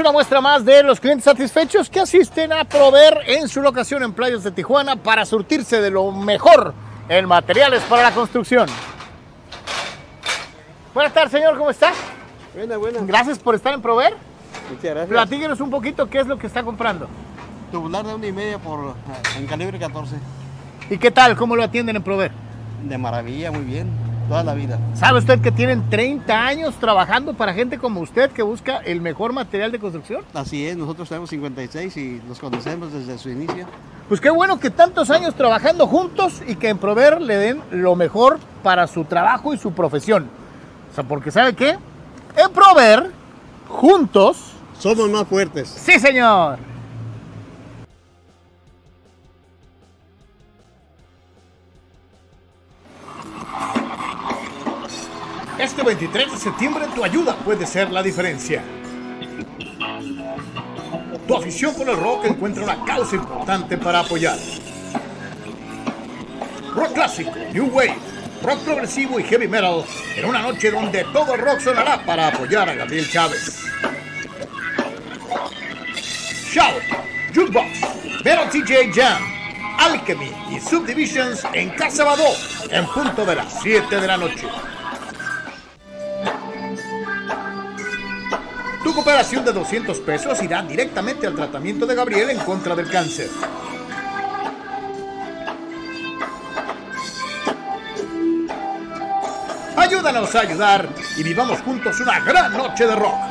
una muestra más de los clientes satisfechos que asisten a proveer en su locación en playas de Tijuana para surtirse de lo mejor en materiales para la construcción. Buenas tardes, señor, ¿cómo está? Buena, buena. Gracias por estar en Prover. Muchas gracias. Platíquenos un poquito qué es lo que está comprando. Tubular de una y media por, en calibre 14. ¿Y qué tal? ¿Cómo lo atienden en Prover? De maravilla, muy bien. Toda la vida. ¿Sabe usted que tienen 30 años trabajando para gente como usted que busca el mejor material de construcción? Así es, nosotros tenemos 56 y nos conocemos desde su inicio. Pues qué bueno que tantos años trabajando juntos y que en Prover le den lo mejor para su trabajo y su profesión. O sea, porque ¿sabe qué? En Prover, juntos... Somos más fuertes. Sí, señor. Este 23 de septiembre tu ayuda puede ser la diferencia. Tu afición por el rock encuentra una causa importante para apoyar. Rock clásico, New Wave, rock progresivo y heavy metal en una noche donde todo el rock sonará para apoyar a Gabriel Chávez. Shout, Jukebox, Metal TJ Jam, Alchemy y Subdivisions en Casa Badó en punto de las 7 de la noche. Tu cooperación de 200 pesos irá directamente al tratamiento de Gabriel en contra del cáncer. Ayúdanos a ayudar y vivamos juntos una gran noche de rock.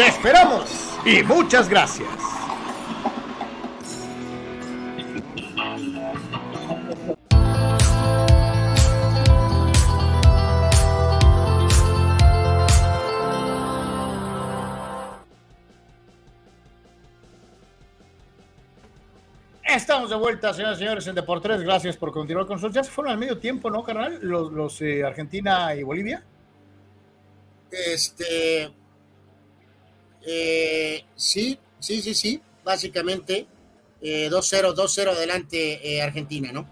Te esperamos y muchas gracias. Estamos de vuelta, señoras y señores, en Deportes. Gracias por continuar con nosotros. Ya se fueron al medio tiempo, ¿no, carnal? Los, los eh, Argentina y Bolivia. Este. Eh, sí, sí, sí, sí. Básicamente, eh, 2-0, 2-0 adelante eh, Argentina, ¿no?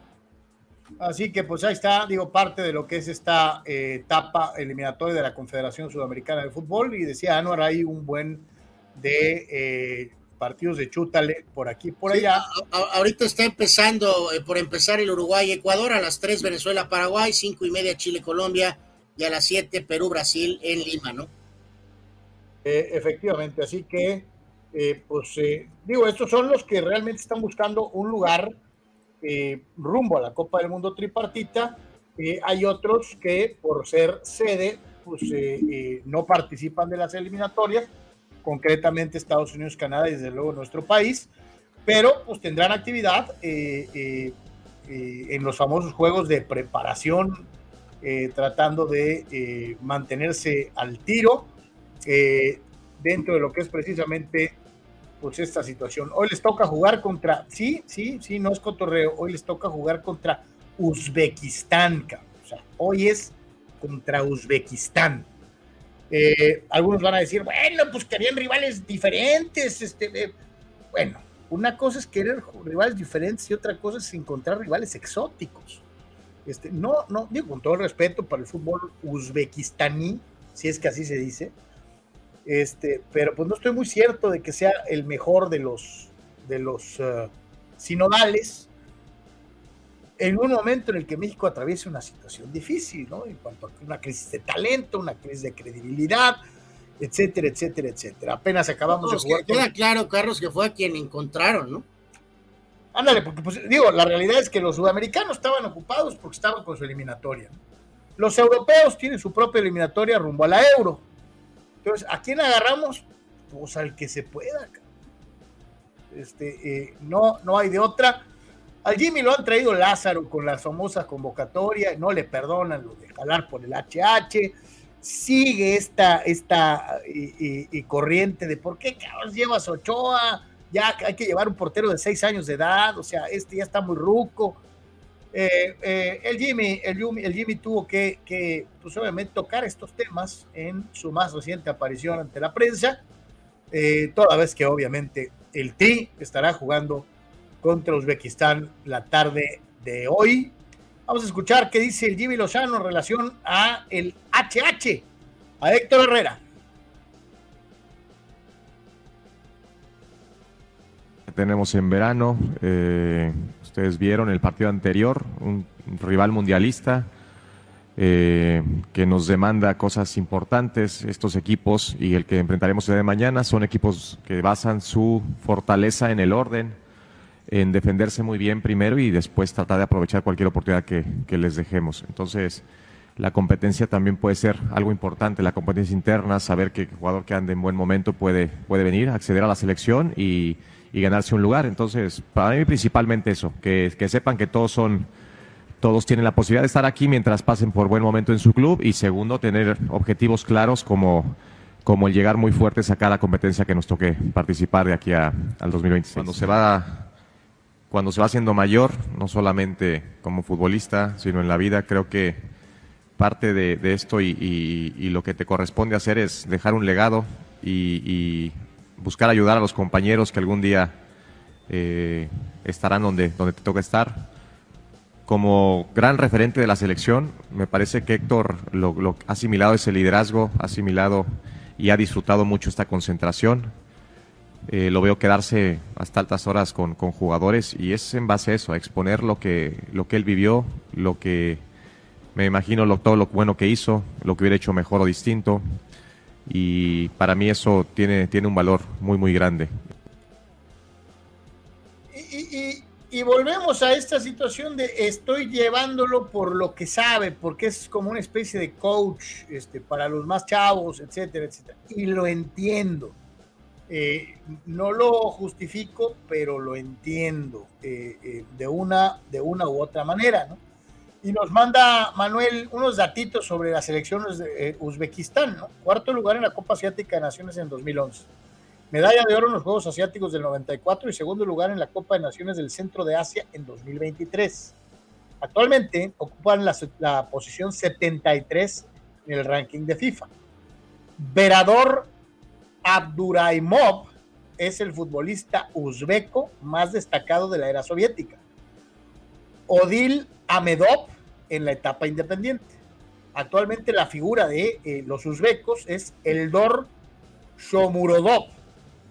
Así que pues ahí está, digo, parte de lo que es esta eh, etapa eliminatoria de la Confederación Sudamericana de Fútbol. Y decía Anuar, hay un buen de partidos de chútale por aquí y por Sí, allá. a- a- ahorita está empezando, por empezar el Uruguay-Ecuador, a las 3 Venezuela-Paraguay, 5 y media Chile-Colombia y a las 7 Perú-Brasil en Lima, ¿no? Eh, efectivamente, así que, eh, pues, eh, digo, estos son los que realmente están buscando un lugar eh, rumbo a la Copa del Mundo tripartita. Hay otros que, por ser sede, pues no participan de las eliminatorias, concretamente Estados Unidos, Canadá y desde luego nuestro país, pero pues tendrán actividad en los famosos juegos de preparación, tratando de mantenerse al tiro eh, dentro de lo que es precisamente pues esta situación. Hoy les toca jugar contra, sí, sí, sí, no es cotorreo, hoy les toca jugar contra Uzbekistán, cabrón. o sea, hoy es contra Uzbekistán. Eh, algunos van a decir, bueno, pues querían rivales diferentes, este, eh, bueno, una cosa es querer rivales diferentes y otra cosa es encontrar rivales exóticos. Este, no, no, digo con todo respeto para el fútbol uzbekistaní, si es que así se dice, este, pero pues no estoy muy cierto de que sea el mejor de los, de los eh, sinodales en un momento en el que México atraviesa una situación difícil, ¿no? En cuanto a una crisis de talento, una crisis de credibilidad, etcétera, etcétera, etcétera. Apenas acabamos Pues de que jugar. con- queda claro, Carlos, que fue a quien encontraron, ¿no? Ándale, porque pues, digo, la realidad es que los sudamericanos estaban ocupados porque estaban con su eliminatoria. Los europeos tienen su propia eliminatoria rumbo a la euro. ¿A quién agarramos? Pues al que se pueda. Este, eh, no, no hay de otra. Al Jimmy lo han traído Lázaro con la famosa convocatoria, no le perdonan lo de jalar por el HH. Sigue esta, esta y- y corriente de por qué cabrón llevas Ochoa, ya hay que llevar un portero de seis años de edad, o sea, este ya está muy ruco. Eh, eh, el, Jimmy, el, el Jimmy tuvo que, que, pues obviamente, tocar estos temas en su más reciente aparición ante la prensa, eh, toda vez que obviamente el Tri estará jugando contra Uzbekistán la tarde de hoy. Vamos a escuchar qué dice el Jimmy Lozano en relación a el HH, a Héctor Herrera. Tenemos en verano, eh, ustedes vieron el partido anterior, un rival mundialista eh, que nos demanda cosas importantes. Estos equipos y el que enfrentaremos de mañana son equipos que basan su fortaleza en el orden, en defenderse muy bien primero y después tratar de aprovechar cualquier oportunidad que, les dejemos. Entonces, la competencia también puede ser algo importante, la competencia interna, saber que el jugador que ande en buen momento puede, puede venir, acceder a la selección y, ganarse un lugar. Entonces, para mí principalmente eso, que, que sepan que todos son todos tienen la posibilidad de estar aquí mientras pasen por buen momento en su club y segundo, tener objetivos claros como, como el llegar muy fuertes a cada competencia que nos toque participar de aquí a, al 2026. Cuando se va cuando se va haciendo mayor, no solamente como futbolista, sino en la vida, creo que parte de, esto y, lo que te corresponde hacer es dejar un legado y, buscar ayudar a los compañeros que algún día eh, estarán donde, donde te toca estar como gran referente de la selección. Me parece que Héctor lo, ha asimilado ese liderazgo, ha asimilado y ha disfrutado mucho esta concentración. Eh, lo veo quedarse hasta altas horas con, jugadores y es en base a eso, a exponer lo que, lo que él vivió, lo que me imagino lo, todo lo bueno que hizo, lo que hubiera hecho mejor o distinto. Y para mí eso tiene, tiene un valor muy, muy grande. y, volvemos a esta situación de estoy llevándolo por lo que sabe, porque es como una especie de coach este, para los más chavos, etcétera, etcétera. Y lo entiendo. Eh, no lo justifico, pero lo entiendo eh, eh, de, una, de una u otra manera, ¿no? Y nos manda Manuel unos datitos sobre las elecciones de Uzbekistán, ¿no? Cuarto lugar en la Copa Asiática de Naciones en 2011 medalla de oro en los Juegos Asiáticos del 94 y segundo lugar en la Copa de Naciones del Centro de Asia en 2023. Actualmente ocupan la, posición 73 en el ranking de FIFA. Verador Abduraimov es el futbolista uzbeco más destacado de la era soviética. Odil Amedov en la etapa independiente. Actualmente la figura de eh, los uzbecos es Eldor Shomurodov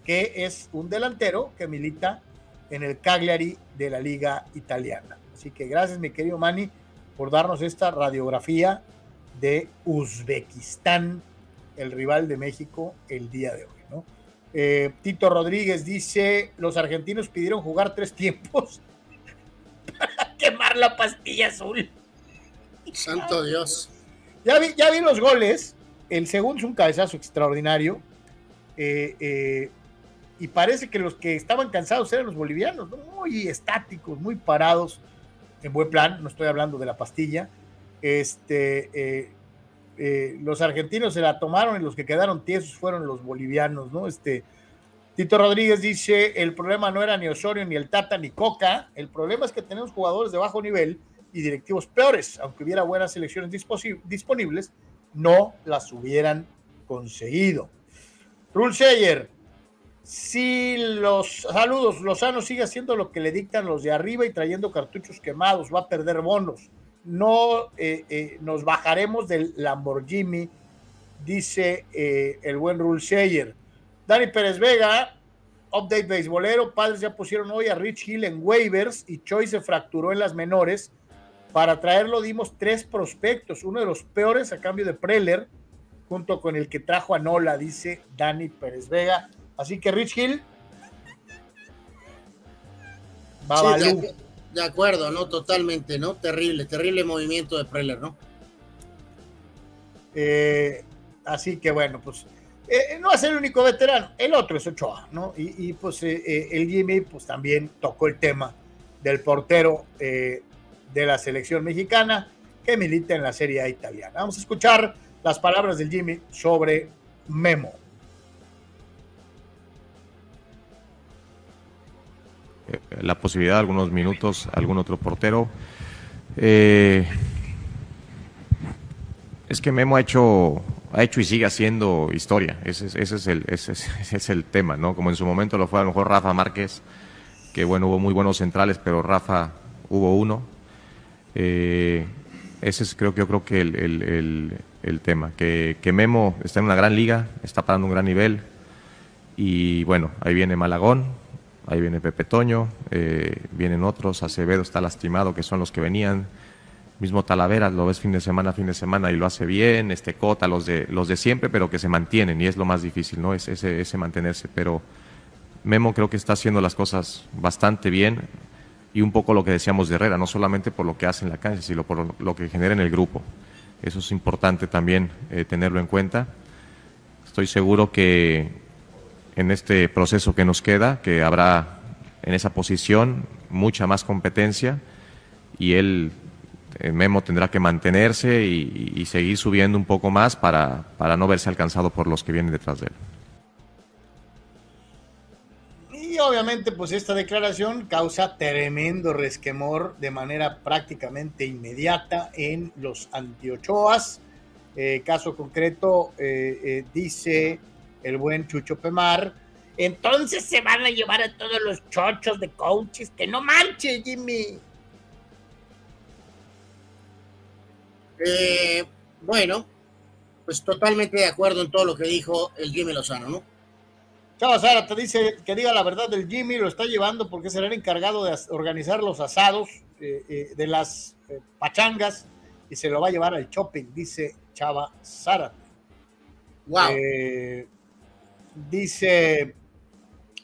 que es un delantero que milita en el Cagliari de la Liga Italiana. Así que gracias, mi querido Mani, por darnos esta radiografía de Uzbekistán, el rival de México el día de hoy. ¿no? Eh, Tito Rodríguez dice, los argentinos pidieron jugar tres tiempos para quemar la pastilla azul. Santo Dios. Ya vi, ya vi los goles. El segundo es un cabezazo extraordinario. Eh, eh, y parece que los que estaban cansados eran los bolivianos, muy estáticos, muy parados, en buen plan, no estoy hablando de la pastilla. Este, eh, los argentinos se la tomaron y los que quedaron tiesos fueron los bolivianos, ¿no? Este, Tito Rodríguez dice, el problema no era ni Osorio, ni el Tata, ni Coca, el problema es que tenemos jugadores de bajo nivel y directivos peores, aunque hubiera buenas selecciones disponibles, no las hubieran conseguido. Rulseyer, si los saludos, Lozano sigue haciendo lo que le dictan los de arriba y trayendo cartuchos quemados, va a perder bonos. No eh, eh, nos bajaremos del Lamborghini, dice eh, el buen Rule Sheyer. Dani Pérez Vega, update beisbolero. Padres ya pusieron hoy a Rich Hill en waivers y Choi se fracturó en las menores. Para traerlo dimos tres prospectos, uno de los peores a cambio de Preller, junto con el que trajo a Nola, dice Dani Pérez Vega. Así que Rich Hill. de, acuerdo, ¿no? Totalmente, ¿no? Terrible, terrible movimiento de Preller, ¿no? Eh, así que bueno, pues eh, no es el único veterano, el otro es Ochoa, ¿no? Y, pues eh, el Jimmy pues también tocó el tema del portero de la selección mexicana que milita en la Serie A italiana. Vamos a escuchar las palabras del Jimmy sobre Memo. la posibilidad de algunos minutos algún otro portero. Eh, es que Memo ha hecho, ha hecho y sigue haciendo historia. Ese, es el, ese, es el tema, ¿no? Como en su momento lo fue a lo mejor Rafa Márquez, que bueno, hubo muy buenos centrales, pero Rafa hubo uno. Eh, ese es creo que yo creo que el, el- el- tema, que, que Memo está en una gran liga, está parando un gran nivel y bueno, ahí viene Malagón, ahí viene Pepe Toño, eh, vienen otros, Acevedo está lastimado, que son los que venían, mismo Talavera, lo ves fin de semana, fin de semana y lo hace bien, este Cota, los de, los de siempre, pero que se mantienen y es lo más difícil, ¿no? Es ese, ese mantenerse, pero Memo creo que está haciendo las cosas bastante bien y un poco lo que decíamos de Herrera, no solamente por lo que hace en la cancha, sino por lo, que genera en el grupo. Eso es importante también eh, tenerlo en cuenta. Estoy seguro que en este proceso que nos queda, que habrá en esa posición mucha más competencia y él, eh, Memo, tendrá que mantenerse y, y seguir subiendo un poco más para, para no verse alcanzado por los que vienen detrás de él. Obviamente, pues esta declaración causa tremendo resquemor de manera prácticamente inmediata en los antiochoas. Eh, caso concreto, eh, eh, dice el buen Chucho Pemar, entonces se van a llevar a todos los chochos de coaches, que no manche, Jimmy. Eh, bueno, pues totalmente de acuerdo en todo lo que dijo el Jimmy Lozano, ¿no? Chava Sara te dice que diga la verdad del Jimmy, lo está llevando porque será el encargado de organizar los asados eh, eh, de las eh, pachangas y se lo va a llevar al shopping, dice Chava Sara. Wow. Dice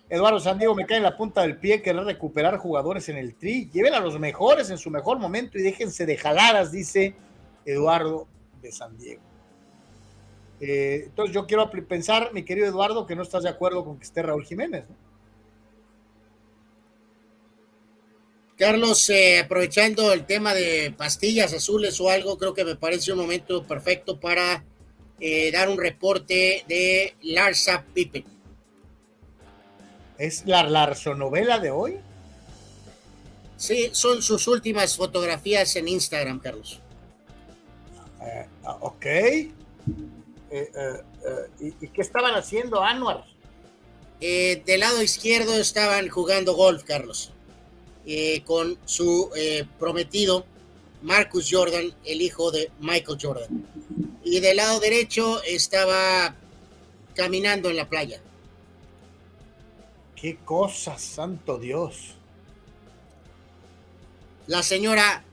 Eduardo Sandiego, me cae en la punta del pie querer recuperar jugadores en el tri. Lleven a los mejores en su mejor momento y déjense de jaladas, dice Eduardo de San Diego. Eh, entonces yo quiero pensar, mi querido Eduardo, que no estás de acuerdo con que esté Raúl Jiménez. ¿no? Carlos, eh, aprovechando el tema de pastillas azules o algo, creo que me parece un momento perfecto para eh, dar un reporte de Larsa Pippen. ¿Es la larsonovela de hoy? Sí, son sus últimas fotografías en Instagram, Carlos. Eh, ah, ok. Eh, eh, eh, ¿y, qué estaban haciendo, Anuar? Del lado izquierdo estaban jugando golf, Carlos, con su prometido Marcus Jordan, el hijo de Michael Jordan. Y del lado derecho estaba caminando en la playa. ¿Qué cosas, santo Dios? La señora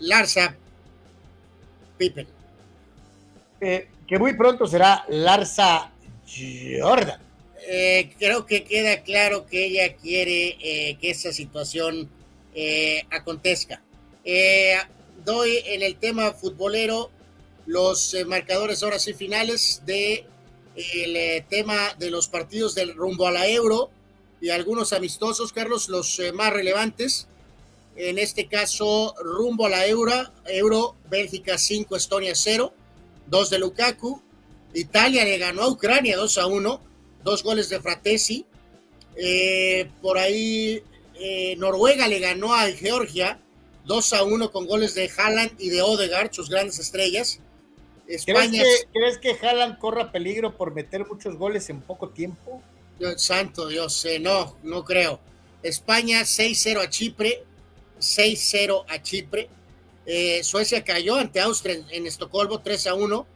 Larsa Pippen. Eh, que muy pronto será Larsa Jordan. Eh, creo que queda claro que ella quiere eh, que esa situación eh, acontezca. Doy en el tema futbolero los marcadores ahora sí finales de el tema de los partidos del rumbo a la Euro y algunos amistosos, Carlos, los más relevantes. En este caso, rumbo a la Euro, Euro Bélgica 5, Estonia 0, 2 de Lukaku. Italia le ganó a Ucrania 2 a 1, dos goles de Fratesi. Eh, por ahí eh, Noruega le ganó a Georgia 2 a 1 con goles de Haaland y de Odegaard, sus grandes estrellas. ¿Crees España, que, ¿Crees que Haaland corra peligro por meter muchos goles en poco tiempo? Dios santo Dios, eh, no, no creo. España 6-0 a Chipre, 6-0 a Chipre. Eh, Suecia cayó ante Austria en, en Estocolmo 3 a 1.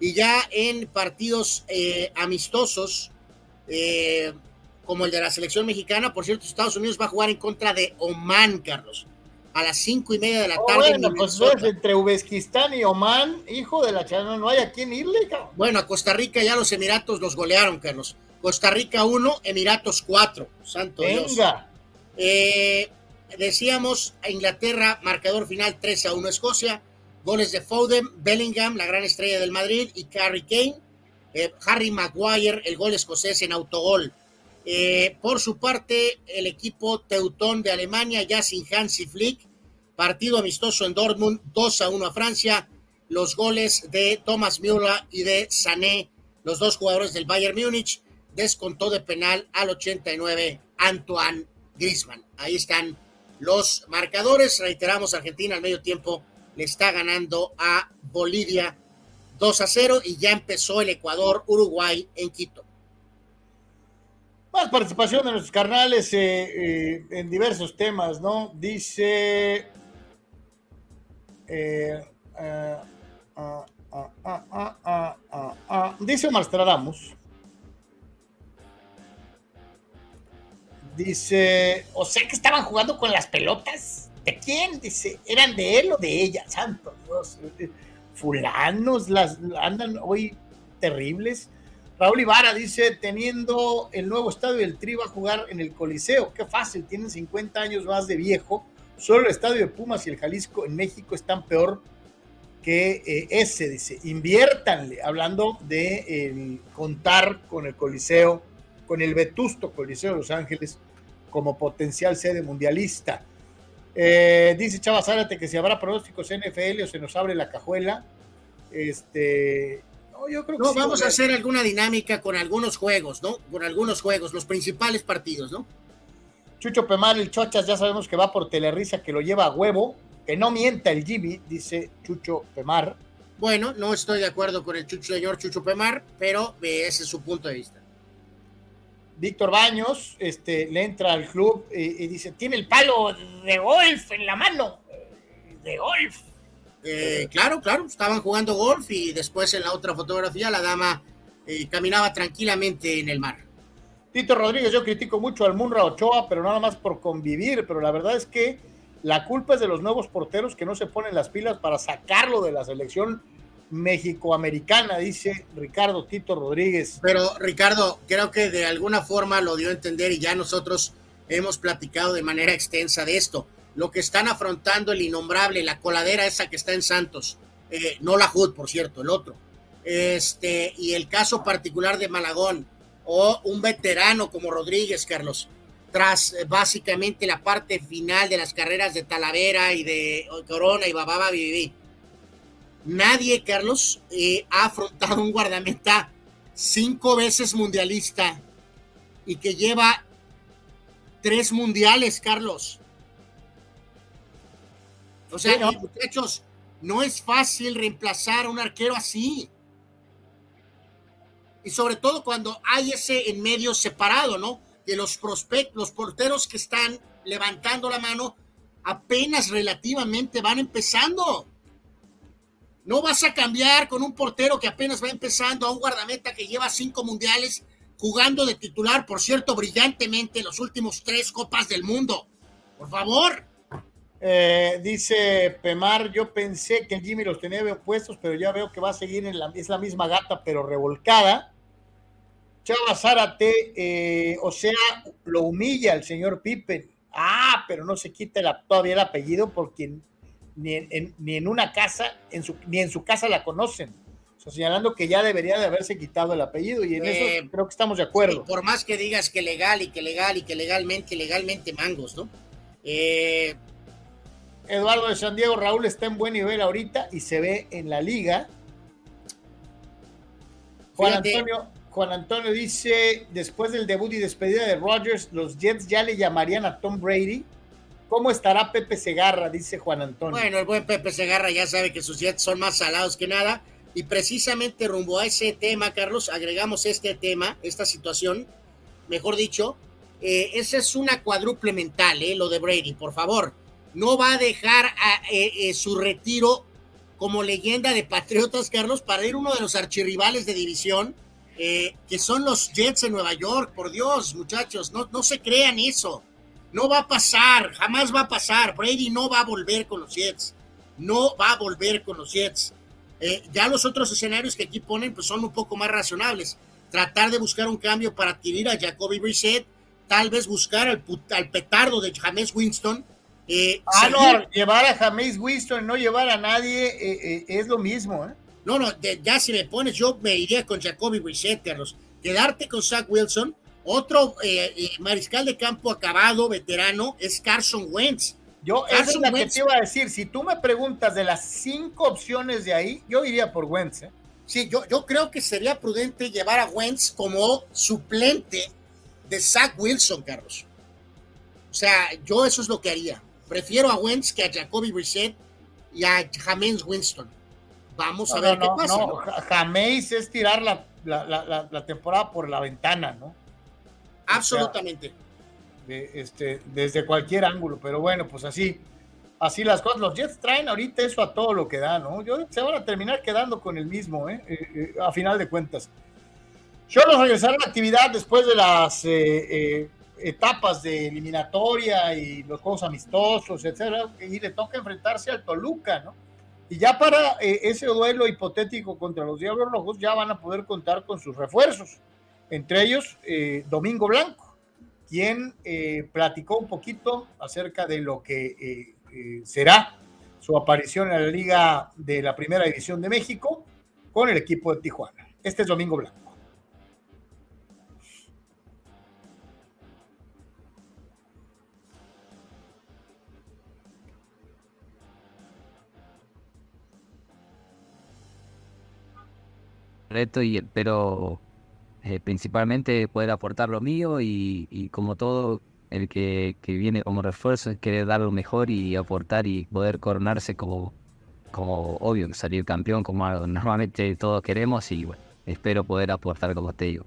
Y ya en partidos eh, amistosos, eh, como el de la selección mexicana, por cierto, Estados Unidos va a jugar en contra de Oman, Carlos, a las cinco y media de la Oh, tarde. bueno, pues es entre Uzbekistán y Oman, hijo de la chana, no hay a quién irle, cabrón. Bueno, a Costa Rica ya los Emiratos los golearon, Carlos. Costa Rica 1, Emiratos 4. Santo Dios. Venga. Eh, decíamos a Inglaterra, marcador final 3 a 1 Escocia. Goles de Foden, Bellingham, la gran estrella del Madrid, y Harry Kane. Eh, Harry Maguire, el gol escocés en autogol. Eh, por su parte, el equipo teutón de Alemania, ya sin Hansi Flick. Partido amistoso en Dortmund, 2 a 1 a Francia. Los goles de Thomas Müller y de Sané, los dos jugadores del Bayern Múnich. Descontó de penal al 89 Antoine Griezmann. Ahí están los marcadores. Reiteramos, Argentina al medio tiempo le está ganando a Bolivia 2 a 0 y ya empezó el Ecuador-Uruguay en Quito. Más participación de nuestros carnales eh, eh, en diversos temas, ¿no? Dice eh, ah, ah, ah. Dice Omar. Dice, o sea que estaban jugando con las pelotas. ¿De quién? Dice, ¿eran de él o de ella? Santo Dios. Fulanos las andan hoy terribles. Raúl Ibarra dice, teniendo el nuevo estadio del Tri va a jugar en el Coliseo. Qué fácil, tienen 50 años más de viejo. Solo el estadio de Pumas y el Jalisco en México están peor que eh, ese, dice. Inviértanle, hablando de contar con el Coliseo, con el vetusto Coliseo de Los Ángeles como potencial sede mundialista. Eh, dice Chava Zárate que si habrá pronósticos NFL o se nos abre la cajuela. Este, no, yo creo que No, sí, vamos a hacer alguna dinámica con algunos juegos, ¿no? Con algunos juegos, los principales partidos, ¿no? Chucho Pemar, el Chochas, ya sabemos que va por Telerisa, que lo lleva a huevo. Que no mienta el Jimmy, dice Chucho Pemar. Bueno, no estoy de acuerdo con el Chucho, señor Chucho Pemar, pero ese es su punto de vista. Víctor Baños este, le entra al club y, y dice, tiene el palo de golf en la mano. De golf. Eh, claro, claro, estaban jugando golf y después en la otra fotografía la dama eh, caminaba tranquilamente en el mar. Tito Rodríguez, yo critico mucho al Munra Ochoa, pero nada más por convivir, pero la verdad es que la culpa es de los nuevos porteros que no se ponen las pilas para sacarlo de la selección mexicoamericana, dice Ricardo Tito Rodríguez. Pero Ricardo, creo que de alguna forma lo dio a entender y ya nosotros hemos platicado de manera extensa de esto. Lo que están afrontando el innombrable, la coladera esa que está en Santos, eh, no la HUD, por cierto, el otro. Este, y el caso particular de Malagón, o un veterano como Rodríguez, Carlos, tras eh, básicamente la parte final de las carreras de Talavera y de Corona y Bababa Viví. Nadie, Carlos, eh, ha afrontado un guardameta cinco veces mundialista y que lleva tres mundiales, Carlos. O sea, Sí, ¿no? muchachos, no es fácil reemplazar a un arquero así. Y sobre todo cuando hay ese en medio separado, ¿no? Que los prospectos, los porteros que están levantando la mano apenas relativamente van empezando. No vas a cambiar con un portero que apenas va empezando a un guardameta que lleva cinco mundiales jugando de titular, por cierto, brillantemente los últimos tres copas del mundo. Por favor. Eh, dice Pemar, yo pensé que Jimmy los tenía bien puestos, pero ya veo que va a seguir en la, es la misma gata, pero revolcada. Chava Zárate, eh, o sea, lo humilla el señor Pippen. Ah, pero no se quita todavía el apellido porque ni en, en- ni en una casa, en su, ni en su casa la conocen. O sea, señalando que ya debería de haberse quitado el apellido y en Eh, eso creo que estamos de acuerdo. Por más que digas que legal y que legal y que legalmente, legalmente mangos, ¿no? Eh, Eduardo de San Diego, Raúl está en buen nivel ahorita y se ve en la liga. Juan Fíjate. Antonio, Juan Antonio dice, después del debut y despedida de Rodgers, los Jets ya le llamarían a Tom Brady. ¿Cómo estará Pepe Segarra? Dice Juan Antonio. Bueno, el buen Pepe Segarra ya sabe que sus Jets son más salados que nada. Y precisamente rumbo a ese tema, Carlos, agregamos este tema, esta situación, mejor dicho, eh, esa es una cuádruple mental, eh, lo de Brady, por favor. No va a dejar eh, eh, su retiro como leyenda de Patriotas, Carlos, para ir uno de los archirrivales de división, que son los Jets de Nueva York. Por Dios, muchachos, no, no se crean eso. No va a pasar, jamás va a pasar. Brady no va a volver con los Jets. No va a volver con los Jets. Eh, ya los otros escenarios que aquí ponen pues son un poco más razonables. Tratar de buscar un cambio para adquirir a Jacoby Brissett, tal vez buscar al, al petardo de James Winston. eh, Ah, no, llevar a James Winston y no llevar a nadie eh, es lo mismo. ¿eh? No, no, de- ya si me pones, yo me iría con Jacoby Brissett, Carlos. Quedarte con Zach Wilson, otro eh, eh, mariscal de campo acabado, veterano, es Carson Wentz. Yo, esa es Carson la que Wentz. te iba a decir. Si tú me preguntas de las cinco opciones de ahí, yo iría por Wentz. ¿eh? Sí, yo, yo creo que sería prudente llevar a Wentz como suplente de Zach Wilson, Carlos. O sea, yo eso es lo que haría. Prefiero a Wentz que a Jacoby Brissett y a James Winston. Vamos a ver no, qué pasa. no, ¿no? Ja- Jameis es tirar la- la- la temporada por la ventana, ¿no? Absolutamente. De, este, desde cualquier ángulo, pero bueno, pues así. así las cosas. Los Jets traen ahorita eso a todo lo que da, ¿no? Yo, se van a terminar quedando con el mismo, ¿eh? eh, eh a final de cuentas. Cholos regresaron a la actividad después de las eh, etapas de eliminatoria y los juegos amistosos, etcétera, y le toca enfrentarse al Toluca, ¿no? Y ya para ese duelo hipotético contra los Diablos Rojos ya van a poder contar con sus refuerzos, entre ellos Domingo Blanco, quien platicó un poquito acerca de lo que eh, será su aparición en la Liga de la Primera División de México con el equipo de Tijuana. Este es Domingo Blanco. reto y espero eh, principalmente poder aportar lo mío y como todo el que, viene como refuerzo es querer dar lo mejor y aportar y poder coronarse como, como obvio, salir campeón como normalmente todos queremos y bueno, espero poder aportar como te digo.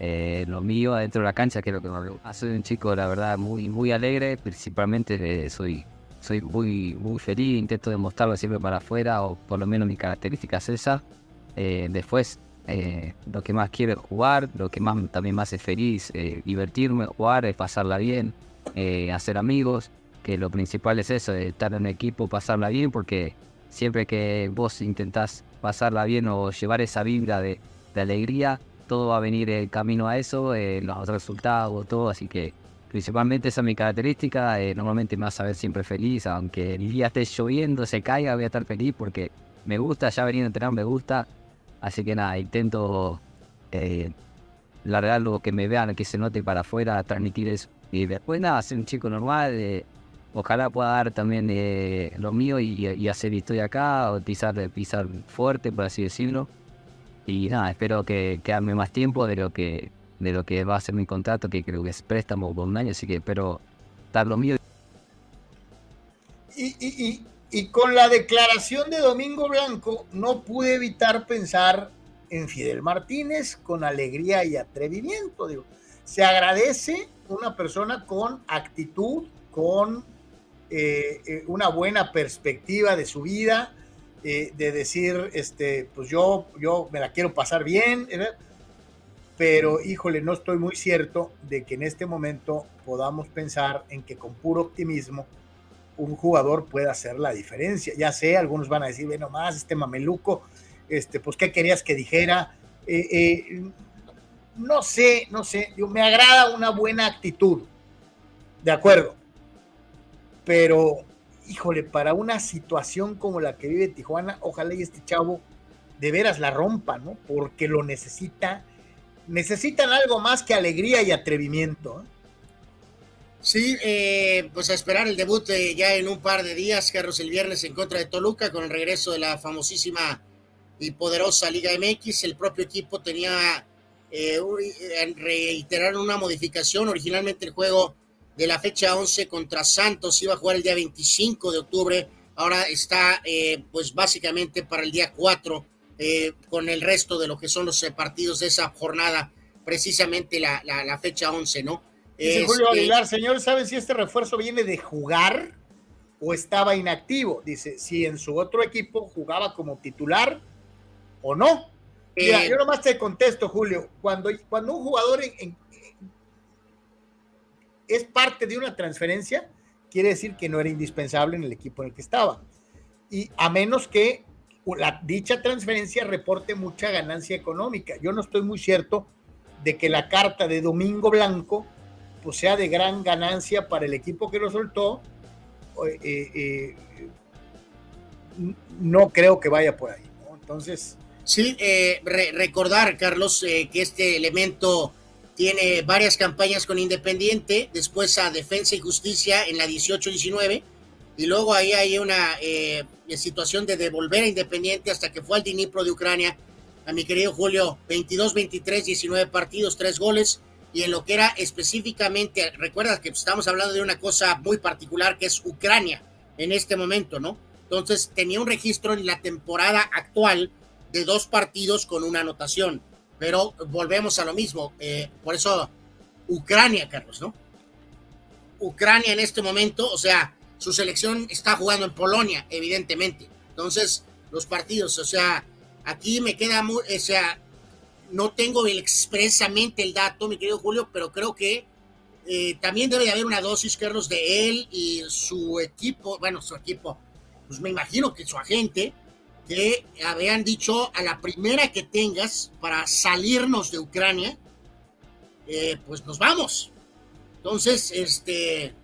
Eh, lo mío adentro de la cancha que es lo que me gusta. Soy un chico, la verdad, muy, muy alegre, principalmente eh, soy, soy muy, muy feliz, intento demostrarlo siempre para afuera, o por lo menos mi característica es esa. Eh, después eh, lo que más quiero es jugar, lo que más también me hace feliz, eh, divertirme, jugar, es pasarla bien, eh, hacer amigos, que lo principal es eso, estar en equipo, pasarla bien, porque siempre que vos intentás pasarla bien o llevar esa vibra de, alegría, todo va a venir el camino a eso, los resultados, todo, así que principalmente esa es mi característica, normalmente me vas a ver siempre feliz, aunque el día esté lloviendo, se caiga, voy a estar feliz porque me gusta, ya venir a entrenar me gusta, Así que nada, intento eh, largar lo que me vean, que se note para afuera, transmitir eso. Y después nada, ser un chico normal, eh, ojalá pueda dar también eh, lo mío y, hacer historia acá, o pisar, pisar fuerte, por así decirlo. Y nada, espero que quedarme más tiempo de lo que de lo que va a ser mi contrato, que creo que es préstamo por un año, así que espero dar lo mío. Y, y, y y con la declaración de Domingo Blanco, no pude evitar pensar en Fidel Martínez con alegría y atrevimiento. Digo, se agradece una persona con actitud, con eh, eh, una buena perspectiva de su vida, eh, de decir, este, pues yo, yo me la quiero pasar bien, pero híjole, no estoy muy cierto de que en este momento podamos pensar en que con puro optimismo un jugador puede hacer la diferencia. Ya sé, algunos van a decir, bueno, más este mameluco, este, pues, ¿qué querías que dijera? Eh, eh, no sé, no sé, yo, me agrada una buena actitud, de acuerdo, pero, híjole, para una situación como la que vive Tijuana, ojalá y este chavo de veras la rompa, ¿no? Porque lo necesita, necesitan algo más que alegría y atrevimiento. ¿eh? Sí, eh, pues a esperar el debut eh, ya en un par de días, Carlos, el viernes en contra de Toluca, con el regreso de la famosísima y poderosa Liga MX. El propio equipo tenía, eh, reiterar una modificación. Originalmente el juego de la fecha 11 contra Santos iba a jugar el día 25 de octubre. Ahora está, eh, pues básicamente para el día 4, con el resto de lo que son los partidos de esa jornada, precisamente la, la, la fecha 11, ¿no? Dice Julio este, Aguilar, señor, ¿saben si este refuerzo viene de jugar o estaba inactivo? Dice, si en su otro equipo jugaba como titular o no. Mira, eh, yo nomás te contesto, Julio, cuando, cuando un jugador es parte de una transferencia, quiere decir que no era indispensable en el equipo en el que estaba. Y a menos que la, dicha transferencia reporte mucha ganancia económica. Yo no estoy muy cierto de que la carta de Domingo Blanco pues sea de gran ganancia para el equipo que lo soltó, eh, eh, no creo que vaya por ahí. Entonces... Sí, eh, recordar, Carlos, que este elemento tiene varias campañas con Independiente, después a Defensa y Justicia en la 18-19, y luego ahí hay una situación de devolver a Independiente hasta que fue al Dnipro de Ucrania, a mi querido Julio, 22-23, 19 partidos, 3 goles, y en lo que era específicamente, recuerdas que estamos hablando de una cosa muy particular que es Ucrania en este momento, ¿no? Entonces tenía un registro en la temporada actual de dos partidos con una anotación, pero volvemos a lo mismo, eh, por eso Ucrania, Carlos, ¿no? Ucrania en este momento, o sea, su selección está jugando en Polonia, evidentemente. Entonces, los partidos, o sea, aquí me queda muy, o sea, no tengo expresamente el dato, mi querido Julio, pero creo que eh, también debe de haber una dosis, Carlos, de él y su equipo, bueno, su equipo, pues me imagino que su agente, que habían dicho a la primera que tengas para salirnos de Ucrania, eh, pues nos vamos. Entonces, este,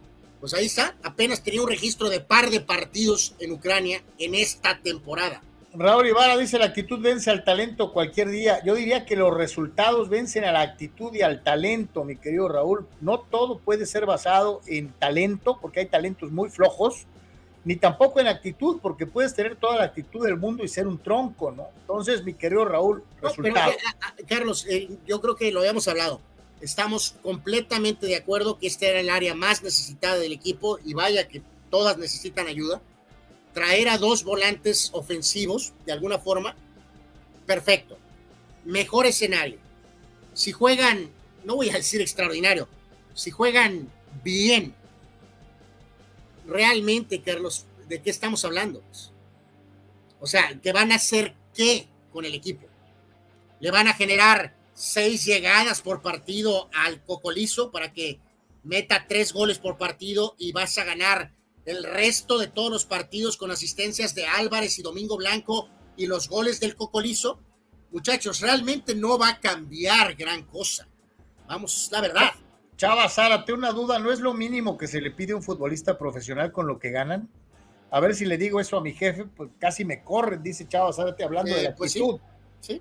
pues ahí está, apenas tenía un registro de par de partidos en Ucrania en esta temporada. Raúl Ibarra dice, la actitud vence al talento cualquier día. Yo diría que los resultados vencen a la actitud y al talento, mi querido Raúl. No todo puede ser basado en talento, porque hay talentos muy flojos, ni tampoco en actitud, porque puedes tener toda la actitud del mundo y ser un tronco, ¿no? Entonces, mi querido Raúl, resultados. Eh, Carlos, eh, yo creo que lo habíamos hablado. Estamos completamente de acuerdo que este era el área más necesitada del equipo y vaya que todas necesitan ayuda traer a dos volantes ofensivos de alguna forma, perfecto. Mejor escenario. Si juegan, no voy a decir extraordinario, si juegan bien, realmente, Carlos, ¿de qué estamos hablando? O sea, ¿qué van a hacer qué con el equipo? ¿Le van a generar seis llegadas por partido al Cocolizo para que meta tres goles por partido y vas a ganar el resto de todos los partidos con asistencias de Álvarez y Domingo Blanco y los goles del Cocolizo, muchachos, realmente no va a cambiar gran cosa. Vamos, la verdad. Chava, Zárate, una duda, ¿no es lo mínimo que se le pide a un futbolista profesional con lo que ganan? A ver si le digo eso a mi jefe, pues casi me corren, dice Chava Zárate, hablando de la pues actitud. sí.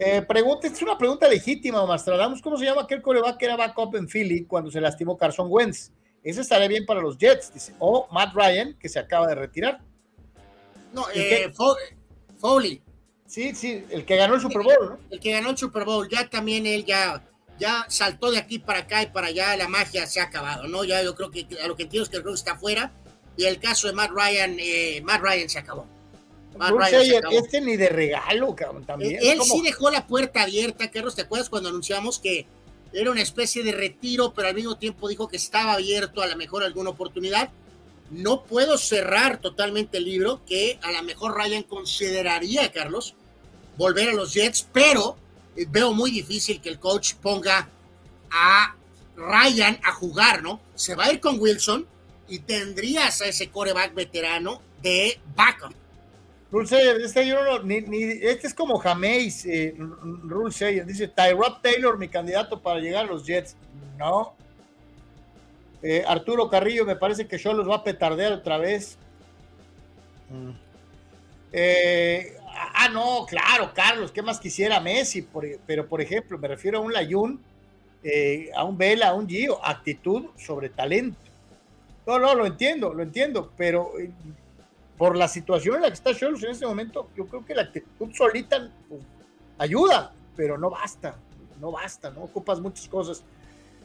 Eh, pregunta, es una pregunta legítima, Mastradamos, ¿cómo se llama aquel coreback que era backup en Philly cuando se lastimó Carson Wentz? Ese estaría bien para los Jets, dice. O Matt Ryan, que se acaba de retirar. No, eh, Foley. Sí, sí, el que ganó el Super Bowl, ¿no? El que ganó el Super Bowl, ya también él ya, ya saltó de aquí para acá y para allá, la magia se ha acabado, ¿no? Ya yo creo que a lo que entiendo es que el que está afuera. Y el caso de Matt Ryan, eh, Matt Ryan se acabó. Matt Ryan se acabó. Este ni de regalo, cabrón, también. Él, sí dejó la puerta abierta, Carlos, ¿te acuerdas cuando anunciamos que era una especie de retiro, pero al mismo tiempo dijo que estaba abierto a lo mejor alguna oportunidad. No puedo cerrar totalmente el libro, que a lo mejor Ryan consideraría, Carlos, volver a los Jets, pero eh, veo muy difícil que el coach ponga a Ryan a jugar, ¿no? Se va a ir con Wilson y tendrías a ese coreback veterano de backup. Rule este, este es como Jameis, eh, dice Tyrod Taylor, mi candidato para llegar a los Jets. No. Eh, Arturo Carrillo, me parece que yo los va a petardear otra vez. Mm. Eh, ah, no, claro, Carlos, ¿qué más quisiera Messi? pero, por ejemplo, me refiero a un Layun, a un Vela, a un Gio, actitud sobre talento. No, no, lo entiendo, lo entiendo, pero por la situación en la que está Cholos en este momento, yo creo que la actitud solita pues, ayuda, pero no basta, no basta, no ocupas muchas cosas.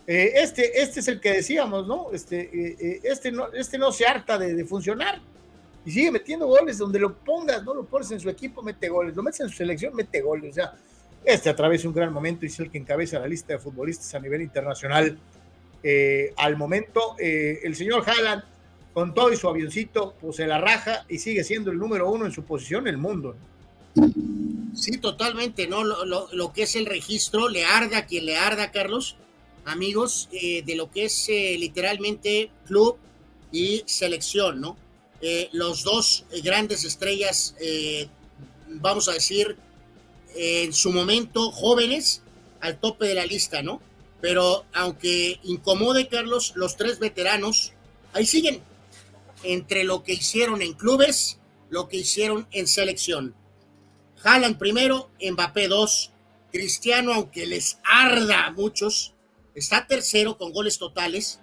Eh, este, este es el que decíamos, ¿no? Este, eh, eh, este, no, este no se harta de, funcionar y sigue metiendo goles donde lo pongas, no lo pones en su equipo, mete goles, lo metes en su selección, mete goles. O sea, este atraviesa un gran momento y es el que encabeza la lista de futbolistas a nivel internacional. al momento, el señor Haaland con todo y su avioncito, pues se la raja y sigue siendo el número uno en su posición en el mundo. Sí, totalmente, ¿no? Lo, que es el registro, le arda quien le arda, Carlos, amigos, eh, de lo que es eh, literalmente club y selección, ¿no? Eh, los dos grandes estrellas, vamos a decir, en su momento jóvenes, al tope de la lista, ¿no? Pero aunque incomode, Carlos, los tres veteranos, ahí siguen, entre lo que hicieron en clubes, lo que hicieron en selección. Haaland primero, Mbappé dos, Cristiano, aunque les arda a muchos, está tercero con goles totales,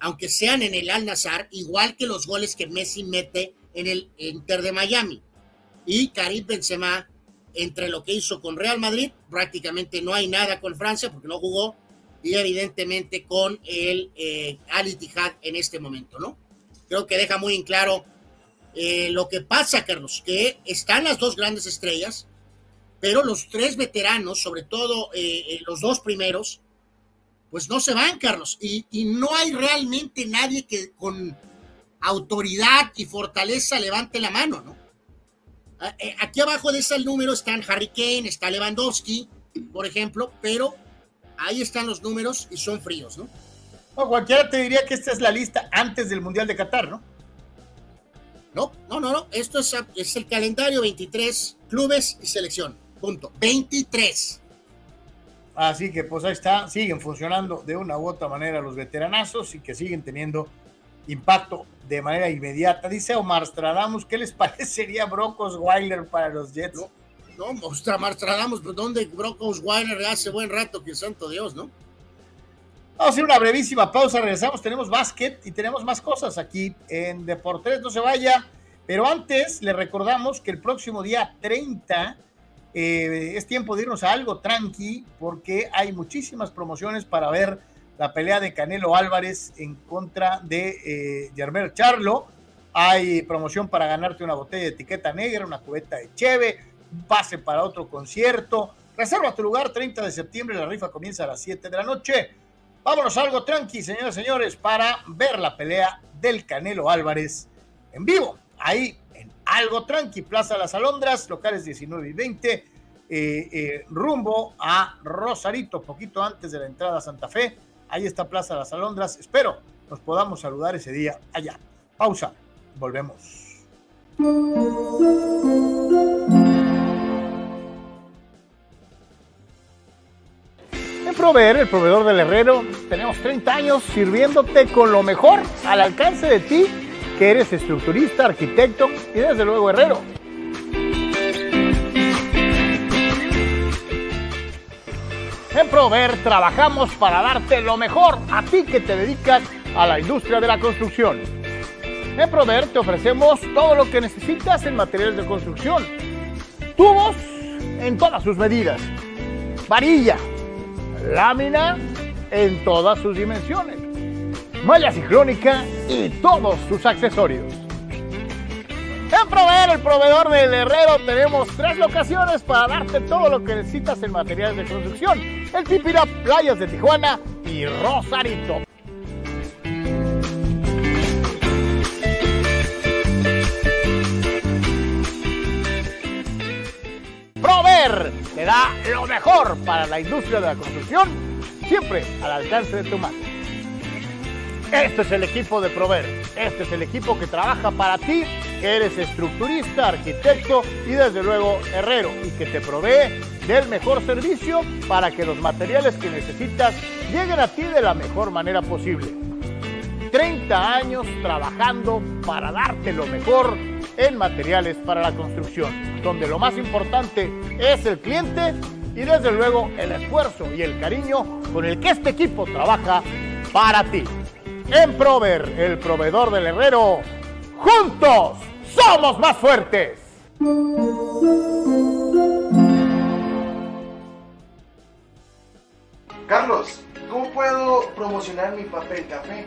aunque sean en el Al Nazar, igual que los goles que Messi mete en el Inter de Miami. Y Karim Benzema, entre lo que hizo con Real Madrid, prácticamente no hay nada con Francia porque no jugó, y evidentemente con el eh, Al Ittihad en este momento, ¿no? Creo que deja muy en claro eh, lo que pasa, Carlos, que están las dos grandes estrellas, pero los tres veteranos, sobre todo eh, eh, los dos primeros, pues no se van, Carlos, y, no hay realmente nadie que con autoridad y fortaleza, levante la mano, ¿no? Aquí abajo de ese número están Harry Kane, está Lewandowski, por ejemplo, pero ahí están los números y son fríos, ¿no? No, cualquiera te diría que esta es la lista antes del Mundial de Qatar, ¿no? No, no, no, no. Esto es, es el calendario 23 clubes y selección. Punto. 23. Así que pues ahí está, siguen funcionando de una u otra manera los veteranazos y que siguen teniendo impacto de manera inmediata. Dice Omar Stradamus, ¿qué les parecería Broncos Weiler para los Jets? No, no Omar Stradamus, pues ¿dónde Broncos Weiler hace buen rato que santo Dios, ¿no? Vamos a hacer una brevísima pausa, regresamos, tenemos básquet y tenemos más cosas aquí en Deportes, no se vaya, pero antes le recordamos que el próximo día 30 eh, es tiempo de irnos a algo tranqui porque hay muchísimas promociones para ver la pelea de Canelo Álvarez en contra de eh, Charlo. Hay promoción para ganarte una botella de etiqueta negra, una cubeta de cheve, un pase para otro concierto. Reserva tu lugar 30 de septiembre, la rifa comienza a las 7 de la noche. Vámonos a algo tranqui, señoras y señores, para ver la pelea del Canelo Álvarez en vivo. Ahí en algo tranqui, Plaza Las Alondras, locales 19 y 20, eh, eh, rumbo a Rosarito, poquito antes de la entrada a Santa Fe. Ahí está Plaza Las Alondras. Espero nos podamos saludar ese día allá. Pausa. Volvemos. En Proveer, el proveedor del herrero, tenemos 30 años sirviéndote con lo mejor al alcance de ti, que eres estructurista, arquitecto y desde luego herrero. En Prover trabajamos para darte lo mejor a ti que te dedicas a la industria de la construcción. En Prover te ofrecemos todo lo que necesitas en materiales de construcción. Tubos en todas sus medidas. Varilla, lámina en todas sus dimensiones. Malla ciclónica y todos sus accesorios. En Proveer, el proveedor del herrero, tenemos tres locaciones para darte todo lo que necesitas en materiales de construcción. El Tipira, Playas de Tijuana y Rosarito. Te da lo mejor para la industria de la construcción, siempre al alcance de tu mano. Este es el equipo de Prover. Este es el equipo que trabaja para ti, que eres estructurista, arquitecto y desde luego herrero y que te provee del mejor servicio para que los materiales que necesitas lleguen a ti de la mejor manera posible. 30 años trabajando para darte lo mejor en materiales para la construcción, donde lo más importante es el cliente y desde luego el esfuerzo y el cariño con el que este equipo trabaja para ti. En Prover, el proveedor del herrero, juntos somos más fuertes. Carlos, ¿cómo puedo promocionar mi papel café?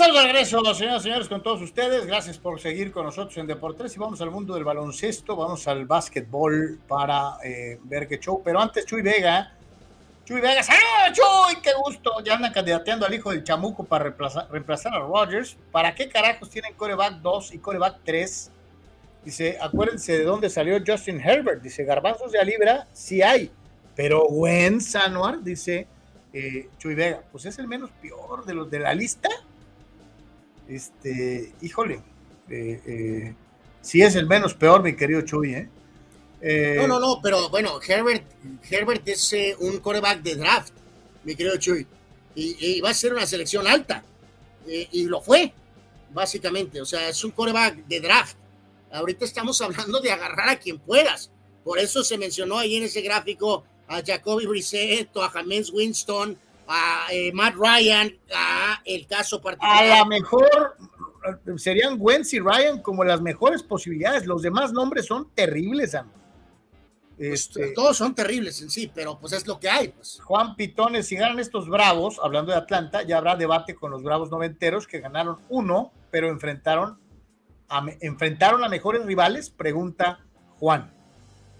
Estamos de regreso, señoras y señores, con todos ustedes. Gracias por seguir con nosotros en Deportes y vamos al mundo del baloncesto, vamos al básquetbol para eh, ver qué show. Pero antes, Chuy Vega. Chuy Vega, ¡saludos, Chuy! ¡Qué gusto! Ya andan candidateando al hijo del chamuco para reemplazar, a Rogers. ¿Para qué carajos tienen coreback 2 y coreback 3? Dice, acuérdense de dónde salió Justin Herbert. Dice, garbanzos de a libra sí hay, pero Gwen Sanuar, dice eh, Chuy Vega, pues es el menos peor de los de la lista este, híjole, Eh, eh, sí es el menos peor, mi querido Chuy, ¿eh? Eh, no, no, no, pero bueno, Herbert, Herbert es eh, un coreback de draft, mi querido Chuy, y, va a ser una selección alta, eh, y lo fue, básicamente, o sea, es un coreback de draft. Ahorita estamos hablando de agarrar a quien puedas, por eso se mencionó ahí en ese gráfico a Jacoby Brissett, a James Winston, a Matt Ryan, a el caso particular. A lo mejor serían Wentz y Ryan como las mejores posibilidades, los demás nombres son terribles, amigo. Pues, este, todos son terribles en sí, pero pues es lo que hay. Pues. Juan Pitones, si ganan estos Bravos, hablando de Atlanta, ya habrá debate con los Bravos noventeros que ganaron uno, pero enfrentaron a, enfrentaron a mejores rivales, pregunta Juan.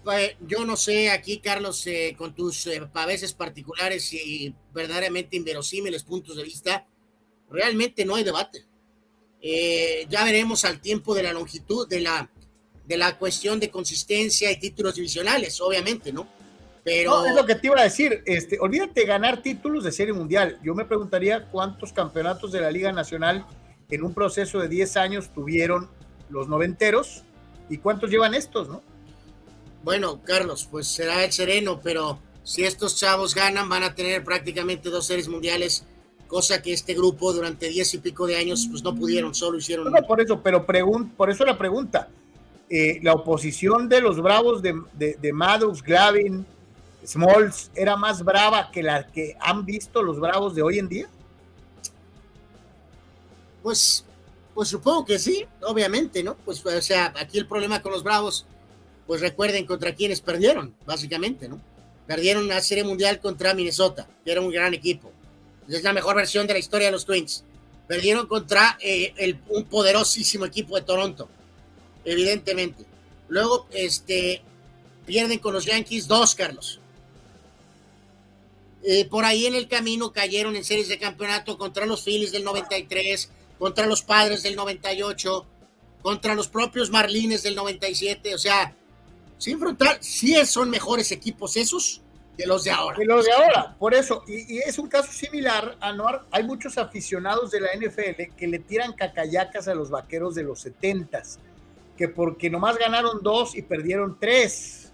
Pues, yo no sé aquí, Carlos, eh, con tus eh, paveses particulares y verdaderamente inverosímiles puntos de vista, realmente no hay debate. Eh, ya veremos al tiempo de la longitud, de la de la cuestión de consistencia y títulos divisionales, obviamente, ¿no? Pero... es lo que te iba a decir, este, olvídate ganar títulos de serie mundial. Yo me preguntaría cuántos campeonatos de la Liga Nacional en un proceso de 10 años tuvieron los noventeros y cuántos llevan estos, ¿no? Bueno, Carlos, pues será el sereno, pero si estos chavos ganan, van a tener prácticamente dos series mundiales, cosa que este grupo durante diez y pico de años pues no pudieron, solo hicieron. No, por eso, pero por eso la pregunta. Eh, la oposición de los bravos de, de, Maddox, Glavin, Smalls, era más brava que la que han visto los bravos de hoy en día? Pues, pues supongo que sí, obviamente, ¿no? Pues, o sea, aquí el problema con los bravos, pues recuerden contra quienes perdieron, básicamente, ¿no? Perdieron la Serie Mundial contra Minnesota, que era un gran equipo. Es la mejor versión de la historia de los Twins. Perdieron contra eh, el, un poderosísimo equipo de Toronto evidentemente. Luego, este, pierden con los Yankees dos, Carlos. Eh, por ahí en el camino cayeron en series de campeonato contra los Phillies del 93, contra los Padres del 98, contra los propios Marlines del 97. O sea, sin frontal, sí son mejores equipos esos que los de ahora. Que los de ahora, por eso. Y, y es un caso similar, Anuar. Hay muchos aficionados de la NFL que le tiran cacayacas a los vaqueros de los 70s que porque nomás ganaron dos y perdieron tres.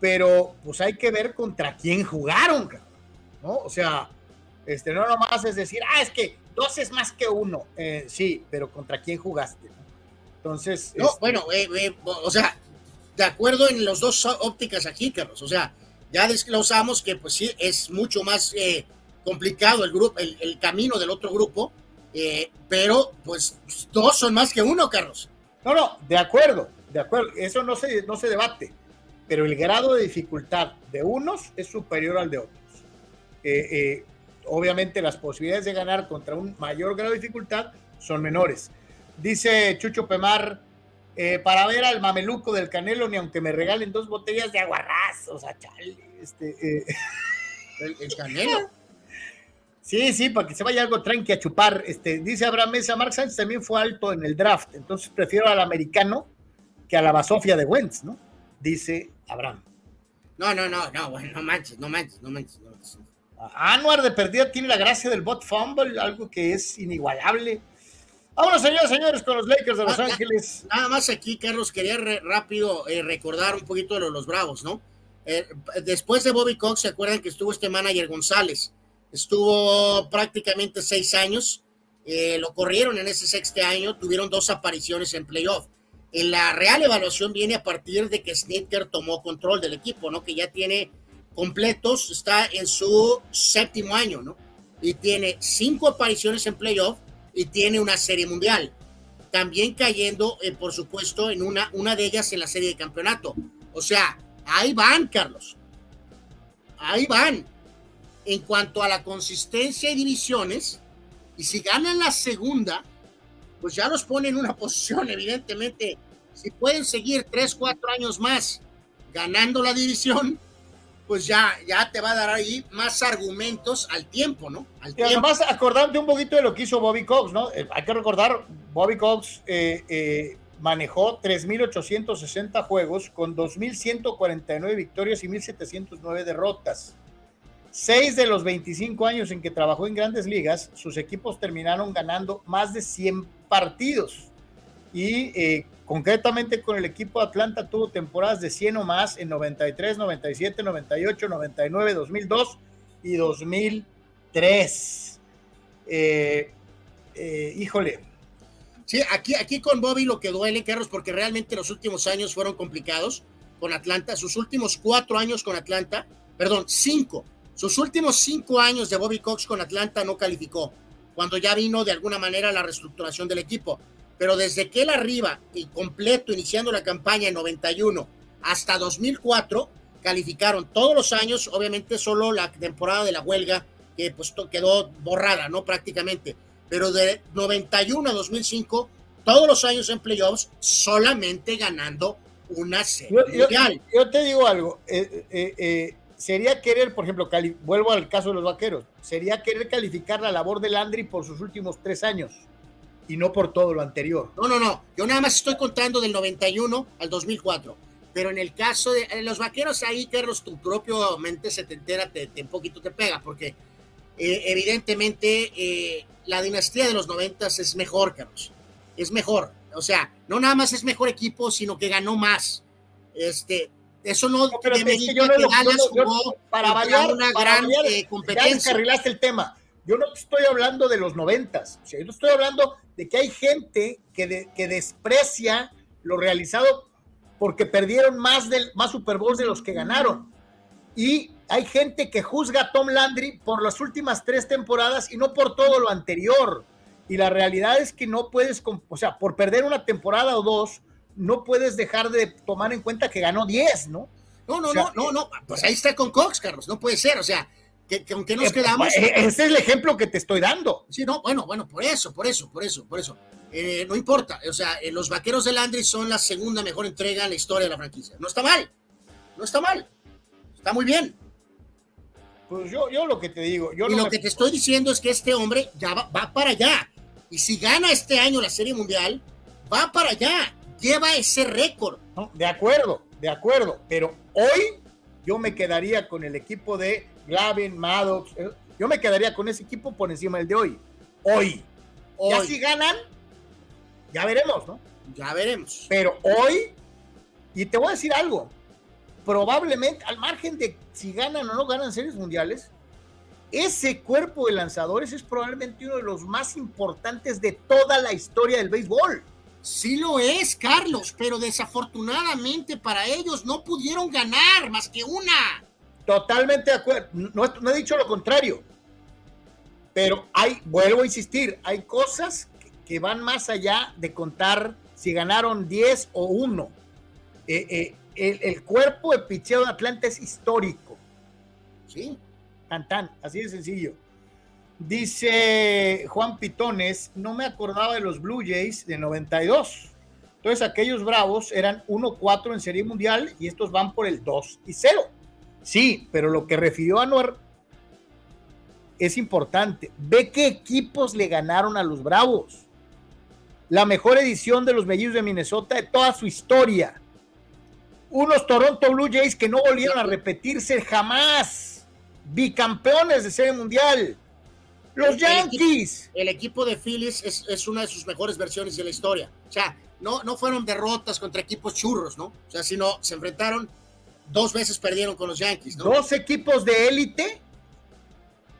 Pero pues hay que ver contra quién jugaron, ¿no? O sea, este, no nomás es decir, ah, es que dos es más que uno. Eh, sí, pero contra quién jugaste. Entonces. No, este bueno, eh, eh, o sea, de acuerdo en los dos ópticas aquí, Carlos. O sea, ya desglosamos que pues sí, es mucho más complicado el grupo, el, camino del otro grupo. pero pues dos son más que uno, Carlos. No, no, de acuerdo, de acuerdo, eso no se, no se debate, pero el grado de dificultad de unos es superior al de otros. Eh, eh, obviamente las posibilidades de ganar contra un mayor grado de dificultad son menores. Dice Chucho Pemar, eh, para ver al mameluco del Canelo, ni aunque me regalen dos botellas de aguarrás, o sea, chale, este, el, Canelo. Sí, sí, para que se vaya algo tranqui a chupar. Este, dice Abraham Mesa, Mark Sánchez también fue alto en el draft, entonces prefiero al americano que a la basofia de Wentz, ¿no? Dice Abraham. No, no, no, no, bueno, no manches, no manches, no manches. No manches. Anuar de perdida tiene la gracia del bot fumble, algo que es inigualable. Vámonos, señores, señores, con los Lakers de Los ah, Ángeles. Nada más aquí, Carlos, quería rápido eh, recordar un poquito de los, Bravos, ¿no? Eh, después de Bobby Cox, ¿se acuerdan que estuvo este manager González? estuvo prácticamente seis años, eh, lo corrieron en ese sexto año, tuvieron dos apariciones en playoff. En la real evaluación viene a partir de que Snitker tomó control del equipo, ¿no? Que ya tiene completos, está en su séptimo año, ¿no? Y tiene cinco apariciones en playoff y tiene una serie mundial. También cayendo, eh, por supuesto, en una, una de ellas en la serie de campeonato. O sea, ahí van, Carlos. Ahí van en cuanto a la consistencia y divisiones, y si ganan la segunda, pues ya los pone en una posición, evidentemente, si pueden seguir tres, cuatro años más ganando la división, pues ya, ya te va a dar ahí más argumentos al tiempo, ¿no? Al y además, acordarte un poquito de lo que hizo Bobby Cox, ¿no? Eh, hay que recordar, Bobby Cox eh, eh, manejó 3.860 juegos con 2.149 victorias y 1.709 derrotas. Seis de los 25 años en que trabajó en grandes ligas, sus equipos terminaron ganando más de 100 partidos. y eh, concretamente con el equipo Atlanta tuvo temporadas de 100 o más en 93, 97, 98, 99, 2002 y 2003. Eh, eh, híjole. Sí, aquí, aquí con Bobby lo que duele, Carlos, porque realmente los últimos años fueron complicados con Atlanta. Sus últimos cuatro años con Atlanta, perdón, cinco. Sus últimos cinco años de Bobby Cox con Atlanta no calificó, cuando ya vino de alguna manera la reestructuración del equipo. Pero desde que él arriba y completo, iniciando la campaña en 91 hasta 2004, calificaron todos los años, obviamente solo la temporada de la huelga, que pues quedó borrada, ¿no? Prácticamente. Pero de 91 a 2005, todos los años en playoffs, solamente ganando una serie yo, yo, te digo algo, eh, eh, eh, sería querer, por ejemplo, vuelvo al caso de los vaqueros, sería querer calificar la labor de Landry por sus últimos tres años y no por todo lo anterior. No, no, no, yo nada más estoy contando del 91 al 2004. Pero en el caso de los vaqueros, ahí, Carlos, tu propio mente se te entera, te, un poquito te pega, porque evidentemente la dinastía de los 90 es mejor, Carlos. Es mejor. O sea, no nada más es mejor equipo, sino que ganó más. Este, eso no, no que yo no, jugó para variar una gran eh, competencia. Ya el tema. Yo no estoy hablando de los noventas. O sea, yo estoy hablando de que hay gente que, que desprecia lo realizado porque perdieron más, del, más Super Bowls de los que ganaron. Y hay gente que juzga a Tom Landry por las últimas tres temporadas y no por todo lo anterior. Y la realidad es que no puedes, o sea, por perder una temporada o dos, no puedes dejar de tomar en cuenta que ganó 10, ¿no? No, no, no, no, no, pues ahí está con Cox, Carlos, no puede ser, o sea, que, aunque nos eh, quedamos. Eh, ese es el ejemplo que te estoy dando. Sí, no, bueno, bueno, por eso, por eso, por eso, por eso. Eh, no importa, o sea, los vaqueros de Landry son la segunda mejor entrega en la historia de la franquicia. No está mal, no está mal, está muy bien. Pues yo, yo lo que te digo, yo y lo que te estoy diciendo es que este hombre ya va, va para allá. Y si gana este año la Serie Mundial, va para allá, lleva ese récord. de acuerdo, de acuerdo, pero hoy yo me quedaría con el equipo de Glavin, Maddox, eh, yo me quedaría con ese equipo por encima del de hoy. Hoy. hoy. Ya si ganan, ya veremos, ¿no? Ya veremos. Pero hoy, y te voy a decir algo, probablemente, al margen de si ganan o no ganan series mundiales, ese cuerpo de lanzadores es probablemente uno de los más importantes de toda la historia del béisbol. Sí lo es, Carlos, pero desafortunadamente para ellos no pudieron ganar más que una. Totalmente de acuerdo. No, he dicho lo contrario. Pero hay, vuelvo a insistir, hay cosas que, van más allá de contar si ganaron 10 o 1. Eh, eh, el, cuerpo de picheo de Atlanta es histórico. Sí. Tan, así de sencillo. Dice Juan Pitones, no me acordaba de los Blue Jays de 92. Entonces aquellos Bravos eran 1-4 en Serie Mundial y estos van por el 2 y 0. Sí, pero lo que refirió a Anuar es importante. Ve qué equipos le ganaron a los Bravos. La mejor edición de los Mellizos de Minnesota de toda su historia. Unos Toronto Blue Jays que no volvieron a repetirse jamás bicampeones de Serie Mundial. Los Yankees. El equipo, de Phillies es, una de sus mejores versiones de la historia. O sea, no, no fueron derrotas contra equipos churros, ¿no? O sea, sino se enfrentaron, dos veces perdieron con los Yankees, ¿no? Dos equipos de élite,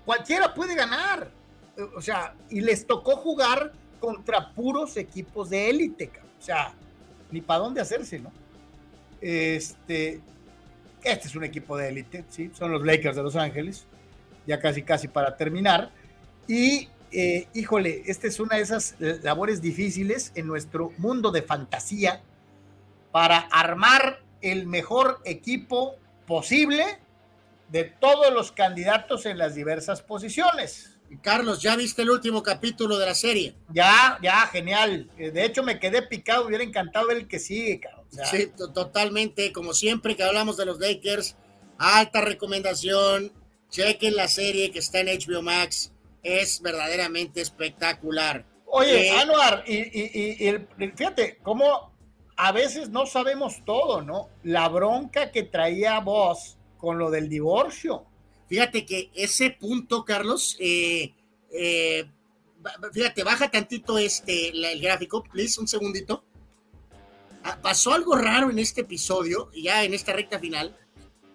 cualquiera puede ganar. O sea, y les tocó jugar contra puros equipos de élite, o sea, ni para dónde hacerse, ¿no? Este, este es un equipo de élite, ¿sí? Son los Lakers de Los Ángeles, ya casi, casi para terminar. Y, eh, híjole, esta es una de esas labores difíciles en nuestro mundo de fantasía para armar el mejor equipo posible de todos los candidatos en las diversas posiciones. Carlos, ¿ya viste el último capítulo de la serie? Ya, ya, genial. Eh, de hecho, me quedé picado, hubiera encantado ver el que sigue, Carlos. sí, totalmente. Como siempre que hablamos de los Lakers, alta recomendación. Chequen la serie que está en HBO Max. Es verdaderamente espectacular. Oye, eh, Anuar, y, fíjate cómo a veces no sabemos todo, ¿no? La bronca que traía vos con lo del divorcio Fíjate que ese punto, Carlos, eh, eh, fíjate, baja tantito este, el gráfico, please, un segundito. Ah, pasó algo raro en este episodio, ya en esta recta final.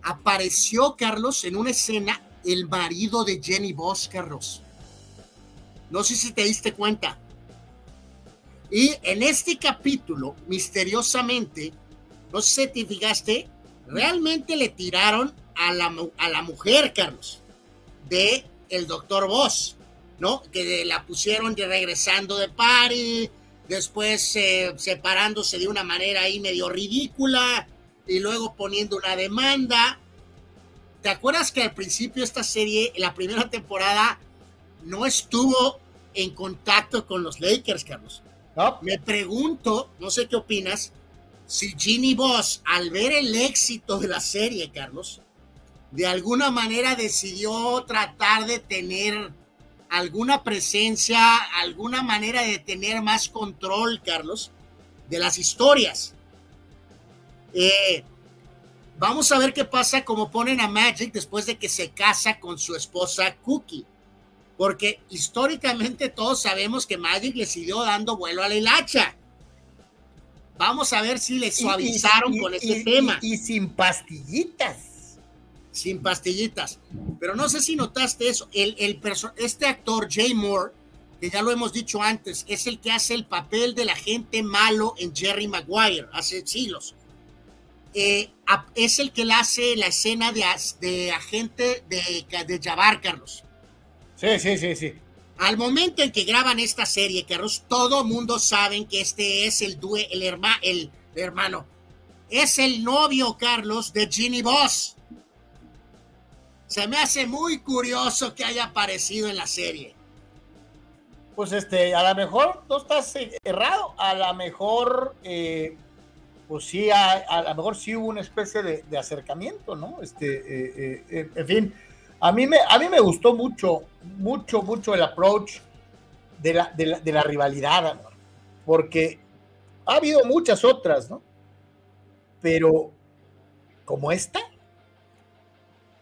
Apareció, Carlos, en una escena, el marido de Jenny Boss, Carlos. No sé si te diste cuenta. Y en este capítulo, misteriosamente, no sé si te fijaste, realmente le tiraron a la, a la mujer, Carlos, de el doctor Voss, ¿no? Que la pusieron regresando de party, después eh, separándose de una manera ahí medio ridícula y luego poniendo una demanda. ¿Te acuerdas que al principio esta serie, la primera temporada, no estuvo en contacto con los Lakers, Carlos? Me pregunto, no sé qué opinas, si Ginny Boss, al ver el éxito de la serie, Carlos, de alguna manera decidió tratar de tener alguna presencia, alguna manera de tener más control, Carlos, de las historias. Eh, vamos a ver qué pasa como ponen a Magic después de que se casa con su esposa Cookie. Porque históricamente todos sabemos que Magic le siguió dando vuelo a la hilacha. Vamos a ver si le suavizaron con ese tema. Y, sin pastillitas sin pastillitas. Pero no sé si notaste eso. El, el este actor, Jay Moore, que ya lo hemos dicho antes, es el que hace el papel del agente malo en Jerry Maguire hace siglos. Eh, es el que le hace la escena de, de agente de, de Jabbar, Carlos. Sí, sí, sí, sí. Al momento en que graban esta serie, Carlos, todo mundo sabe que este es el, due, el, el hermano. Es el novio, Carlos, de Ginny Boss se me hace muy curioso que haya aparecido en la serie. Pues este, a lo mejor no estás errado, a lo mejor, eh, pues sí, a, lo mejor sí hubo una especie de, acercamiento, ¿no? Este, eh, eh, en fin, a mí, me, a mí me gustó mucho, mucho, mucho el approach de la, de la, de la rivalidad, porque ha habido muchas otras, ¿no? Pero como esta,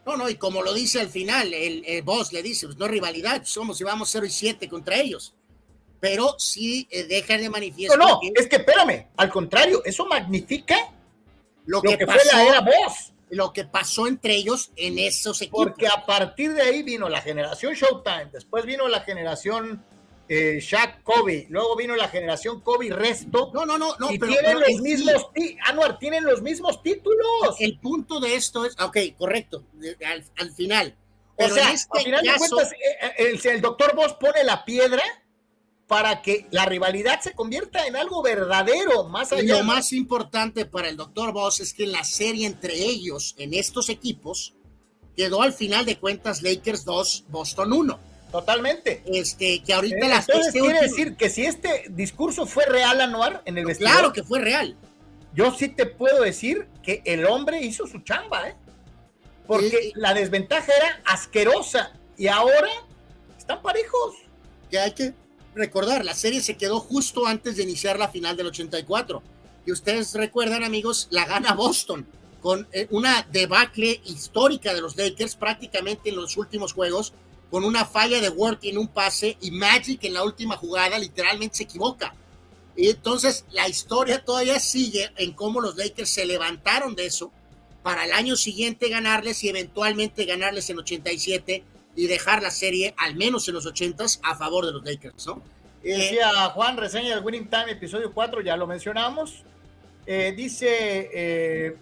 no, no, y como lo dice al final, el, boss le dice, pues no rivalidad, somos y vamos 0 y 7 contra ellos. Pero sí eh, deja de manifiesto. No, no, es que espérame, al contrario, eso magnifica lo, que, pasó, fue la era boss. Lo que pasó entre ellos en esos equipos. Porque a partir de ahí vino la generación Showtime, después vino la generación eh, Shaq Kobe, luego vino la generación Kobe Resto. No, no, no, no, y tienen los mismos, Anuar, tienen los mismos títulos. El punto de esto es, ok, correcto, al, final. o sea, este al final de cuentas, eh, eh, el, el doctor Boss pone la piedra para que la rivalidad se convierta en algo verdadero, más allá. Lo más importante para el doctor Boss es que la serie entre ellos, en estos equipos, quedó al final de cuentas Lakers 2, Boston 1 Totalmente. Este, que ahorita las Entonces quiere decir que si este discurso fue real, Anuar, en el vestidor. Claro que fue real. Yo sí te puedo decir que el hombre hizo su chamba, ¿eh? Porque la desventaja era asquerosa y ahora están parejos. Que hay que recordar, la serie se quedó justo antes de iniciar la final del 84. Y ustedes recuerdan, amigos, la gana Boston con eh, una debacle histórica de los Lakers prácticamente en los últimos juegos con una falla de Work en un pase y Magic en la última jugada literalmente se equivoca. Y entonces la historia todavía sigue en cómo los Lakers se levantaron de eso para el año siguiente ganarles y eventualmente ganarles en 87 y dejar la serie al menos en los 80s a favor de los Lakers, ¿no? Eh, Decía Juan, reseña del Winning Time, episodio 4, ya lo mencionamos. Eh, dice eh,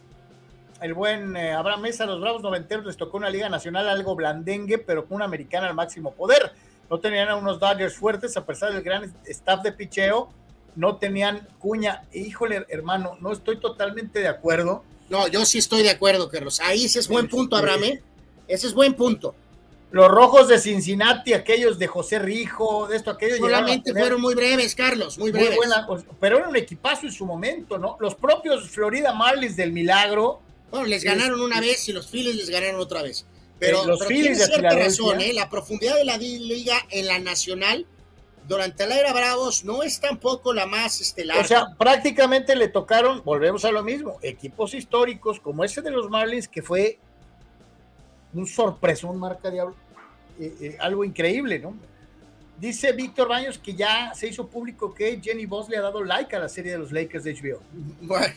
el buen eh, Abraham Mesa, los Bravos Noventeros les tocó una liga nacional algo blandengue, pero con una americana al máximo poder. No tenían a unos Dodgers fuertes, a pesar del gran staff de picheo, no tenían cuña. Híjole, hermano, no estoy totalmente de acuerdo. No, yo sí estoy de acuerdo, Carlos. Ahí ese es buen punto, Abraham. Ese es buen punto. Los rojos de Cincinnati, aquellos de José Rijo, de esto, aquellos. Solamente fueron muy breves, Carlos, muy breves. Pero era un equipazo en su momento, ¿no? Los propios Florida Marlins del Milagro, bueno, les ganaron una vez y los Phillies les ganaron otra vez. Pero, los Phillies tiene cierta razón, ¿eh? la profundidad de la liga en la nacional durante la era Bravos no es tampoco la más estelar. O sea, prácticamente le tocaron, volvemos a lo mismo, equipos históricos como ese de los Marlins, que fue un sorpresón, marca diablo, eh, eh, algo increíble, ¿no? Dice Víctor Baños que ya se hizo público que Jenny Voss le ha dado like a la serie de los Lakers de HBO. Bueno,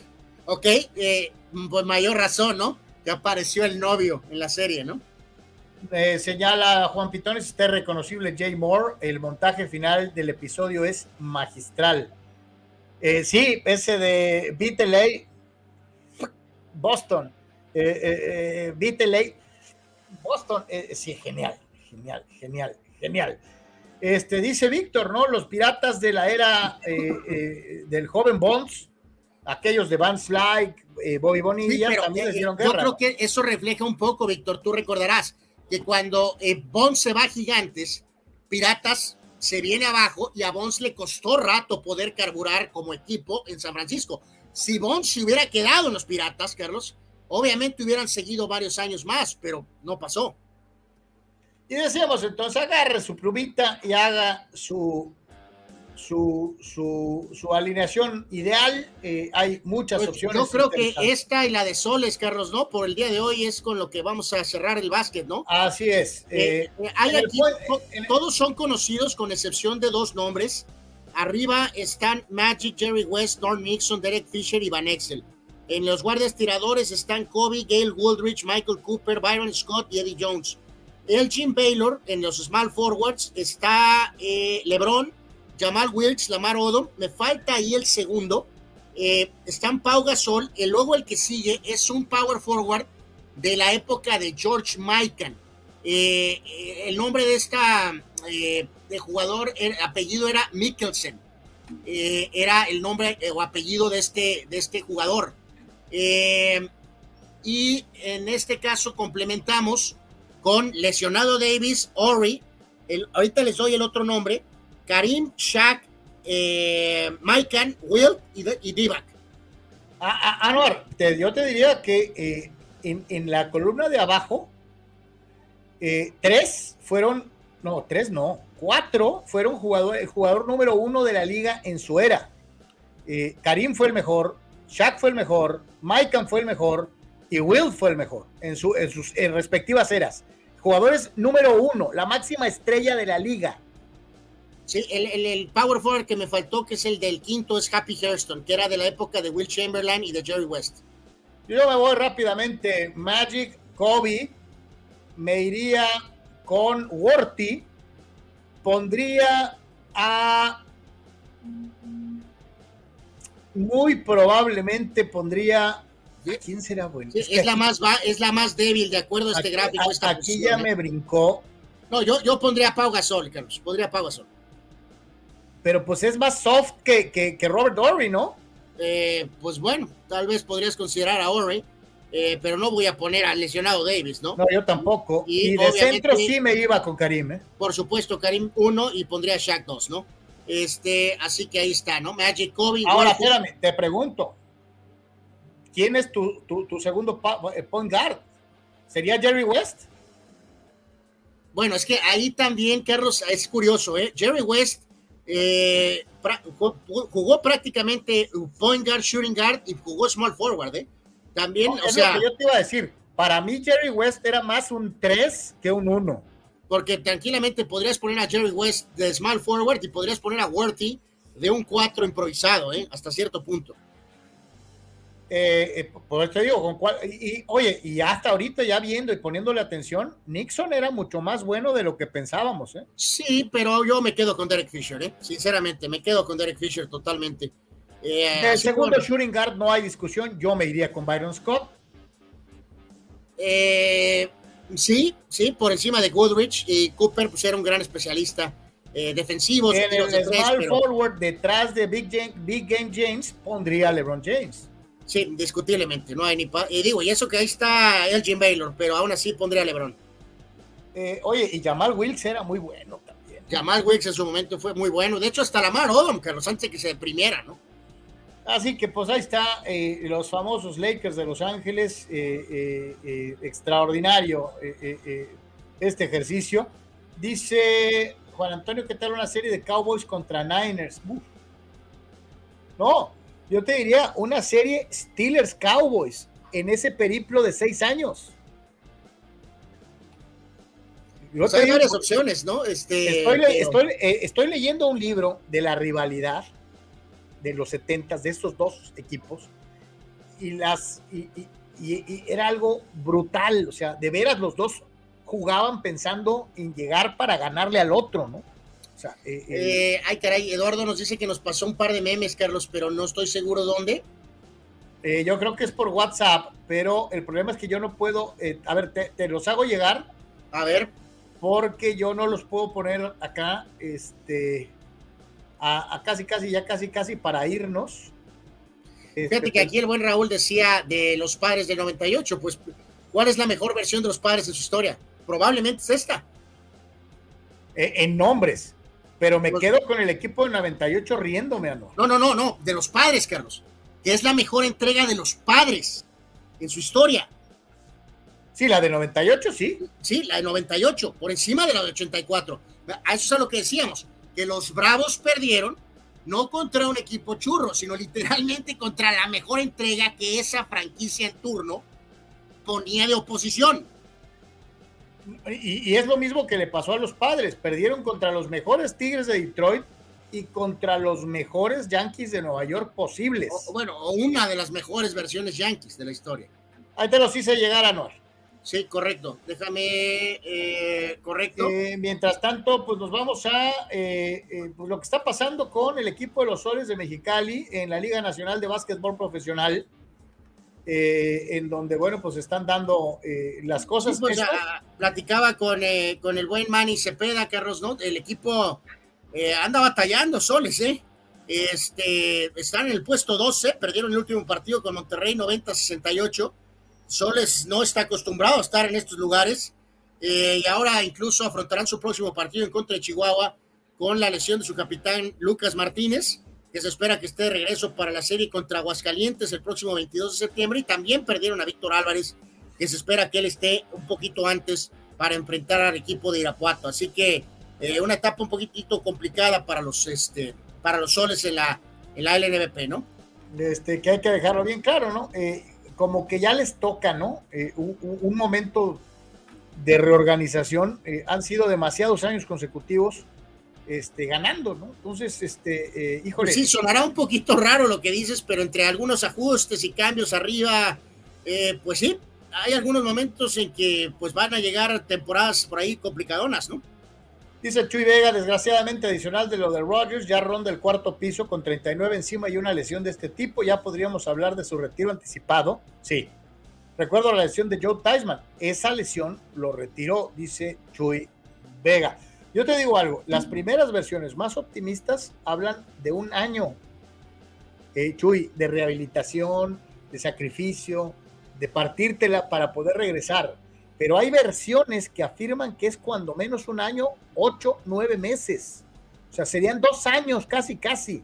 ok, eh, pues mayor razón, ¿no? Que apareció el novio en la serie, ¿no? Eh, señala Juan Pitones, está reconocible Jay Moore. El montaje final del episodio es magistral. Eh, sí, ese de Beatley, Boston. Eh, eh Boston, sí, genial, genial, genial, genial. Este, dice Víctor, ¿no? Los piratas de la era del joven Bonds, aquellos de Van Slyke, Bobby Bonilla, también les dieron guerra. Yo creo que eso refleja un poco, Víctor, tú recordarás que cuando eh, Bonds se va a Gigantes, Piratas se viene abajo y a Bonds le costó rato poder carburar como equipo en San Francisco. Si Bonds se hubiera quedado en los Piratas, Carlos, obviamente hubieran seguido varios años más, pero no pasó. Y decíamos entonces, agarre su plumita y haga su su, su, su alineación ideal. Eh, hay muchas pues, opciones. Yo creo que esta y la de Soles, Carlos, ¿no? Por el día de hoy es con lo que vamos a cerrar el básquet, ¿no? Así es. Eh, eh, hay aquí, todos son conocidos con excepción de dos nombres. Arriba están Magic, Jerry West, Norm Nixon, Derek Fisher y Van Exel. En los guardias tiradores están Kobe, Gail Woodridge, Michael Cooper, Byron Scott y Eddie Jones. El Jim Baylor en los small forwards está LeBron, Jamal Wilkes, Lamar Odom, me falta ahí el segundo. Eh, están Pau Gasol, y luego el que sigue es un power forward de la época de George Mikan. Eh, eh, el nombre de esta de jugador, el apellido era Mikkelsen. era el nombre o apellido de este, de este jugador. Y en este caso complementamos con lesionado Davis, Ori. ahorita les doy el otro nombre. Karim, Shaq, eh, Maikan, Will y, y Divac. Anuar, te, yo te diría que eh, en, la columna de abajo, eh, tres fueron, no, tres no, cuatro fueron jugador, el jugador número uno de la liga en su era. Eh, Karim fue el mejor, Shaq fue el mejor, Maikan fue el mejor y Will fue el mejor en, su, en sus respectivas eras. Jugadores número uno, la máxima estrella de la liga Sí, el, power forward que me faltó, que es el del quinto, es Happy Hairston, que era de la época de Will Chamberlain y de Jerry West. Yo me voy rápidamente. Magic, Kobe, me iría con Worthy, pondría a... Muy probablemente pondría ¿Quién será bueno? es, la más es la más débil, de acuerdo a este gráfico. aquí ya me brincó. No, yo, yo pondría a Pau Gasol, Carlos. Pondría a Pau Gasol pero pues es más soft que, que, Robert Ory, ¿no? Eh, pues bueno, tal vez podrías considerar a Ory, eh, pero no voy a poner al lesionado Davis, ¿no? No, yo tampoco. Y, de centro sí me iba con Karim, ¿eh? Por supuesto, Karim 1 y pondría a Shaq 2, ¿no? Este, así que ahí está, ¿no? Magic Kobe. Ahora, espérame, te pregunto. ¿Quién es tu, tu, tu segundo eh, point guard? ¿Sería Jerry West? Bueno, es que ahí también, Carlos, es curioso, ¿eh? Jerry West eh, jugó prácticamente point guard, shooting guard y jugó small forward, ¿eh? También, o sea. yo te iba a decir, para mí Jerry West era más un 3 que un 1. Porque tranquilamente podrías poner a Jerry West de small forward y podrías poner a Worthy de un 4 improvisado, ¿eh? Hasta cierto punto. Eh, eh, por eso te digo, con cuál, y, oye, y hasta ahorita ya viendo y poniéndole atención, Nixon era mucho más bueno de lo que pensábamos, ¿eh? Sí, pero yo me quedo con Derek Fisher, ¿eh? Sinceramente, me quedo con Derek Fisher totalmente. Eh, el segundo shooting guard no hay discusión, yo me iría con Byron Scott. Eh, sí, sí, por encima de Goodrich y Cooper, pues era un gran especialista defensivo. En el small forward, detrás de Big, Big Game James, pondría LeBron James. Sí, indiscutiblemente, no hay ni... y digo, y eso que ahí está Elgin Baylor, pero aún así pondría a LeBron. Eh, oye, y Jamal Wilkes era muy bueno también. Jamal Wilkes en su momento fue muy bueno. De hecho, hasta Lamar Odom, Carlos, antes que se deprimiera, ¿no? Así que pues ahí está eh, los famosos Lakers de Los Ángeles, eh, extraordinario este ejercicio. Dice Juan Antonio, ¿qué tal una serie de Cowboys contra Niners? No, yo te diría una serie Steelers Cowboys en ese periplo de seis años. Yo hay digo, varias opciones, ¿no? Este, eh, estoy leyendo un libro de la rivalidad de los 70 de estos dos equipos y las y, y- y- era algo brutal, o sea, de veras los dos jugaban pensando en llegar para ganarle al otro, ¿no? O sea, eh, eh, Eh, ay, caray, Eduardo nos dice que nos pasó un par de memes, Carlos, pero no estoy seguro dónde. eh, yo creo que es por WhatsApp, pero el problema es que yo no puedo, a ver, te, te los hago llegar. A ver. Porque yo no los puedo poner acá, este, a, a casi, casi, ya casi, casi para irnos. Este, Fíjate que aquí el buen Raúl decía de los padres del 98, pues, ¿cuál es la mejor versión de los padres en su historia? Probablemente es esta. eh, en nombres, pero me Pues- quedo con el equipo del 98 riéndome, ¿no? No, no, no, no, de los padres, Carlos. Que es la mejor entrega de los padres en su historia. Sí, la de 98, sí. Sí, la de 98, por encima de la de 84. A eso es a lo que decíamos, que los Bravos perdieron no contra un equipo churro, sino literalmente contra la mejor entrega que esa franquicia en turno ponía de oposición. Y, y es lo mismo que le pasó a los padres. Perdieron contra los mejores Tigres de Detroit y contra los mejores Yankees de Nueva York posibles. O, bueno, o una de las mejores versiones Yankees de la historia. Ahí te los hice llegar a Noel. Sí, correcto. Déjame, eh, correcto. Eh, mientras tanto, pues nos vamos a eh, eh, pues lo que está pasando con el equipo de los Soles de Mexicali en la Liga Nacional de Básquetbol Profesional, en donde, bueno, pues están dando eh, las cosas. Sí, pues, ah, platicaba con, eh, con el buen Manny Cepeda, Carlos, ¿no? El equipo anda batallando, Soles, ¿eh? Este, están en el puesto 12, perdieron el último partido con Monterrey 90-68. Soles no está acostumbrado a estar en estos lugares eh, y ahora incluso afrontarán su próximo partido en contra de Chihuahua con la lesión de su capitán Lucas Martínez, que se espera que esté de regreso para la serie contra Aguascalientes el próximo 22 de septiembre y también perdieron a Víctor Álvarez, que se espera que él esté un poquito antes para enfrentar al equipo de Irapuato. Así que eh, una etapa un poquitito complicada para los, este, para los soles en la, en la LNBP, ¿no? este, que hay que dejarlo bien claro, ¿no? Eh, como que ya les toca, ¿no? Eh, un, momento de reorganización. eh, han sido demasiados años consecutivos este, ganando, ¿no? Entonces, este, eh, híjole. Pues sí, sonará un poquito raro lo que dices, pero entre algunos ajustes y cambios arriba, eh, pues sí, hay algunos momentos en que pues van a llegar temporadas por ahí complicadonas, ¿no? Dice Chuy Vega, desgraciadamente adicional de lo de Rodgers, ya ronda el cuarto piso con 39 encima y una lesión de este tipo, ya podríamos hablar de su retiro anticipado. Sí. Recuerdo la lesión de Joe Theismann. Esa lesión lo retiró, dice Chuy Vega. Yo te digo algo, las primeras versiones más optimistas hablan de un año, eh, Chuy, de rehabilitación, de sacrificio, de partírtela para poder regresar. Pero hay versiones que afirman que es cuando menos un año, ocho, nueve meses. O sea, serían dos años, casi, casi.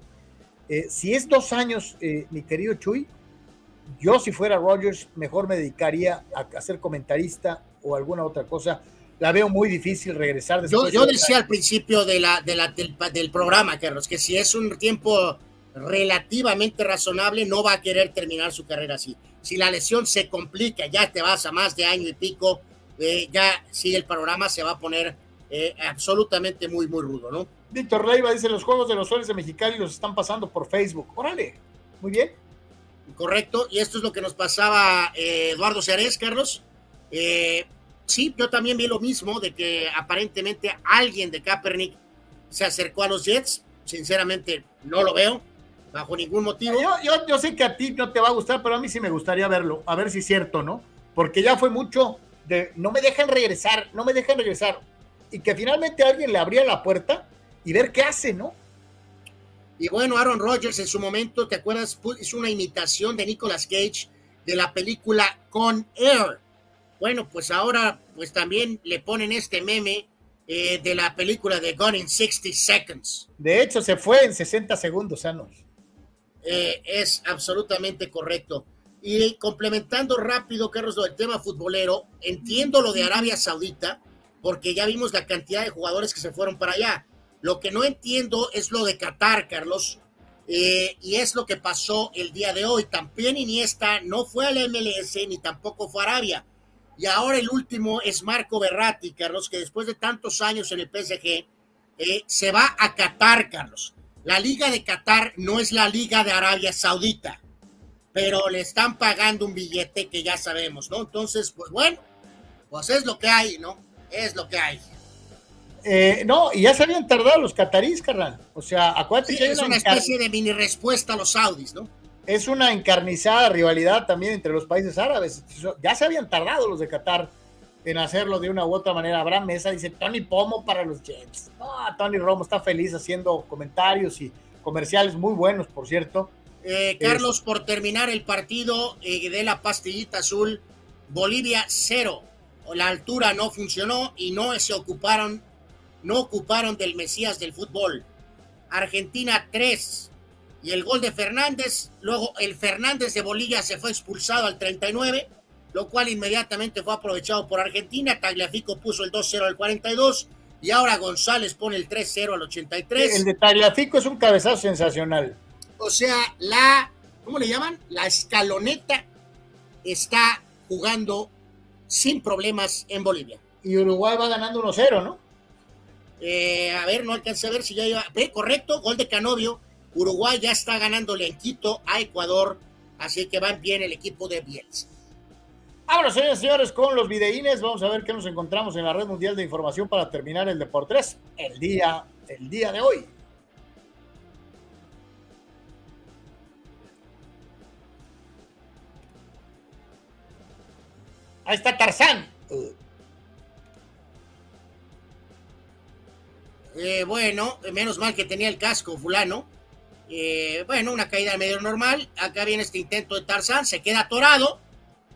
Eh, si es dos años, eh, mi querido Chuy, yo si fuera Rogers, mejor me dedicaría a, a ser comentarista o alguna otra cosa. La veo muy difícil regresar Yo, después. yo de- decía al principio de la, de la, del, del programa, Carlos, que si es un tiempo relativamente razonable, no va a querer terminar su carrera así. Si la lesión se complica, ya te vas a más de año y pico, eh, ya sí el panorama se va a poner eh, absolutamente muy, muy rudo, ¿no? Víctor Leiva dice, los juegos de los soles de Mexicali los están pasando por Facebook. Órale, muy bien. Correcto, y esto es lo que nos pasaba eh, Eduardo Cearés, Carlos. Eh, sí, yo también vi lo mismo, de que aparentemente alguien de Kaepernick se acercó a los Jets. Sinceramente, no lo veo, bajo ningún motivo. Yo, yo, yo sé que a ti no te va a gustar, pero a mí sí me gustaría verlo, a ver si es cierto, ¿no? Porque ya fue mucho de no me dejan regresar, no me dejan regresar. Y que finalmente alguien le abría la puerta y ver qué hace, ¿no? Y bueno, Aaron Rodgers en su momento, ¿te acuerdas? Hizo una imitación de Nicolas Cage de la película Con Air. Bueno, pues ahora pues también le ponen este meme eh, de la película de Gone in 60 Seconds. De hecho, se fue en 60 segundos, Anos. Eh, es absolutamente correcto. Y complementando rápido, Carlos, lo del tema futbolero, entiendo lo de Arabia Saudita, porque ya vimos la cantidad de jugadores que se fueron para allá. Lo que no entiendo es lo de Qatar, Carlos, eh, y es lo que pasó el día de hoy. También Iniesta no fue al MLS ni tampoco fue a Arabia. Y ahora el último es Marco Berratti, Carlos, que después de tantos años en el PSG eh, se va a Qatar, Carlos. La liga de Qatar no es la liga de Arabia Saudita, pero le están pagando un billete que ya sabemos, ¿no? Entonces, pues bueno, pues es lo que hay, ¿no? Es lo que hay. Eh, no, y ya se habían tardado los catarís, carnal. O sea, acuérdate Sí, que es una especie de mini respuesta a los saudis, ¿no? es una encarnizada rivalidad también entre los países árabes. Ya se habían tardado los de Qatar en hacerlo de una u otra manera. Abraham Mesa dice Tony Pomo para los Jets. Tony Romo está feliz haciendo comentarios y comerciales muy buenos, por cierto. Eh, Carlos, por terminar el partido eh, de la pastillita azul, Bolivia cero. La altura no funcionó y no se ocuparon, no ocuparon del Mesías del fútbol. Argentina 3. Y el gol de Fernández, luego el Fernández de Bolivia se fue expulsado al 39, lo cual inmediatamente fue aprovechado por Argentina. Tagliafico puso el 2-0 al 42 y ahora González pone el 3-0 al 83. El de Tagliafico es un cabezazo sensacional. O sea, la, ¿cómo le llaman? La escaloneta está jugando sin problemas en Bolivia. Y Uruguay va ganando 1-0, ¿no? Eh, a ver, no alcancé a ver si ya iba. Ve, correcto, gol de Canovio. Uruguay ya está ganándole en Quito a Ecuador, así que van bien el equipo de Bielsa. Vámonos, señores y señores, con los videínes. Vamos a ver qué nos encontramos en la red mundial de información para terminar el Deportes el día, el día de hoy. Ahí está Tarzán. Eh, bueno, menos mal que tenía el casco, fulano. Eh, bueno, una caída medio normal. Acá viene este intento de Tarzán, se queda atorado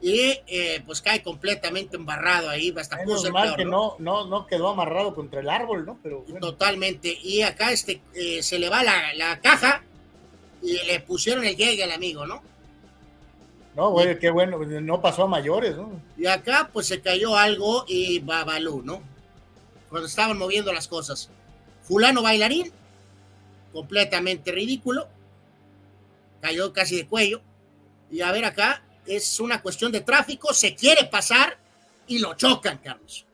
y eh, pues cae completamente embarrado ahí. Hasta Menos mal peor, que ¿no? no, no, no quedó amarrado contra el árbol, ¿no? Pero bueno. Totalmente. Y acá este eh, se le va la, la caja y le pusieron el llegue al amigo, ¿no? No, güey, qué bueno, no pasó a mayores, ¿no? Y acá pues se cayó algo y babalú, ¿no? Cuando estaban moviendo las cosas. Fulano bailarín, completamente ridículo. Cayó casi de cuello. Y a ver acá, es una cuestión de tráfico, se quiere pasar y lo chocan, Carlos.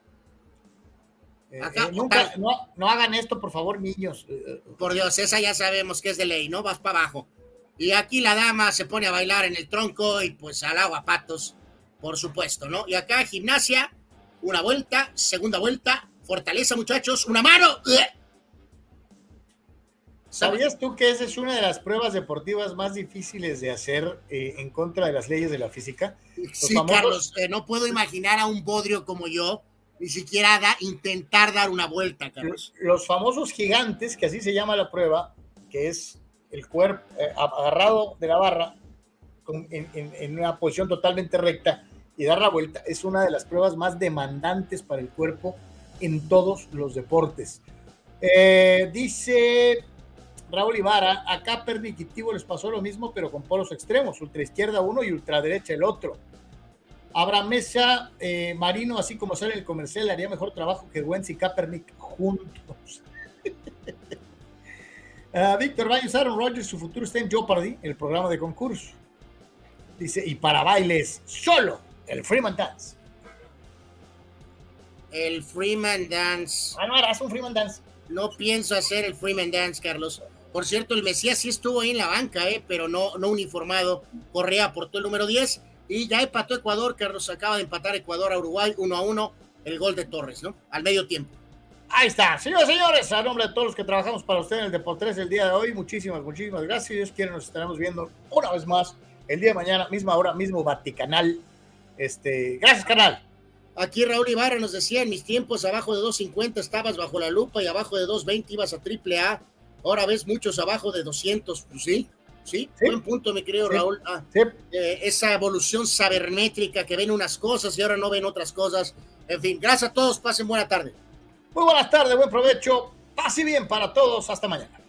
Eh, Acá, eh, nunca, no, no hagan esto, por favor, niños. Eh, Por Dios, esa ya sabemos que es de ley, ¿no? Vas para abajo. Y aquí la dama se pone a bailar en el tronco y pues al agua patos, por supuesto, ¿no? Y acá gimnasia, una vuelta, segunda vuelta, fortaleza muchachos, una mano. ¿Sabías tú que esa es una de las pruebas deportivas más difíciles de hacer eh, en contra de las leyes de la física? Los Sí, famosos- Carlos, eh, no puedo imaginar a un bodrio como yo ni siquiera da- intentar dar una vuelta, Carlos. Los famosos gigantes, que así se llama la prueba, que es el cuerpo eh, agarrado de la barra con- en, en- en una posición totalmente recta y dar la vuelta, es una de las pruebas más demandantes para el cuerpo en todos los deportes. Eh, dice Raúl Ibarra, a Kaepernick y Tibo les pasó lo mismo, pero con polos extremos, ultra izquierda uno y ultraderecha el otro. Abraham Mesa, eh, Marino, así como sale el comercial, haría mejor trabajo que Wentz y Kaepernick juntos. Ah, Víctor Baños, Aaron Rodgers, su futuro está en Jeopardy, el programa de concurso. Dice, y para bailes, solo el Freeman Dance. El Freeman Dance. Ah, no harás un Freeman Dance. No pienso hacer el Freeman Dance, Carlos. Por cierto, el Mesías sí estuvo ahí en la banca, ¿eh? pero no, no uniformado. Correa aportó el número 10 y ya empató Ecuador. Carlos acaba de empatar Ecuador a Uruguay 1 a 1. El gol de Torres, ¿no? Al medio tiempo. Ahí está, señores, señores, a nombre de todos los que trabajamos para ustedes en el Deportes el día de hoy, muchísimas, muchísimas gracias. Si Dios quiere, nos estaremos viendo una vez más el día de mañana, misma hora, mismo Vaticanal. Este, gracias, canal. Aquí Raúl Ibarra nos decía, en mis tiempos abajo de 2.50 estabas bajo la lupa y abajo de 2.20 ibas a triple A. Ahora ves muchos abajo de 200. Pues sí, sí, buen punto, mi querido Sí. Raúl. Ah, eh, esa evolución sabermétrica que ven unas cosas y ahora no ven otras cosas. En fin, gracias a todos, pasen buena tarde. Muy buenas tardes, buen provecho, pase bien para todos, hasta mañana.